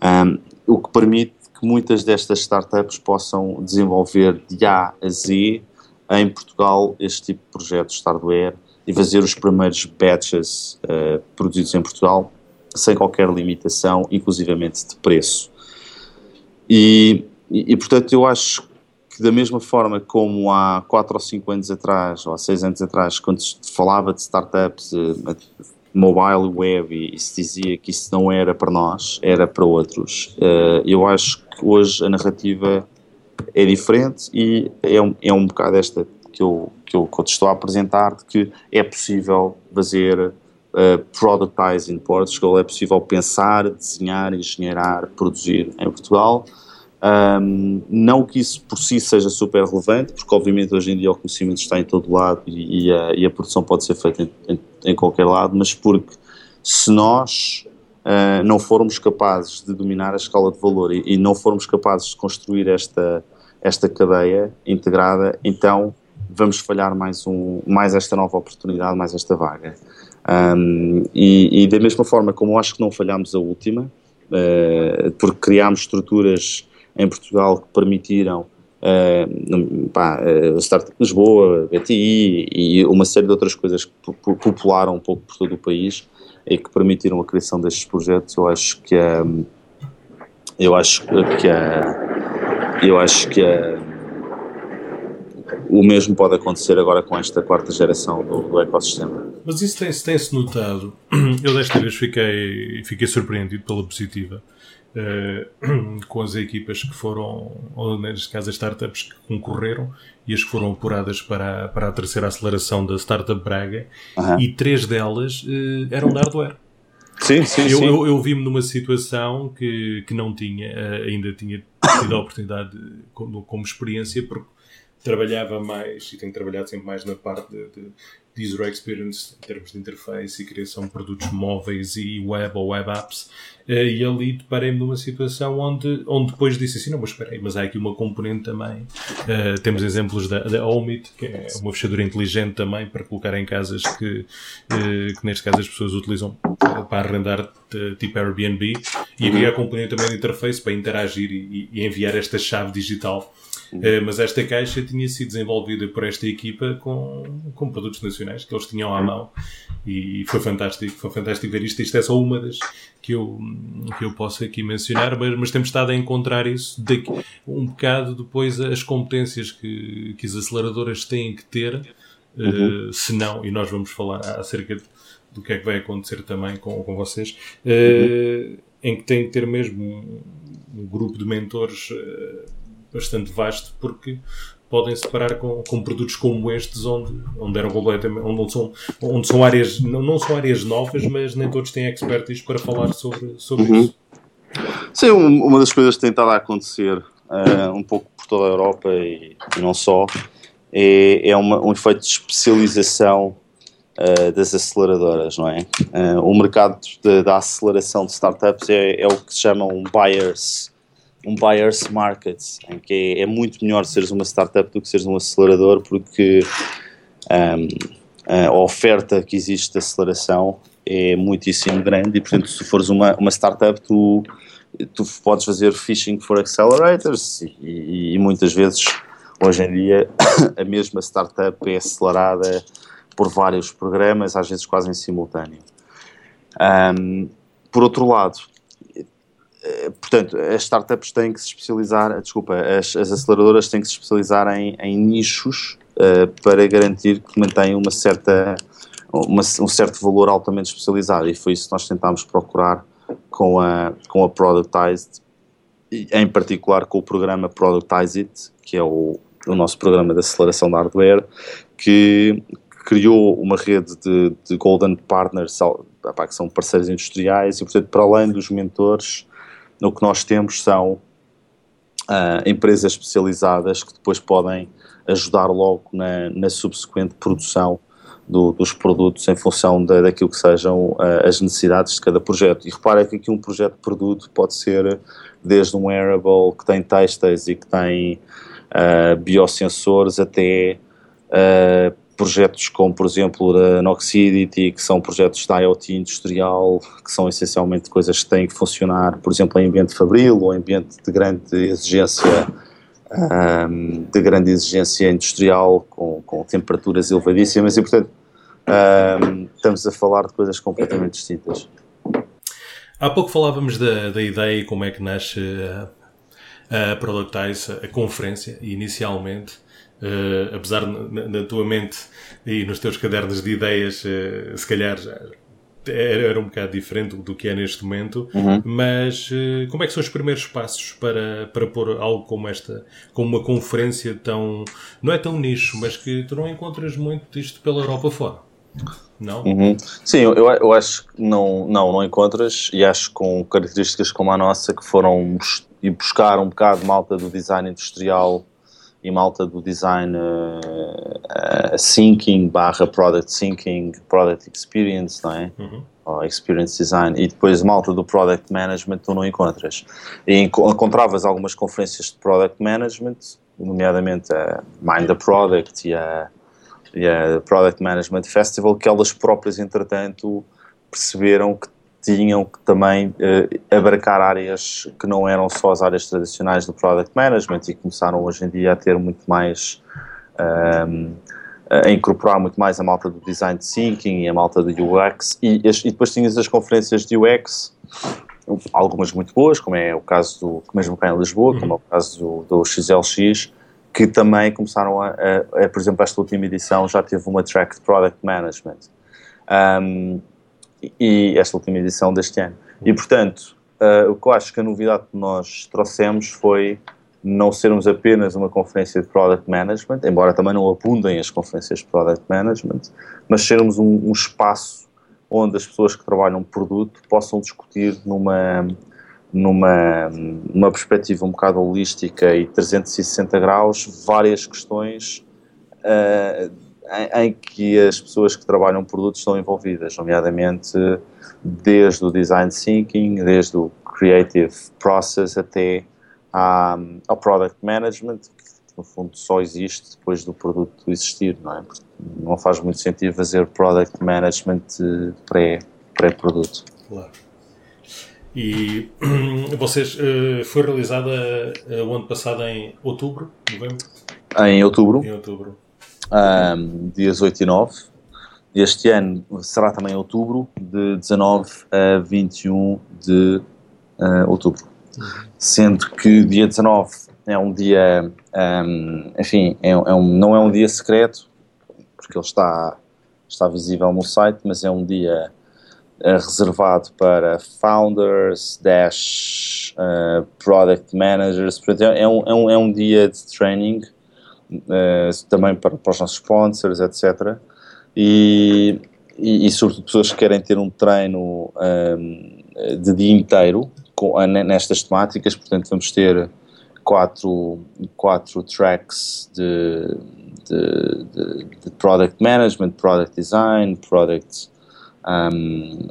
Um, o que permite que muitas destas startups possam desenvolver de A a Z em Portugal este tipo de projetos de hardware e fazer os primeiros batches uh, produzidos em Portugal sem qualquer limitação, inclusivamente de preço. E, e, e, portanto, eu acho que da mesma forma como há 4 ou 5 anos atrás, ou há 6 anos atrás, quando se falava de startups, mobile web, e, e, se dizia que isso não era para nós, era para outros, uh, eu acho que hoje a narrativa é diferente e é um, é um bocado esta que eu, que eu, que eu te estou a apresentar, de que é possível fazer uh, productize in Portugal, é possível pensar, desenhar, engenheirar, produzir em Portugal. Um, não que isso por si seja super relevante, porque obviamente hoje em dia o conhecimento está em todo lado e, e, a, e a, produção pode ser feita em, em, em, qualquer lado, mas porque se nós uh, não formos capazes de dominar a escala de valor e, e, não formos capazes de construir esta, esta cadeia integrada, então vamos falhar mais, um, mais esta nova oportunidade, mais esta vaga. Um, e, e, da mesma forma como acho que não falhámos a última, uh, porque criámos estruturas em Portugal que permitiram uh, pá, uh, Startup Lisboa, BTI e uma série de outras coisas que popularam um pouco por todo o país e que permitiram a criação destes projetos, eu acho que um, eu acho que eu acho que o mesmo pode acontecer agora com esta quarta geração do, do ecossistema. Mas isso tem-se tem notado. (clears throat) Eu desta vez fiquei, fiquei surpreendido pela positiva. Uh, (clears throat) com as equipas que foram, ou neste caso as startups que concorreram e as que foram apuradas para, a, para a terceira aceleração da Startup Braga uhum. e três delas uh, eram de hardware. Sim, sim, eu, sim. Eu, eu vi-me numa situação que, que não tinha, uh, ainda tinha tido a oportunidade como, como experiência, porque trabalhava mais e tenho trabalhado sempre mais na parte de, de, de user experience em termos de interface e criação de produtos móveis e web ou web apps. Eh, e ali deparei-me numa situação onde, onde depois disse assim, não, mas espera aí, mas há aqui uma componente também. Uh, temos exemplos da, da Omit, que é uma fechadura inteligente também para colocar em casas que, uh, que neste caso as pessoas utilizam para arrendar tipo Airbnb. E havia a componente também de interface para interagir e, e enviar esta chave digital Uh, mas esta caixa tinha sido desenvolvida por esta equipa com, com produtos nacionais que eles tinham à mão. E foi fantástico, foi fantástico ver isto. Isto é só uma das que eu, que eu posso aqui mencionar, mas, mas temos estado a encontrar isso daqui, um bocado depois as competências que, que as aceleradoras têm que ter, uh, se não, e nós vamos falar acerca do que é que vai acontecer também com, com vocês, uh, em que tem que ter mesmo um, um grupo de mentores bastante vasto porque podem separar com, com produtos como estes onde, onde eram completamente onde são, onde são áreas não, não são áreas novas mas nem todos têm expertise para falar sobre, sobre uhum. isso Sim, uma das coisas que tem estado a acontecer uh, um pouco por toda a Europa e, e não só é, é uma, um efeito de especialização uh, das aceleradoras, não é? Uh, o mercado da aceleração de startups é, é o que se chama um buyer's um buyer's market, em que é, é, muito melhor seres uma startup do que seres um acelerador, porque um, a oferta que existe de aceleração é muitíssimo grande e, portanto, se fores uma, uma startup, tu, tu podes fazer phishing for accelerators e, e, muitas vezes, hoje em dia, (coughs) a mesma startup é acelerada por vários programas, às vezes quase em simultâneo. Um, por outro lado, portanto, as startups têm que se especializar, desculpa, as, as aceleradoras têm que se especializar em, em nichos uh, para garantir que mantêm uma certa, uma, um certo valor altamente especializado. E foi isso que nós tentámos procurar com a, com a Productized, em particular com o programa Productize It, que é o, o nosso programa de aceleração de hardware, que criou uma rede de, de Golden Partners, que são parceiros industriais, e portanto, para além dos mentores, no que nós temos são uh, empresas especializadas que depois podem ajudar logo na, na subsequente produção do, dos produtos em função da, daquilo que sejam uh, as necessidades de cada projeto. E repara que aqui um projeto de produto pode ser desde um wearable que tem têxteis e que tem uh, biosensores até uh, projetos como, por exemplo, da Noxidity, que são projetos de IoT industrial, que são essencialmente coisas que têm que funcionar, por exemplo, em ambiente fabril ou em ambiente de grande exigência um, de grande exigência industrial, com, com temperaturas elevadíssimas e, portanto, um, estamos a falar de coisas completamente distintas. Há pouco falávamos da, da ideia e como é que nasce a, a Productize, a conferência, inicialmente. Uh, apesar na, na, tua mente e nos teus cadernos de ideias, uh, se calhar era, era, um bocado diferente do que é neste momento, uhum. mas uh, como é que são os primeiros passos para, para pôr algo como esta, como uma conferência tão, não é tão nicho, mas que tu não encontras muito disto pela Europa fora? Não? Uhum. Sim, eu, eu acho que não, não, não encontras e acho que com características como a nossa que foram e buscar um bocado malta do design industrial e malta do design uh, uh, thinking barra product thinking, product experience, não é? Uhum. Ou experience design e depois malta do product management tu não encontras. E encontravas algumas conferências de product management, nomeadamente a Mind the Product e a e a Product Management Festival, que elas próprias, entretanto, perceberam que tinham que também uh, abarcar áreas que não eram só as áreas tradicionais do Product Management e começaram hoje em dia a ter muito mais. Um, ehm, a incorporar muito mais a malta do Design Thinking e a malta do UX e, e depois tinhas as conferências de UX algumas muito boas, como é o caso do, mesmo cá em Lisboa, como é o caso do, do XLX, que também começaram a, a, a, por exemplo, esta última edição já teve uma track de Product Management. Um, e esta última edição deste ano. E, portanto, uh, o que eu acho que a novidade que nós trouxemos foi não sermos apenas uma conferência de Product Management, embora também não abundem as conferências de Product Management, mas sermos um, um espaço onde as pessoas que trabalham produto possam discutir numa numa, numa perspectiva um bocado holística e 360 graus, várias questões uh, em, em, que as pessoas que trabalham produtos estão envolvidas, nomeadamente desde o design thinking, desde o creative process até à, ao product management, que no fundo só existe depois do produto existir, não é? Não faz muito sentido fazer product management pré-produto. Pré claro. E (clears throat) vocês uh, foi realizada uh, o ano passado em outubro, novembro? Em outubro. Em outubro. Um, dias 8 e 9. Este ano será também outubro, de 19 a 21 de uh, outubro. Sendo que dia 19 é um dia, um, enfim, é, é um, não é um dia secreto, porque ele está, está visível no site, mas é um dia uh, reservado para founders, dash, uh, product managers. É, é, um, é, um, é um dia de training uh, também para, para os nossos sponsors, etc. E, e, e, sobretudo pessoas que querem ter um treino um, de dia inteiro com, nestas temáticas. Portanto, vamos ter quatro, quatro tracks de, de, de, de product management, product design, product um,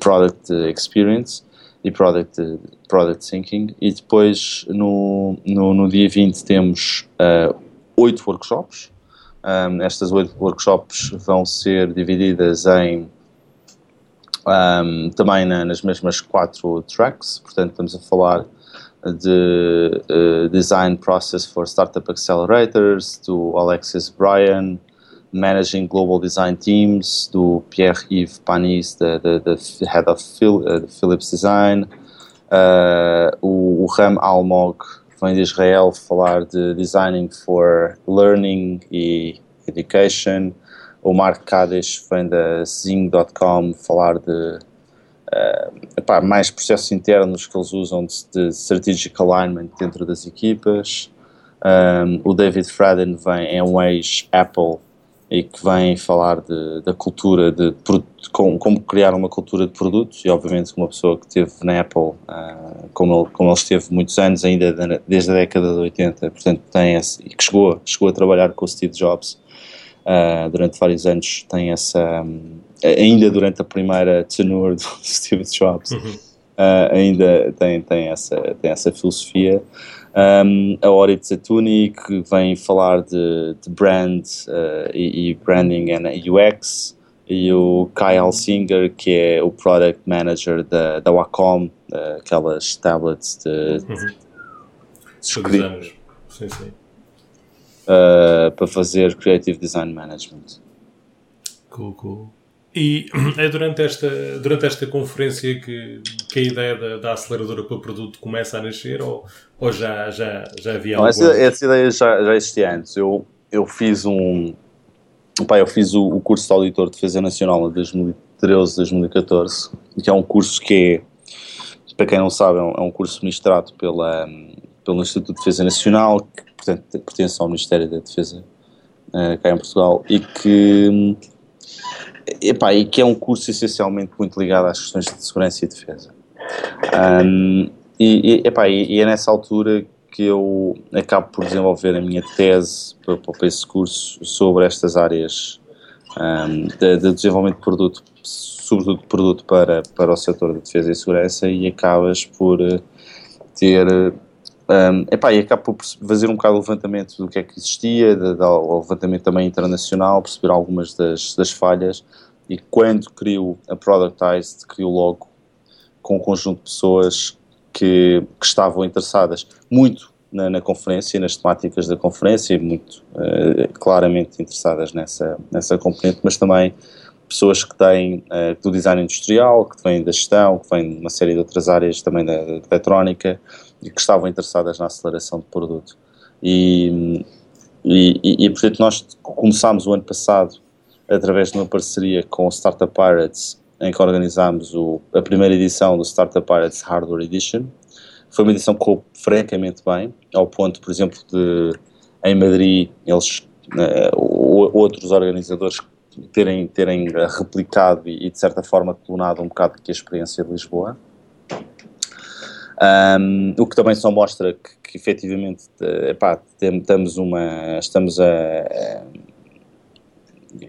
product experience e product, product thinking. E depois no, no, no dia 20 temos uh, oito workshops. Um, estas oito workshops vão ser divididas em um, também na, nas mesmas quatro tracks, portanto estamos a falar de uh, Design Process for Startup Accelerators, do Alexis Bryan, Managing Global Design Teams, do Pierre-Yves Panis, da, Head of Phil, uh, Philips Design, uh, o, o, Ram Almog vem de Israel falar de Designing for Learning e Education, o Mark Kadish vem da Zing.com falar de uh, epá, mais processos internos que eles usam de, de strategic alignment dentro das equipas. Um, o David Fradden vem, é um ex-Apple e que vem falar de, da cultura, de, de como, como, criar uma cultura de produtos e obviamente uma pessoa que esteve na Apple, uh, como, ele, como ele esteve muitos anos ainda desde a década de 80, portanto tem esse, e que chegou, chegou a trabalhar com o Steve Jobs uh, durante vários anos, tem essa, um, ainda durante a primeira tenure do (laughs) Steve Jobs, uhum. uh, ainda tem, tem, essa, tem essa filosofia um, a Audit Zatuni, que vem falar de, de brand uh, e, e, branding and UX, e o Kai Alsinger, que é o Product Manager da, da Wacom, uh, aquelas tablets de, uhum. de Sim, sim. Uh, para fazer Creative Design Management. Cool, cool. E (clears throat) é durante esta, durante esta conferência que, que a ideia da, da aceleradora para o produto começa a nascer ou, ou já, já, já havia Não, essa, essa, ideia já, já existia antes. Eu, eu fiz um. Pá, eu fiz o, o curso de auditor de defesa nacional em 2013, 2014, que é um curso que é, para quem não sabe, é um, é um curso ministrado pela, pelo Instituto de Defesa Nacional, que portanto, pertence ao Ministério da Defesa uh, cá em Portugal, e que epá, e que é um curso essencialmente muito ligado às questões de segurança e defesa. Um, e, e, epá, e, e é nessa altura que eu acabo por desenvolver a minha tese para, para esse curso sobre estas áreas um, de, de, desenvolvimento de produto, sobretudo de produto para, para o setor de defesa e segurança, e acabas por eh, ter. Um, epá, e acabo por fazer um bocado o levantamento do que é que existia, o levantamento também internacional, perceber algumas das, das falhas, e quando crio a Productized, crio logo com um conjunto de pessoas que, que estavam interessadas muito na, na, conferência, nas temáticas da conferência, muito uh, claramente interessadas nessa, nessa componente, mas também pessoas que têm uh, do design industrial, que vêm da gestão, que vêm de uma série de outras áreas também da, da eletrónica e que estavam interessadas na aceleração de produto. E, e, e, e portanto nós começámos o ano passado através de uma parceria com o Startup Pirates em que organizámos o, a primeira edição do Startup Pirates Hardware Edition. Foi uma edição que correu francamente bem, ao ponto, por exemplo, de em Madrid eles uh, outros organizadores terem, terem replicado e, de certa forma clonado um bocado aqui a experiência de Lisboa. Um, o que também só mostra que, que efetivamente epá, estamos, uma, estamos a, a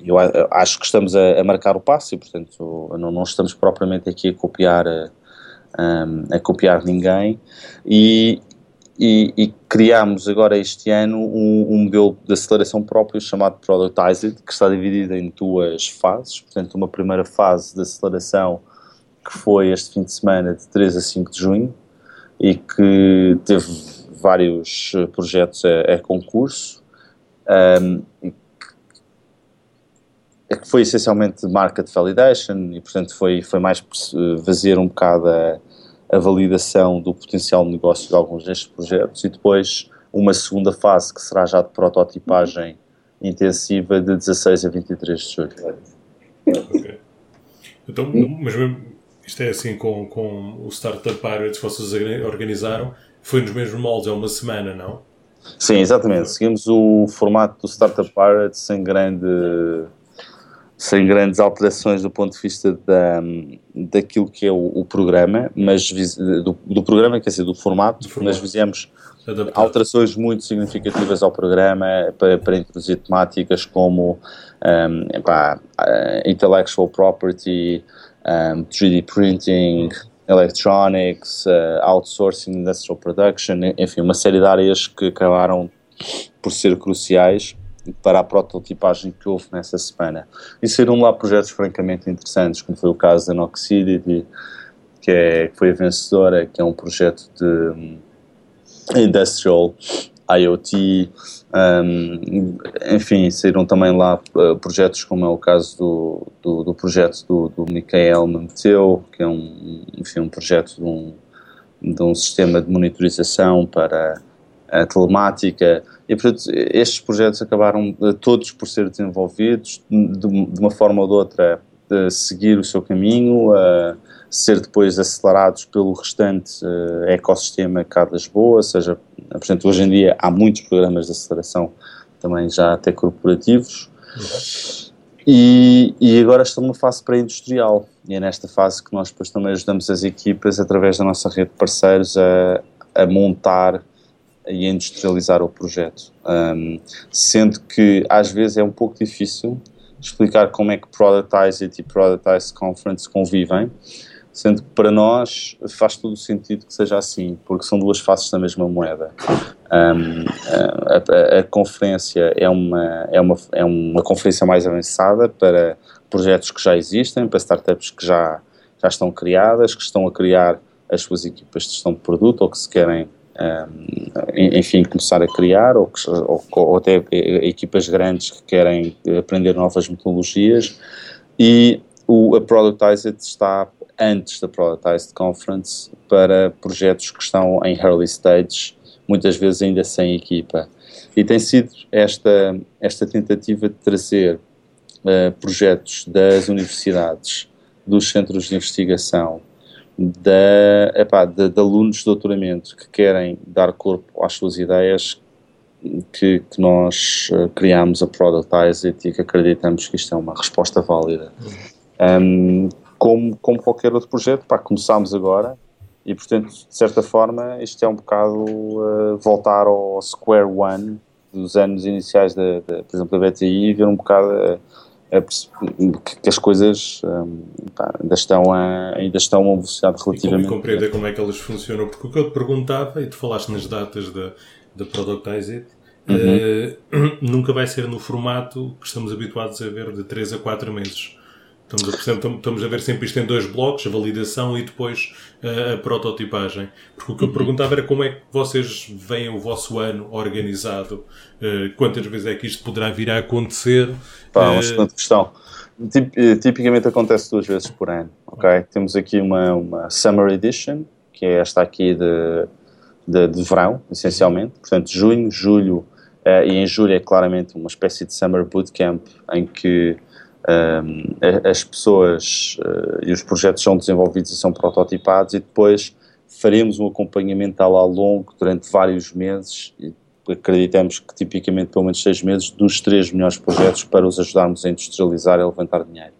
eu acho que estamos a, a, marcar o passo e, portanto, não, não estamos propriamente aqui a copiar, a, a copiar ninguém. E, e, e criámos agora este ano um, um, modelo de aceleração próprio chamado Productized, que está dividido em duas fases. Portanto, uma primeira fase de aceleração que foi este fim de semana de 3 a 5 de junho e que teve vários projetos a, a concurso. Um, é que foi essencialmente market validation e, portanto, foi, foi mais fazer um bocado a, a validação do potencial de negócio de alguns destes projetos e depois uma segunda fase que será já de prototipagem intensiva de 16 a 23 de julho. Okay. Então, mas isto é assim com, com o Startup Pirates que vocês organizaram, foi nos mesmos moldes, é uma semana, não? Sim, exatamente. Seguimos o formato do Startup Pirates sem grande sem grandes alterações do ponto de vista da, daquilo que é o, o programa, mas do, do, programa, quer dizer, do formato, do formato. mas fizemos Adaptado. alterações muito significativas ao programa para, para introduzir temáticas como um, epá, intellectual property, um, 3D printing, electronics, uh, outsourcing, industrial production, enfim, uma série de áreas que acabaram por ser cruciais para a prototipagem que houve nessa semana. E saíram lá projetos francamente interessantes, como foi o caso da Noxidity, que, é, que foi a vencedora, que é um projeto de um, industrial IoT, um, enfim, saíram também lá uh, projetos como é o caso do, do, do projeto do, do Michael Mameteu, que é um, enfim, um projeto de um, de um sistema de monitorização para a telemática, e portanto estes projetos acabaram uh, todos por ser desenvolvidos de, de, uma forma ou de outra de seguir o seu caminho, uh, ser depois acelerados pelo restante uh, ecossistema cá de Lisboa, seja, portanto hoje em dia há muitos programas de aceleração também já até corporativos, e, e, agora estão numa fase pré-industrial, e é nesta fase que nós depois também ajudamos as equipas através da nossa rede de parceiros a, a montar e industrializar o projeto. Um, sendo que às vezes é um pouco difícil explicar como é que Productize It e Productize Conference convivem, sendo que para nós faz todo o sentido que seja assim, porque são duas faces da mesma moeda. Um, a, a, a, conferência é uma, é, uma, é uma conferência mais avançada para projetos que já existem, para startups que já, já estão criadas, que estão a criar as suas equipas de gestão de produto ou que se querem enfim, começar a criar, ou, que, ou, ou, até equipas grandes que querem aprender novas metodologias. E o, a Productized está antes da Productized Conference para projetos que estão em early stage, muitas vezes ainda sem equipa. E tem sido esta, esta tentativa de trazer uh, projetos das universidades, dos centros de investigação, da, epá, de, de, alunos de doutoramento que querem dar corpo às suas ideias que, que nós uh, criamos a Productize It e que acreditamos que isto é uma resposta válida. Um, como, como qualquer outro projeto, pá, começámos agora e, portanto, de certa forma, isto é um bocado uh, voltar ao square one dos anos iniciais, da, da por exemplo, da BTI e ver um bocado que as coisas um, pá, ainda, estão a, ainda estão a uma velocidade relativamente... E compreender como é que elas funcionam, porque o que eu te perguntava, e tu falaste nas datas da, da Productize It, uhum. uh, (clears throat) nunca vai ser no formato que estamos habituados a ver de 3 a 4 meses. Estamos a, estamos a ver sempre isto em dois blocos, a validação e depois uh, a prototipagem. Porque o que eu uhum. perguntava era como é que vocês veem o vosso ano organizado, uh, quantas vezes é que isto poderá vir a acontecer. Pá, uma excelente questão. Tipicamente acontece duas vezes por ano, ok? Temos aqui uma, uma Summer Edition, que é esta aqui de de, de verão, essencialmente. Portanto, junho, julho uh, e em julho é claramente uma espécie de summer bootcamp em que as pessoas uh, e os projetos são desenvolvidos e são prototipados e depois faremos um acompanhamento ao longo durante vários meses e acreditamos que tipicamente pelo menos seis meses dos três melhores projetos para os ajudarmos a industrializar e a levantar dinheiro.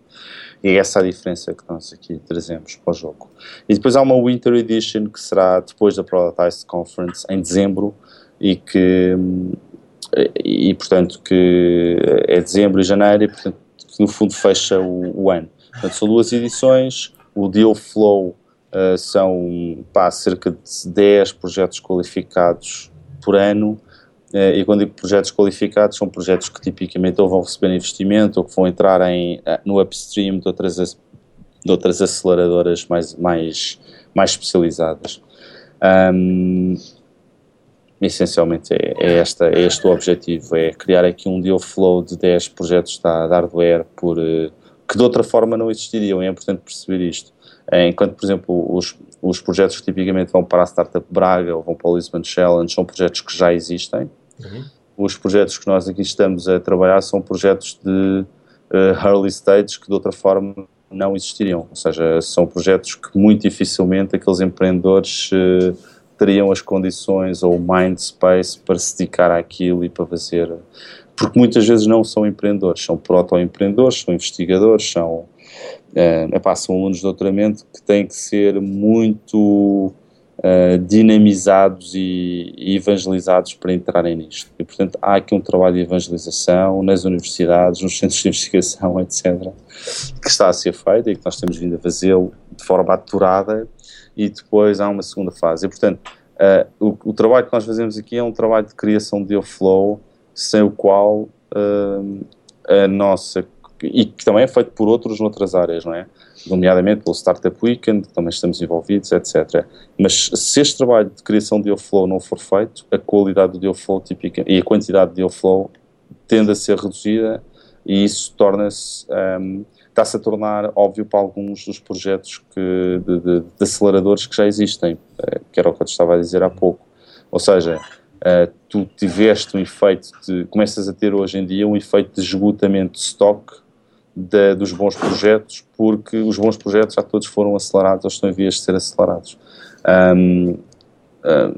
E é essa a diferença que nós aqui trazemos para o jogo. E depois há uma Winter Edition que será depois da Productize Conference em dezembro e que e portanto que é dezembro e janeiro e portanto que no fundo fecha o, o ano. Portanto, são duas edições, o Deal Flow uh, são pá, cerca de 10 projetos qualificados por ano eh, e quando digo projetos qualificados, são projetos que tipicamente ou vão receber investimento ou que vão entrar em, eh, no upstream de outras, de outras aceleradoras mais, mais, mais especializadas. Um, essencialmente é, é, esta, é este o objetivo, é criar aqui um deal flow de 10 projetos da, da hardware por, eh, que de outra forma não existiriam, é importante perceber isto. Enquanto, por exemplo, os, os projetos que tipicamente vão para a Startup Braga ou vão para o Lisbon Challenge são projetos que já existem, Uhum. Os projetos que nós aqui estamos a trabalhar são projetos de uh, early stage que de outra forma não existiriam. Ou seja, são projetos que muito dificilmente aqueles empreendedores uh, teriam as condições ou o mind space para se dedicar àquilo e para fazer. Porque muitas vezes não são empreendedores, são proto-empreendedores, são investigadores, são, uh, epá, são alunos de doutoramento que têm que ser muito uh, dinamizados e, e, evangelizados para entrarem nisto. E, portanto, há aqui um trabalho de evangelização nas universidades, nos centros de investigação, etc., que está a ser feito e que nós temos vindo a fazê-lo de forma aturada e depois há uma segunda fase. E, portanto, uh, o, o, trabalho que nós fazemos aqui é um trabalho de criação de flow sem o qual uh, a nossa e que também é feito por outros noutras áreas, não é? Nomeadamente pelo Startup Weekend, que também estamos envolvidos, etc. Mas se este trabalho de criação de flow não for feito, a qualidade do deal flow típica e a quantidade de deal flow tende a ser reduzida e isso torna-se um, está-se a tornar óbvio para alguns dos projetos que, de, de, de, aceleradores que já existem, eh, que era o que eu te estava a dizer há pouco. Ou seja, uh, tu tiveste um efeito, de, começas a ter hoje em dia um efeito de esgotamento de stock de, dos bons projetos, porque os bons projetos já todos foram acelerados ou estão em vias de ser acelerados. Um,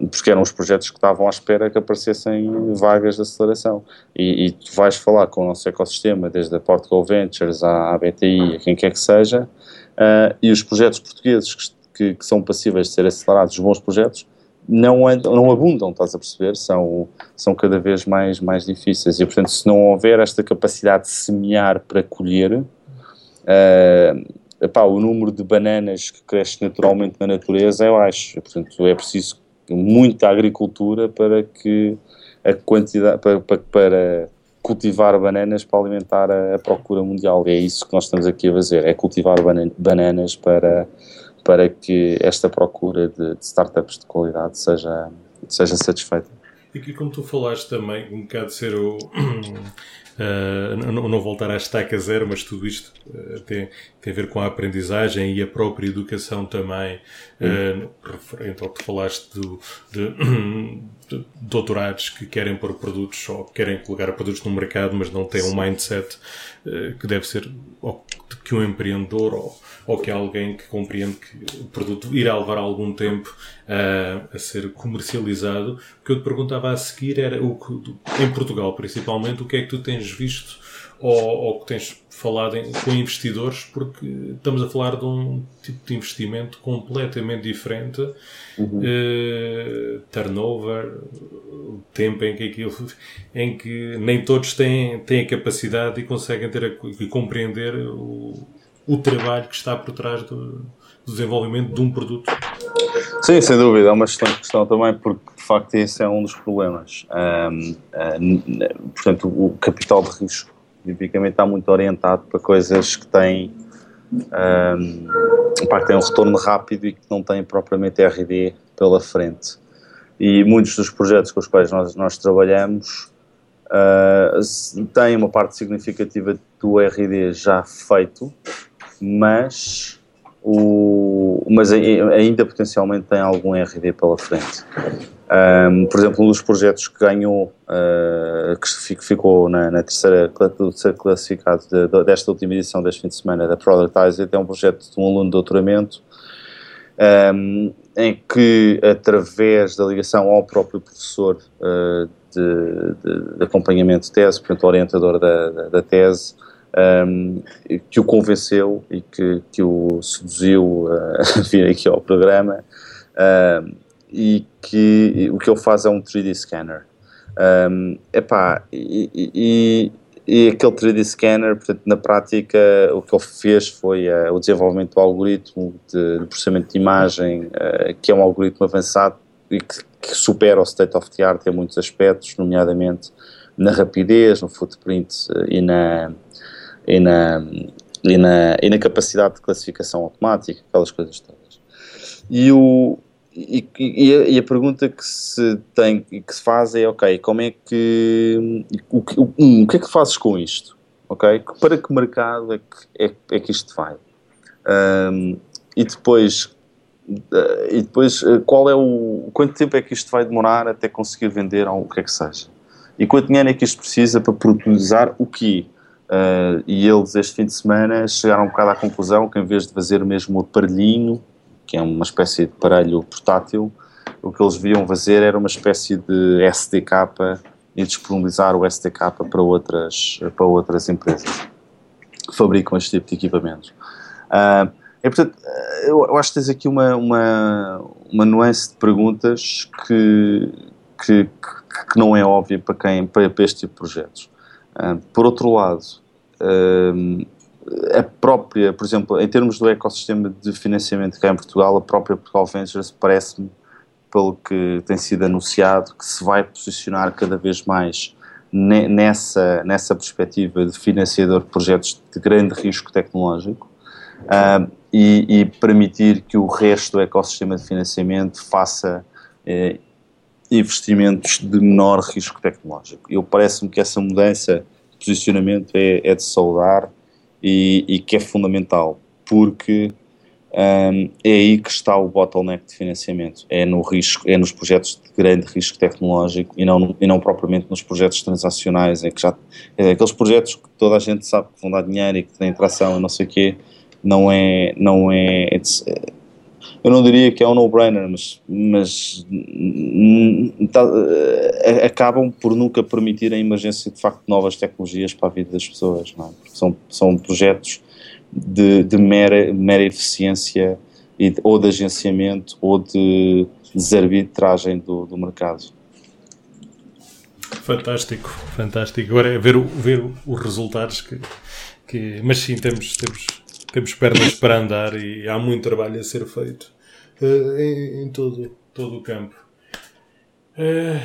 porque eram os projetos que estavam à espera que aparecessem vagas de aceleração. E, e tu vais falar com o nosso ecossistema, desde a Portugal Ventures à, à BTI, a quem quer que seja, uh, e os projetos portugueses que, que, que, são passíveis de ser acelerados, os bons projetos, não, não abundam, estás a perceber? São, são cada vez mais, mais difíceis. E, portanto, se não houver esta capacidade de semear para colher, uh, epá, o número de bananas que cresce naturalmente na natureza é baixo. Portanto, é preciso muita agricultura para que a quantidade, para, para, para cultivar bananas para alimentar a, a, procura mundial. É isso que nós estamos aqui a fazer, é cultivar bananas para para que esta procura de, de startups de qualidade seja, seja satisfeita. E aqui, como tu falaste também, um bocado ser o. Uh, não, não, voltar à estaca zero, mas tudo isto uh, tem, tem a ver com a aprendizagem e a própria educação também, uh, referente ao que falaste do, (coughs) de, doutorados que querem pôr produtos ou querem colocar produtos no mercado, mas não têm um mindset que deve ser que um empreendedor ou, ou que alguém que compreende que o produto irá levar algum tempo uh, a ser comercializado. O que eu te perguntava a seguir era, o que, em Portugal principalmente, o que é que tu tens visto ou, ou que tens falado em, com investidores, porque estamos a falar de um tipo de investimento completamente diferente. Uhum. Uh, turnover, tempo em que aquilo, em que nem todos têm, têm a capacidade e conseguem ter a, e compreender o, o trabalho que está por trás do, do desenvolvimento de um produto. Sim, sem dúvida, é uma excelente questão também, porque de facto esse é um dos problemas. Um, um, portanto, o capital de risco tipicamente está muito orientado para coisas que têm, um, pá, que têm um retorno rápido e que não têm propriamente RD pela frente. E muitos dos projetos com os quais nós, nós trabalhamos uh, têm uma parte significativa do RD já feito, mas o, mas ainda potencialmente tem algum RD pela frente. Um, por exemplo, um dos projetos que ganhou, uh, que ficou na, na terceira, terceiro classificado de, de, desta última edição deste fim de semana da Productizer, é um projeto de um aluno de doutoramento, um, em que, através da ligação ao próprio professor uh, de, de, de, acompanhamento de tese, portanto, orientador da, da, da tese, um, que o convenceu e que, que o seduziu a (laughs) vir aqui ao programa e que o que ele faz é um 3D scanner. Um, epá, e, e, e aquele 3D scanner, portanto, na prática, o que ele fez foi uh, o desenvolvimento do algoritmo de, de processamento de imagem, uh, que é um algoritmo avançado e que, que, supera o state of the art em muitos aspectos, nomeadamente na rapidez, no footprint uh, e, na, e, na, e, na, e na capacidade de classificação automática, aquelas coisas todas. E o, e, e, a, e, a, pergunta que se tem que se faz é ok, como é que o, o, o que é que fazes com isto? Ok? Para que mercado é que, é, é que isto vai? Um, e depois uh, e depois uh, qual é o quanto tempo é que isto vai demorar até conseguir vender ou o que é que seja? E quanto dinheiro é que isto precisa para produzir o quê? Uh, e eles este fim de semana chegaram um bocado à conclusão que em vez de fazer mesmo o aparelhinho que é uma espécie de aparelho portátil, o que eles viam fazer era uma espécie de SDK e disponibilizar o SDK para outras, para outras empresas que fabricam este tipo de equipamentos. Uh, é, portanto, eu, acho que tens aqui uma, uma, uma nuance de perguntas que, que, que não é óbvia para, quem, para, este tipo de projetos. Uh, por outro lado, a própria, por exemplo, em termos do ecossistema de financiamento cá em Portugal, a própria Portugal Ventures parece-me, pelo que tem sido anunciado, que se vai posicionar cada vez mais nessa, nessa perspectiva de financiador de projetos de grande risco tecnológico uh, e, e, permitir que o resto do ecossistema de financiamento faça eh, investimentos de menor risco tecnológico. Eu parece-me que essa mudança posicionamento é, é de saudar e, e que é fundamental, porque um, é aí que está o bottleneck de financiamento, é no risco, é nos projetos de grande risco tecnológico e não, e não propriamente nos projetos transacionais, é que já, é aqueles projetos que toda a gente sabe que vão dar dinheiro e que têm tração e não sei o quê, não é, não é, eu não diria que é um no-brainer, mas, mas tá, acabam por nunca permitir a emergência de facto de novas tecnologias para a vida das pessoas. É? São, são projetos de, de mera, mera eficiência e, ou de agenciamento ou de desarbitragem do, do mercado. Fantástico, fantástico. Agora é ver, ver os resultados que, que. Mas sim, temos, temos temos pernas para andar e há muito trabalho a ser feito uh, em, em, todo, todo o campo. Uh,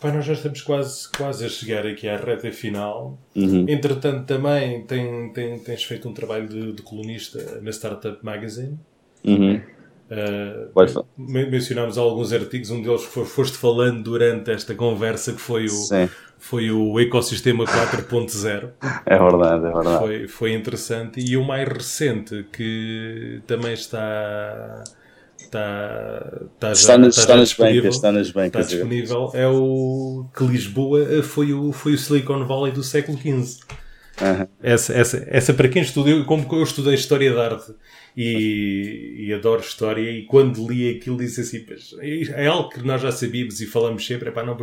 pá, nós já estamos quase, quase a chegar aqui à reta final. Uhum. Entretanto, também tem, tem, tens feito um trabalho de, de colunista na Startup Magazine. Uhum. Uh, mencionámos alguns artigos, um deles que foste falando durante esta conversa, que foi o, Sim foi o Ecossistema 4.0. É verdade, é verdade. Foi, foi interessante. E o mais recente, que também está, está, está, está, já, nas, está nas bancas, está nas bancas. Está disponível. É o que Lisboa foi o, foi o Silicon Valley do século XV. Uhum. Essa, essa, essa para quem estudou, como eu estudei História da Arte e, e, adoro História, e quando li aquilo disse assim, é algo que nós já sabíamos e falamos sempre, epá, não,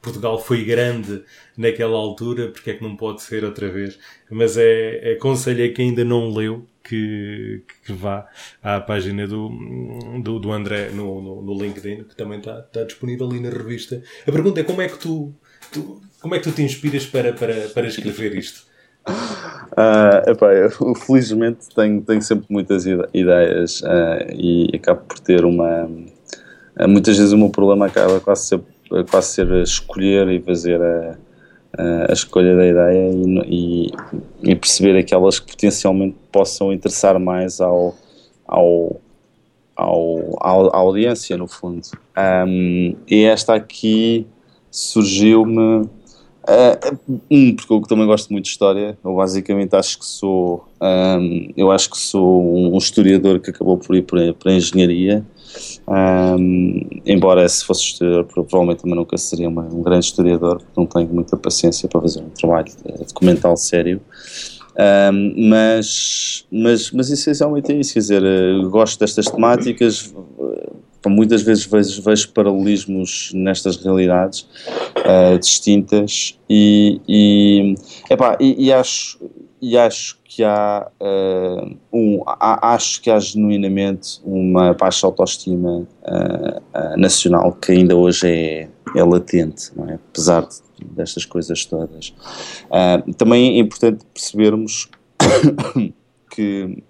Portugal foi grande naquela altura, porque é que não pode ser outra vez? Mas é, aconselho a quem ainda não leu que, que vá à página do, do, do André no, no, no, LinkedIn, que também está, está disponível ali na revista. A pergunta é como é que tu, tu como é que tu te inspiras para, para, para escrever isto? Uh, epá, eu, felizmente tenho, tenho sempre muitas ideias uh, e acabo por ter uma. Uh, muitas vezes o meu problema acaba quase ser, quase ser escolher e fazer a, a escolha da ideia e, e, e, perceber aquelas que potencialmente possam interessar mais ao, ao, ao, à audiência, no fundo. Um, e esta aqui surgiu-me Uh, um, porque eu também gosto muito de história. Eu basicamente acho que sou, um, eu acho que sou um, historiador que acabou por ir para, a engenharia. Um, embora se fosse historiador, provavelmente também nunca seria uma, um grande historiador, porque não tenho muita paciência para fazer um trabalho documental sério. Um, mas, mas, mas essencialmente é isso, quer dizer, gosto destas temáticas, muitas vezes vejo, vejo paralelismos nestas realidades uh, distintas e, e, epá, e, e, acho, e acho que há, uh, um, acho que há genuinamente uma baixa autoestima uh, nacional que ainda hoje é, é latente, é? apesar de, destas coisas todas. também é importante percebermos (coughs) que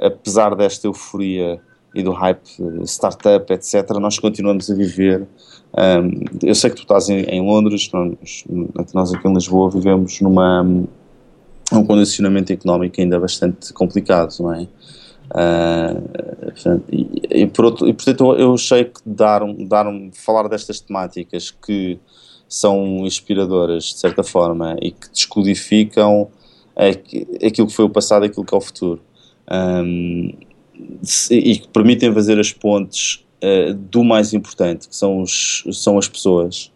apesar desta euforia e do hype startup, etc., nós continuamos a viver. Um, eu sei que tu estás em, em Londres, nós, aqui em Lisboa vivemos numa um condicionamento económico ainda bastante complicado, não é? Uh, e, e, por outro, e portanto eu achei que dar, dar falar destas temáticas que são inspiradoras de certa forma e que descodificam aquilo que foi o passado e aquilo que é o futuro. Um, e que permitem fazer as pontes uh, do mais importante, que são, os, são as pessoas.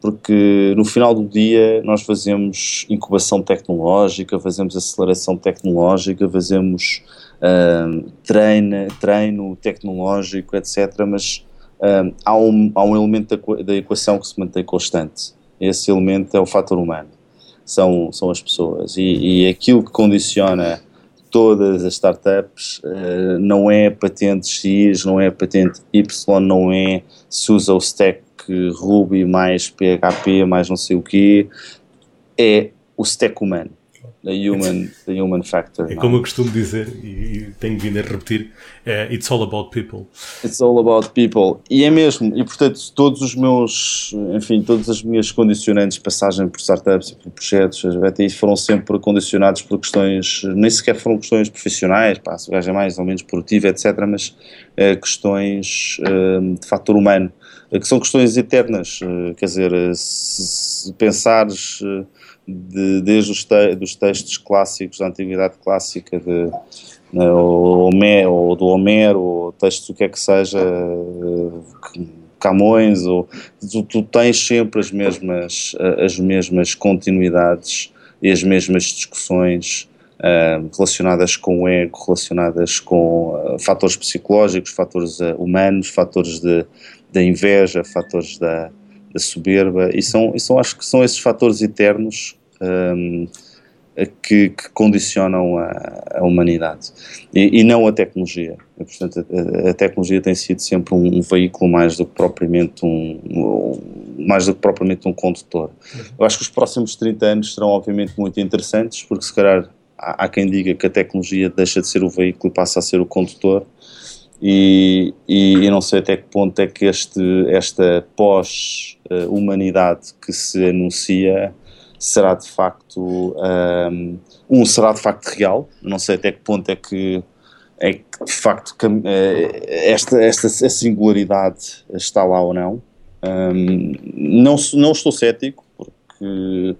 Porque no final do dia nós fazemos incubação tecnológica, fazemos aceleração tecnológica, fazemos uh, treino, treino tecnológico, etc. Mas uh, há, um, há um elemento da, da equação que se mantém constante. Esse elemento é o fator humano, são, são as pessoas. E, e aquilo que condiciona todas as startups, uh, não é patente X, não é patente Y, não é se usa o stack Ruby mais PHP mais não sei o quê, é o stack humano the human, the human factor. É como eu costumo dizer, e, tenho vindo a repetir, é, it's all about people. It's all about people. E é mesmo, e portanto, todos os meus, enfim, todas as minhas condicionantes, passagem por startups e por projetos, as BTI foram sempre condicionados por questões, nem sequer foram questões profissionais, pá, se o gajo é mais ou menos produtivo, etc., mas é, questões é, de fator humano, que são questões eternas, quer dizer, se, se pensares de, desde os te, dos textos clássicos da Antiguidade Clássica, de, né, Homero, ou do Homero, ou textos o que é que seja, eh, Camões, ou, tu, tu, tens sempre as mesmas, as mesmas continuidades e as mesmas discussões uh, relacionadas com o ego, relacionadas com uh, fatores psicológicos, fatores uh, humanos, fatores da inveja, fatores da, da soberba, e são, e são, acho que são esses fatores eternos um, que, que, condicionam a, a humanidade e, e, não a tecnologia. E, portanto, a, a, tecnologia tem sido sempre um, um, veículo mais do que propriamente um, um, mais do que propriamente um condutor. Eu acho que os próximos 30 anos serão obviamente muito interessantes, porque se calhar há, há quem diga que a tecnologia deixa de ser o veículo e passa a ser o condutor e, e, não sei até que ponto é que este, esta pós-humanidade que se anuncia será de facto um, um, será de facto real, não sei até que ponto é que é que de facto eh, esta, esta singularidade está lá ou não. Um, não, não estou cético, porque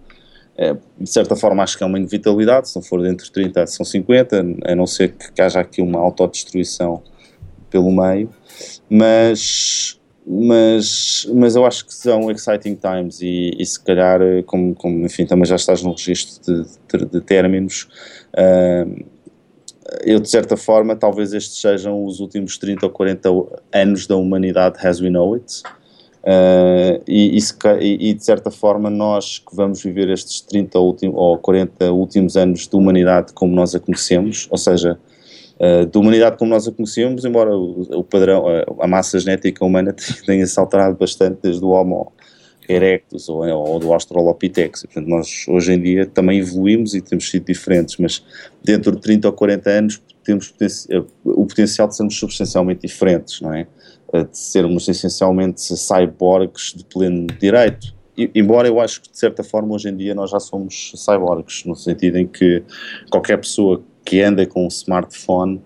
é, de certa forma acho que é uma inevitabilidade, se não for dentro de 30 são 50, a não ser que haja aqui uma autodestruição pelo meio, mas, mas, mas eu acho que são exciting times e, e se calhar, como, como enfim, também já estás no registro de, de, de términos, uh, eu de certa forma, talvez estes sejam os últimos 30 ou 40 anos da humanidade as we know it. Uh, e, e, e, de certa forma nós que vamos viver estes 30 últimos, ou 40 últimos anos de humanidade como nós a conhecemos, ou seja, uh, de humanidade como nós a conhecemos, embora o, o padrão, a, a, massa genética humana (laughs) tenha se alterado bastante desde o Homo erectus ou, ou do Australopithecus. Portanto, nós hoje em dia também evoluímos e temos sido diferentes, mas dentro de 30 ou 40 anos temos potenci o potencial de sermos substancialmente diferentes, não é? Eh, de sermos essencialmente cyborgs de pleno direito. E, embora eu acho que de certa forma hoje em dia nós já somos cyborgs, no sentido em que qualquer pessoa que anda com um smartphone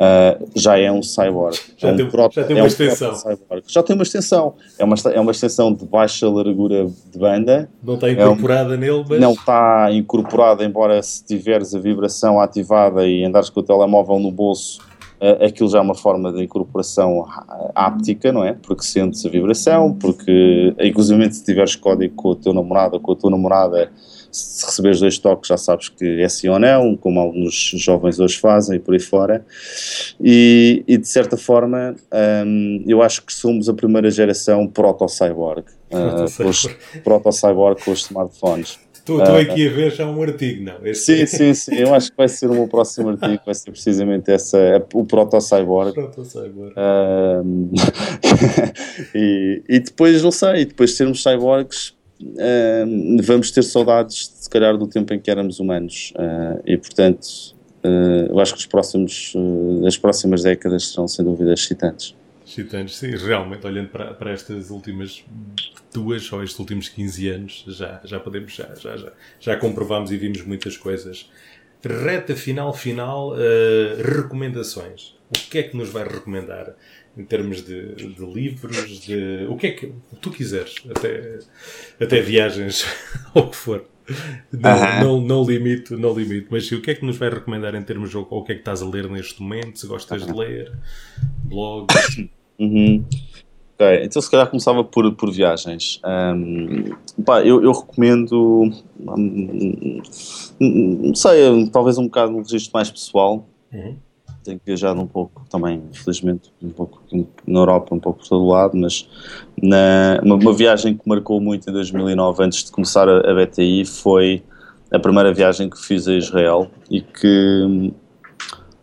uh, já é um cyborg. Já, é um tem, próprio, já tem uma é um extensão. Já tem uma extensão. É uma, é uma extensão de baixa largura de banda. Não está incorporada é um, nele, mas... Não está incorporada, embora se tiveres a vibração ativada e andares com o telemóvel no bolso, uh, aquilo já é uma forma de incorporação áptica, não é? Porque sentes a vibração, porque, inclusive, se tiveres código com o teu namorado ou com a tua namorada se receberes dois toques já sabes que é sim ou não, como alguns jovens hoje fazem e por aí fora. E, e de certa forma, um, eu acho que somos a primeira geração proto-cyborg. (laughs) Uh, proto-cyborg com os smartphones. Estou uh, aqui a ver já um artigo, não? Este... Sim, sim, sim. Eu acho que vai ser o meu próximo artigo, vai ser precisamente essa, o proto-cyborg. Proto-cyborg. Uh, (laughs) e, e depois, não sei, depois de sermos cyborgs, vamos ter saudades, se calhar, do tempo em que éramos humanos. Uh, e, portanto, uh, eu acho que os próximos, as próximas décadas serão, sem dúvida, excitantes. Excitantes, sim. Realmente, olhando para, para estas últimas duas ou estes últimos 15 anos, já, já podemos, já, já, já, já comprovamos e vimos muitas coisas. Reta final, final, recomendações. O que é que nos vai recomendar? Em termos de, de, livros, de o que é que tu quiseres, até, até viagens, (laughs) ou o que for. Não, uh -huh. não, não, limito, não limito, mas o que é que nos vai recomendar em termos de ou o que é que estás a ler neste momento, se gostas uh -huh. de ler, blogs? (coughs) Uhum. Ok, então se calhar começava por, por viagens. Um, pá, eu, eu recomendo, um, não sei, talvez um bocado um registro mais pessoal. Uhum tenho viajado um pouco também, infelizmente, um pouco na Europa, um pouco por todo lado, mas na, uma, uma, viagem que marcou muito em 2009, antes de começar a, a BTI, foi a primeira viagem que fiz a Israel e que,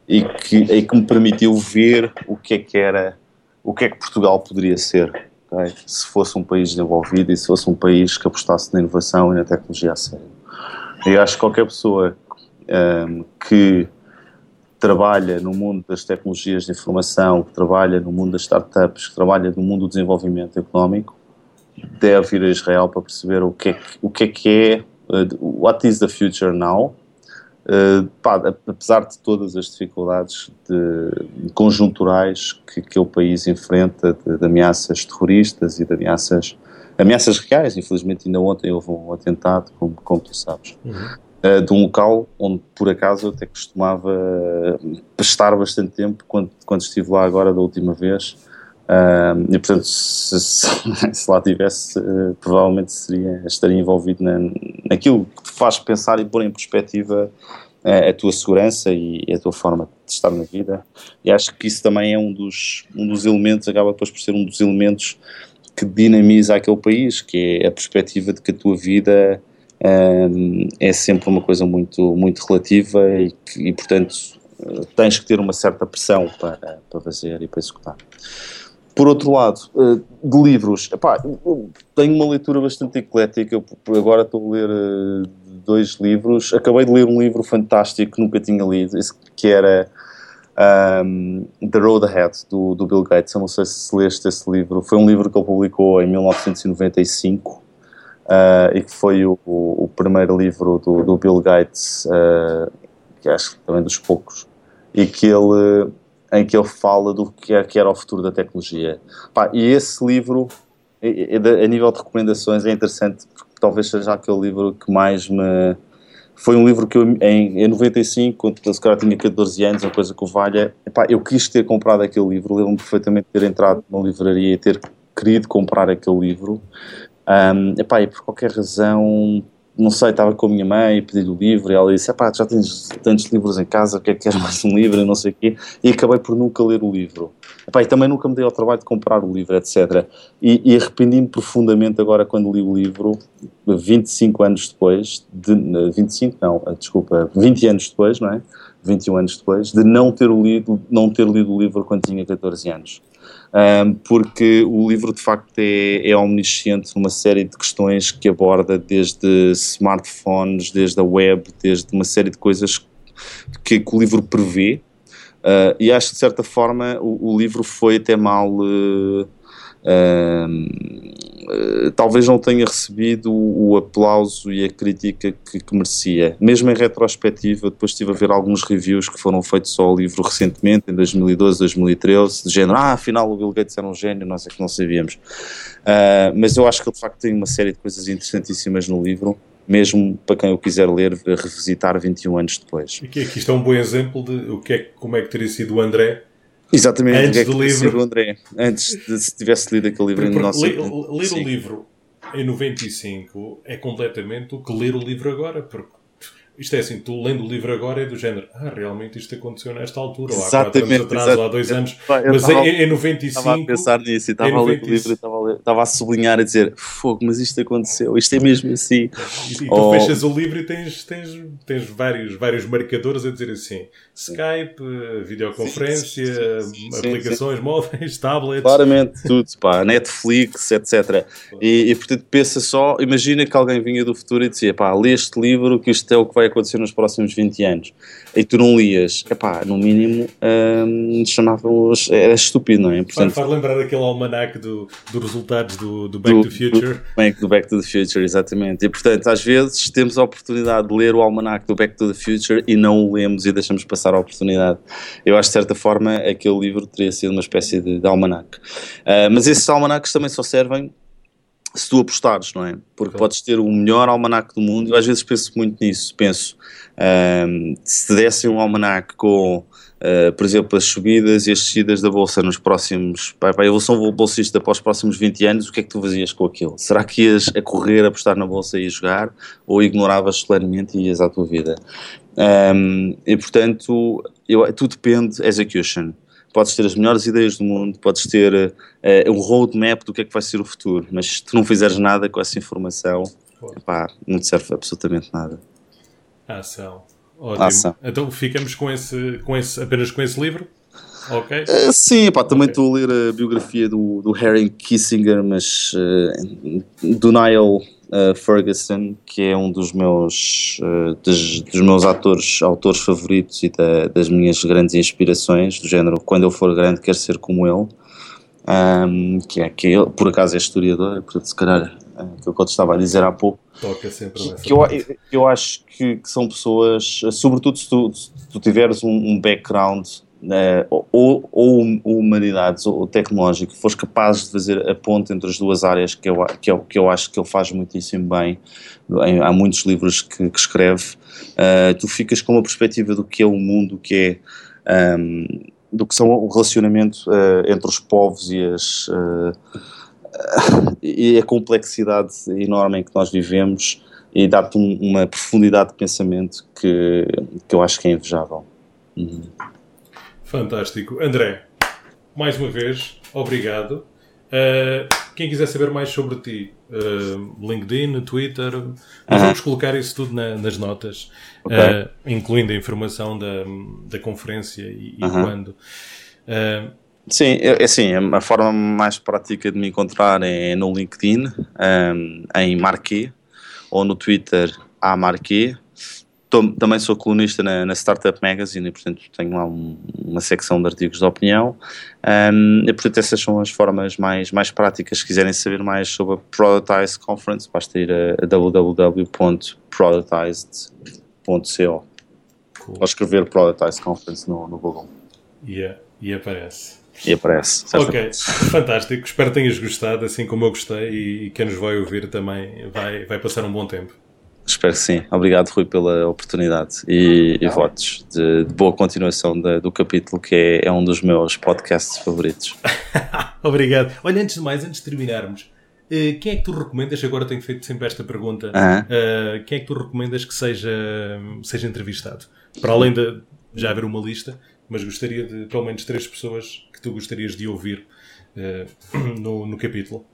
e que, e que me permitiu ver o que é que era, o que é que Portugal poderia ser. Okay? Se fosse um país desenvolvido e se fosse um país que apostasse na inovação e na tecnologia a sério. Eu acho que qualquer pessoa um, que trabalha no mundo das tecnologias de informação, que trabalha no mundo das startups, que trabalha no mundo do desenvolvimento económico, deve ir a Israel para perceber o que é que, o que, é, que é uh, what is the future now, uh, pá, apesar de todas as dificuldades de, conjunturais que, que o país enfrenta, de, de, ameaças terroristas e de ameaças, ameaças reais, infelizmente ainda ontem houve um atentado, como, como tu sabes. Uhum. Eh, de um local onde, por acaso, eu até costumava estar bastante tempo quando, quando estive lá agora da última vez. Uh, e portanto, se, se, (laughs) se lá tivesse, provavelmente seria, estaria envolvido na, naquilo que te faz pensar e pôr em perspectiva a tua segurança e, a tua forma de estar na vida. E acho que isso também é um dos, um dos elementos, acaba depois por ser um dos elementos que dinamiza aquele país, que é a perspectiva de que a tua vida é sempre uma coisa muito, muito relativa e, e, portanto, tens que ter uma certa pressão para, para fazer e para executar. Por outro lado, eh, de livros, epá, tenho uma leitura bastante eclética. Agora estou a ler eh, dois livros. Acabei de ler um livro fantástico que nunca tinha lido, que era um, The Road Ahead, do, do Bill Gates. Eu não sei se leste esse livro. Foi um livro que ele publicou em 1995 uh, e que foi o, o, primeiro livro do, do Bill Gates, uh, que acho também dos poucos, e que ele, em que ele fala do que, é, que era o futuro da tecnologia. Pá, e esse livro, a nível de recomendações, é interessante porque talvez seja aquele livro que mais me foi um livro que eu, em, em 95, quando se calhar tinha 14 anos, uma coisa que o valha, epá, eu quis ter comprado aquele livro, lembro-me perfeitamente de ter entrado numa livraria e ter querido comprar aquele livro. Um, epá, e por qualquer razão não sei, estava com a minha mãe e pedi o livro e ela disse, pá, já tens tantos livros em casa, o que é que queres mais um livro e não sei o quê, e acabei por nunca ler o livro. Epá, e também nunca me dei ao trabalho de comprar o livro, etc. E, e arrependi-me profundamente agora quando li o livro, 25 anos depois, de, 25 não, desculpa, 20 anos depois, não é? 21 anos depois, de não ter lido, não ter lido o livro quando tinha 14 anos porque o livro de facto é, é omnisciente numa série de questões que aborda desde smartphones, desde a web, desde uma série de coisas que, que o livro prevê. Uh, e acho que de certa forma o, o livro foi até mal. Uh, talvez não tenha recebido o, aplauso e a crítica que, que, merecia. Mesmo em retrospectiva, depois estive a ver alguns reviews que foram feitos ao livro recentemente, em 2012, 2013, de género, ah, afinal o Bill Gates era um gênio, nós é que não sabíamos. Uh, mas eu acho que ele de facto tem uma série de coisas interessantíssimas no livro mesmo para quem o quiser ler, revisitar 21 anos depois. Aqui, aqui está um bom exemplo de o que é, como é que teria sido o André Exatamente, antes é do livro. André, antes de se tivesse lido aquele livro em nosso... Ler o livro em 95 é completamente o que ler o livro agora, porque isto é assim, tu lendo o livro agora é do género, ah, realmente isto aconteceu nesta altura, ou há quatro anos atrás, ou há dois anos, eu mas tava, em, em 95... Estava a pensar nisso, e estava a ler o livro, estava a, ler, estava a sublinhar, a dizer, fogo, mas isto aconteceu, isto é mesmo assim. E, e tu oh. fechas o livro e tens, tens, tens vários, vários marcadores a dizer assim, Skype, videoconferência, sim, sim, sim, aplicações móveis, (laughs) tablets... Claramente, tudo, pá, Netflix, etc. E, e, portanto, pensa só, imagina que alguém vinha do futuro e dizia, pá, lê este livro que isto é o que vai acontecer nos próximos 20 anos e tu não lias, epá, no mínimo hum, chamavam-os, era estúpido, não é? Portanto, faz, lembrar aquele almanac do, dos resultados do, do Back do, to the Future. Do, Back, do Back to the Future, exatamente. E portanto, às vezes temos a oportunidade de ler o almanac do Back to the Future e não o lemos e deixamos passar a oportunidade. Eu acho que de certa forma aquele livro teria sido uma espécie de, de almanac. Uh, mas esses almanacs também só servem se tu apostares, não é? Porque claro. podes ter o melhor almanac do mundo. Eu às vezes penso muito nisso. Penso, um, se te dessem um almanac com, uh, por exemplo, as subidas e as descidas da bolsa nos próximos, para a evolução bolsista para os próximos 20 anos, o que é que tu fazias com aquilo? Será que ias a correr, a apostar na bolsa e a jogar? Ou ignoravas solenemente e ias à tua vida? Um, e portanto, eu, tudo depende execution podes ter as melhores ideias do mundo, podes ter uh, um roadmap do que é que vai ser o futuro, mas se tu não fizeres nada com essa informação, epá, não te serve absolutamente nada. Ação. Ótimo. Ação. Então ficamos com esse, com esse, apenas com esse livro? Ok. Uh, sim, pá, também estou okay. a ler a biografia do, do Harry Kissinger, mas uh, do Niall uh, Ferguson, que é um dos meus, uh, dos, dos, meus atores, autores favoritos e da, das minhas grandes inspirações, do género, quando eu for grande quero ser como ele, um, que é que ele, por acaso é historiador, portanto se calhar é que eu estava a dizer há pouco. Toca sempre que, que eu, eu, acho que, que, são pessoas, sobretudo se tu, se tu tiveres um, um background ou, ou, humanidades ou tecnológico, fores capaz de fazer a ponte entre as duas áreas, que eu, que eu, que eu acho que ele faz muitíssimo bem, em, há muitos livros que, que escreve, uh, tu ficas com uma perspectiva do que é o mundo, que é. Um, ehm, do que são o relacionamento uh, entre os povos e as (laughs) e a complexidade enorme em que nós vivemos e dá-te um, uma profundidade de pensamento que, que eu acho que é invejável. Uhum. Fantástico. André, mais uma vez, obrigado. Uh, quem quiser saber mais sobre ti, uh, LinkedIn, Twitter, uh -huh. vamos colocar isso tudo na, nas notas, okay. uh, incluindo a informação da, da conferência e, -huh. quando. Sim, é assim, a forma mais prática de me encontrar é no LinkedIn, um, em Marquê, ou no Twitter, a Marquê, também sou colunista na, na, Startup Magazine e, portanto, tenho lá um, uma secção de artigos de opinião. Um, e, portanto, essas são as formas mais, mais práticas. Se quiserem saber mais sobre a Productize Conference, basta ir a, a www.productized.co cool. ou escrever Productize Conference no, no Google. Yeah, e aparece. E aparece. Ok, fantástico. Espero que tenhas gostado, assim como eu gostei, e, e quem nos vai ouvir também vai, vai passar um bom tempo. Espero que sim. Obrigado, Rui, pela oportunidade e, e votos de, de, boa continuação de, do capítulo, que é, é, um dos meus podcasts favoritos. (laughs) Obrigado. Olha, antes de mais, antes de terminarmos, uh, quem é que tu recomendas? Agora tenho feito sempre esta pergunta. Uh -huh. uh, quem é que tu recomendas que seja, seja entrevistado? Para além de já haver uma lista, mas gostaria de pelo menos três pessoas que tu gostarias de ouvir (clears throat) no, no capítulo.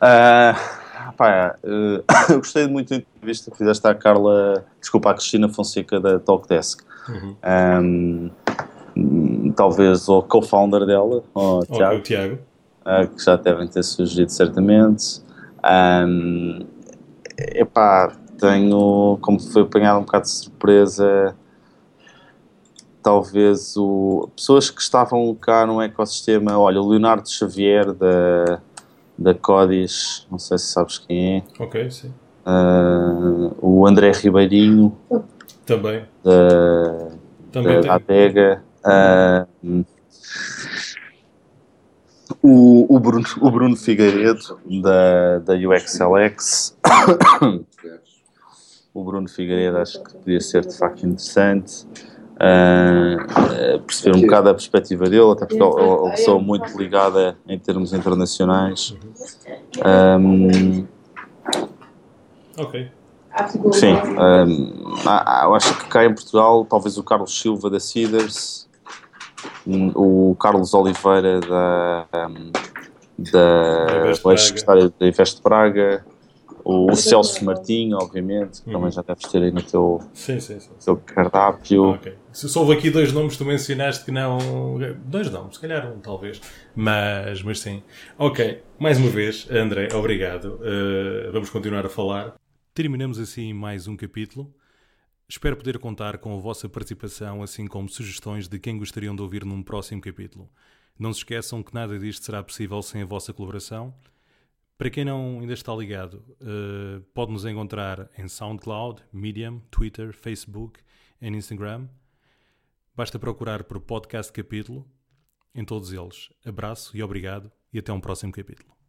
Uh, Pá, uh, (coughs) eu gostei muito da entrevista que fizeste à Carla, desculpa, à Cristina Fonseca da Talkdesk. Uhum. Um, talvez o co-founder dela, o Tiago, o Tiago. Uh, que já devem ter surgido certamente. Um, epá, tenho, como foi apanhado um bocado de surpresa, talvez o, pessoas que estavam cá no ecossistema, olha, o Leonardo Xavier da da Codis, não sei se sabes quem é. Ok, sim. Uh, o André Ribeirinho. Também. Da, Também da Adega. Uh, o, o, Bruno, o Bruno Figueiredo, da, da UXLX. (coughs) o Bruno Figueiredo acho que podia ser de facto interessante uh, perceber um bocado a perspectiva dele, até porque é uma pessoa muito ligada em termos internacionais. Um, ok. Sim, um, eu acho que cá em Portugal, talvez o Carlos Silva da Cedars, o Carlos Oliveira da, da, da ex-secretária da Invest Praga, o, o Celso Martinho, obviamente, que uhum. também já deves ter aí no teu, sim, sim, sim. teu cardápio. Okay. Se houve aqui dois nomes, tu mencionaste que não. Dois nomes, se calhar um, talvez. Mas, mas sim. Ok, mais uma vez, André, obrigado. Uh, vamos continuar a falar. Terminamos assim mais um capítulo. Espero poder contar com a vossa participação, assim como sugestões de quem gostariam de ouvir num próximo capítulo. Não se esqueçam que nada disto será possível sem a vossa colaboração. Para quem não ainda está ligado, uh, pode nos encontrar em SoundCloud, Medium, Twitter, Facebook e Instagram. Basta procurar por Podcast Capítulo em todos eles. Abraço e obrigado, e até um próximo capítulo.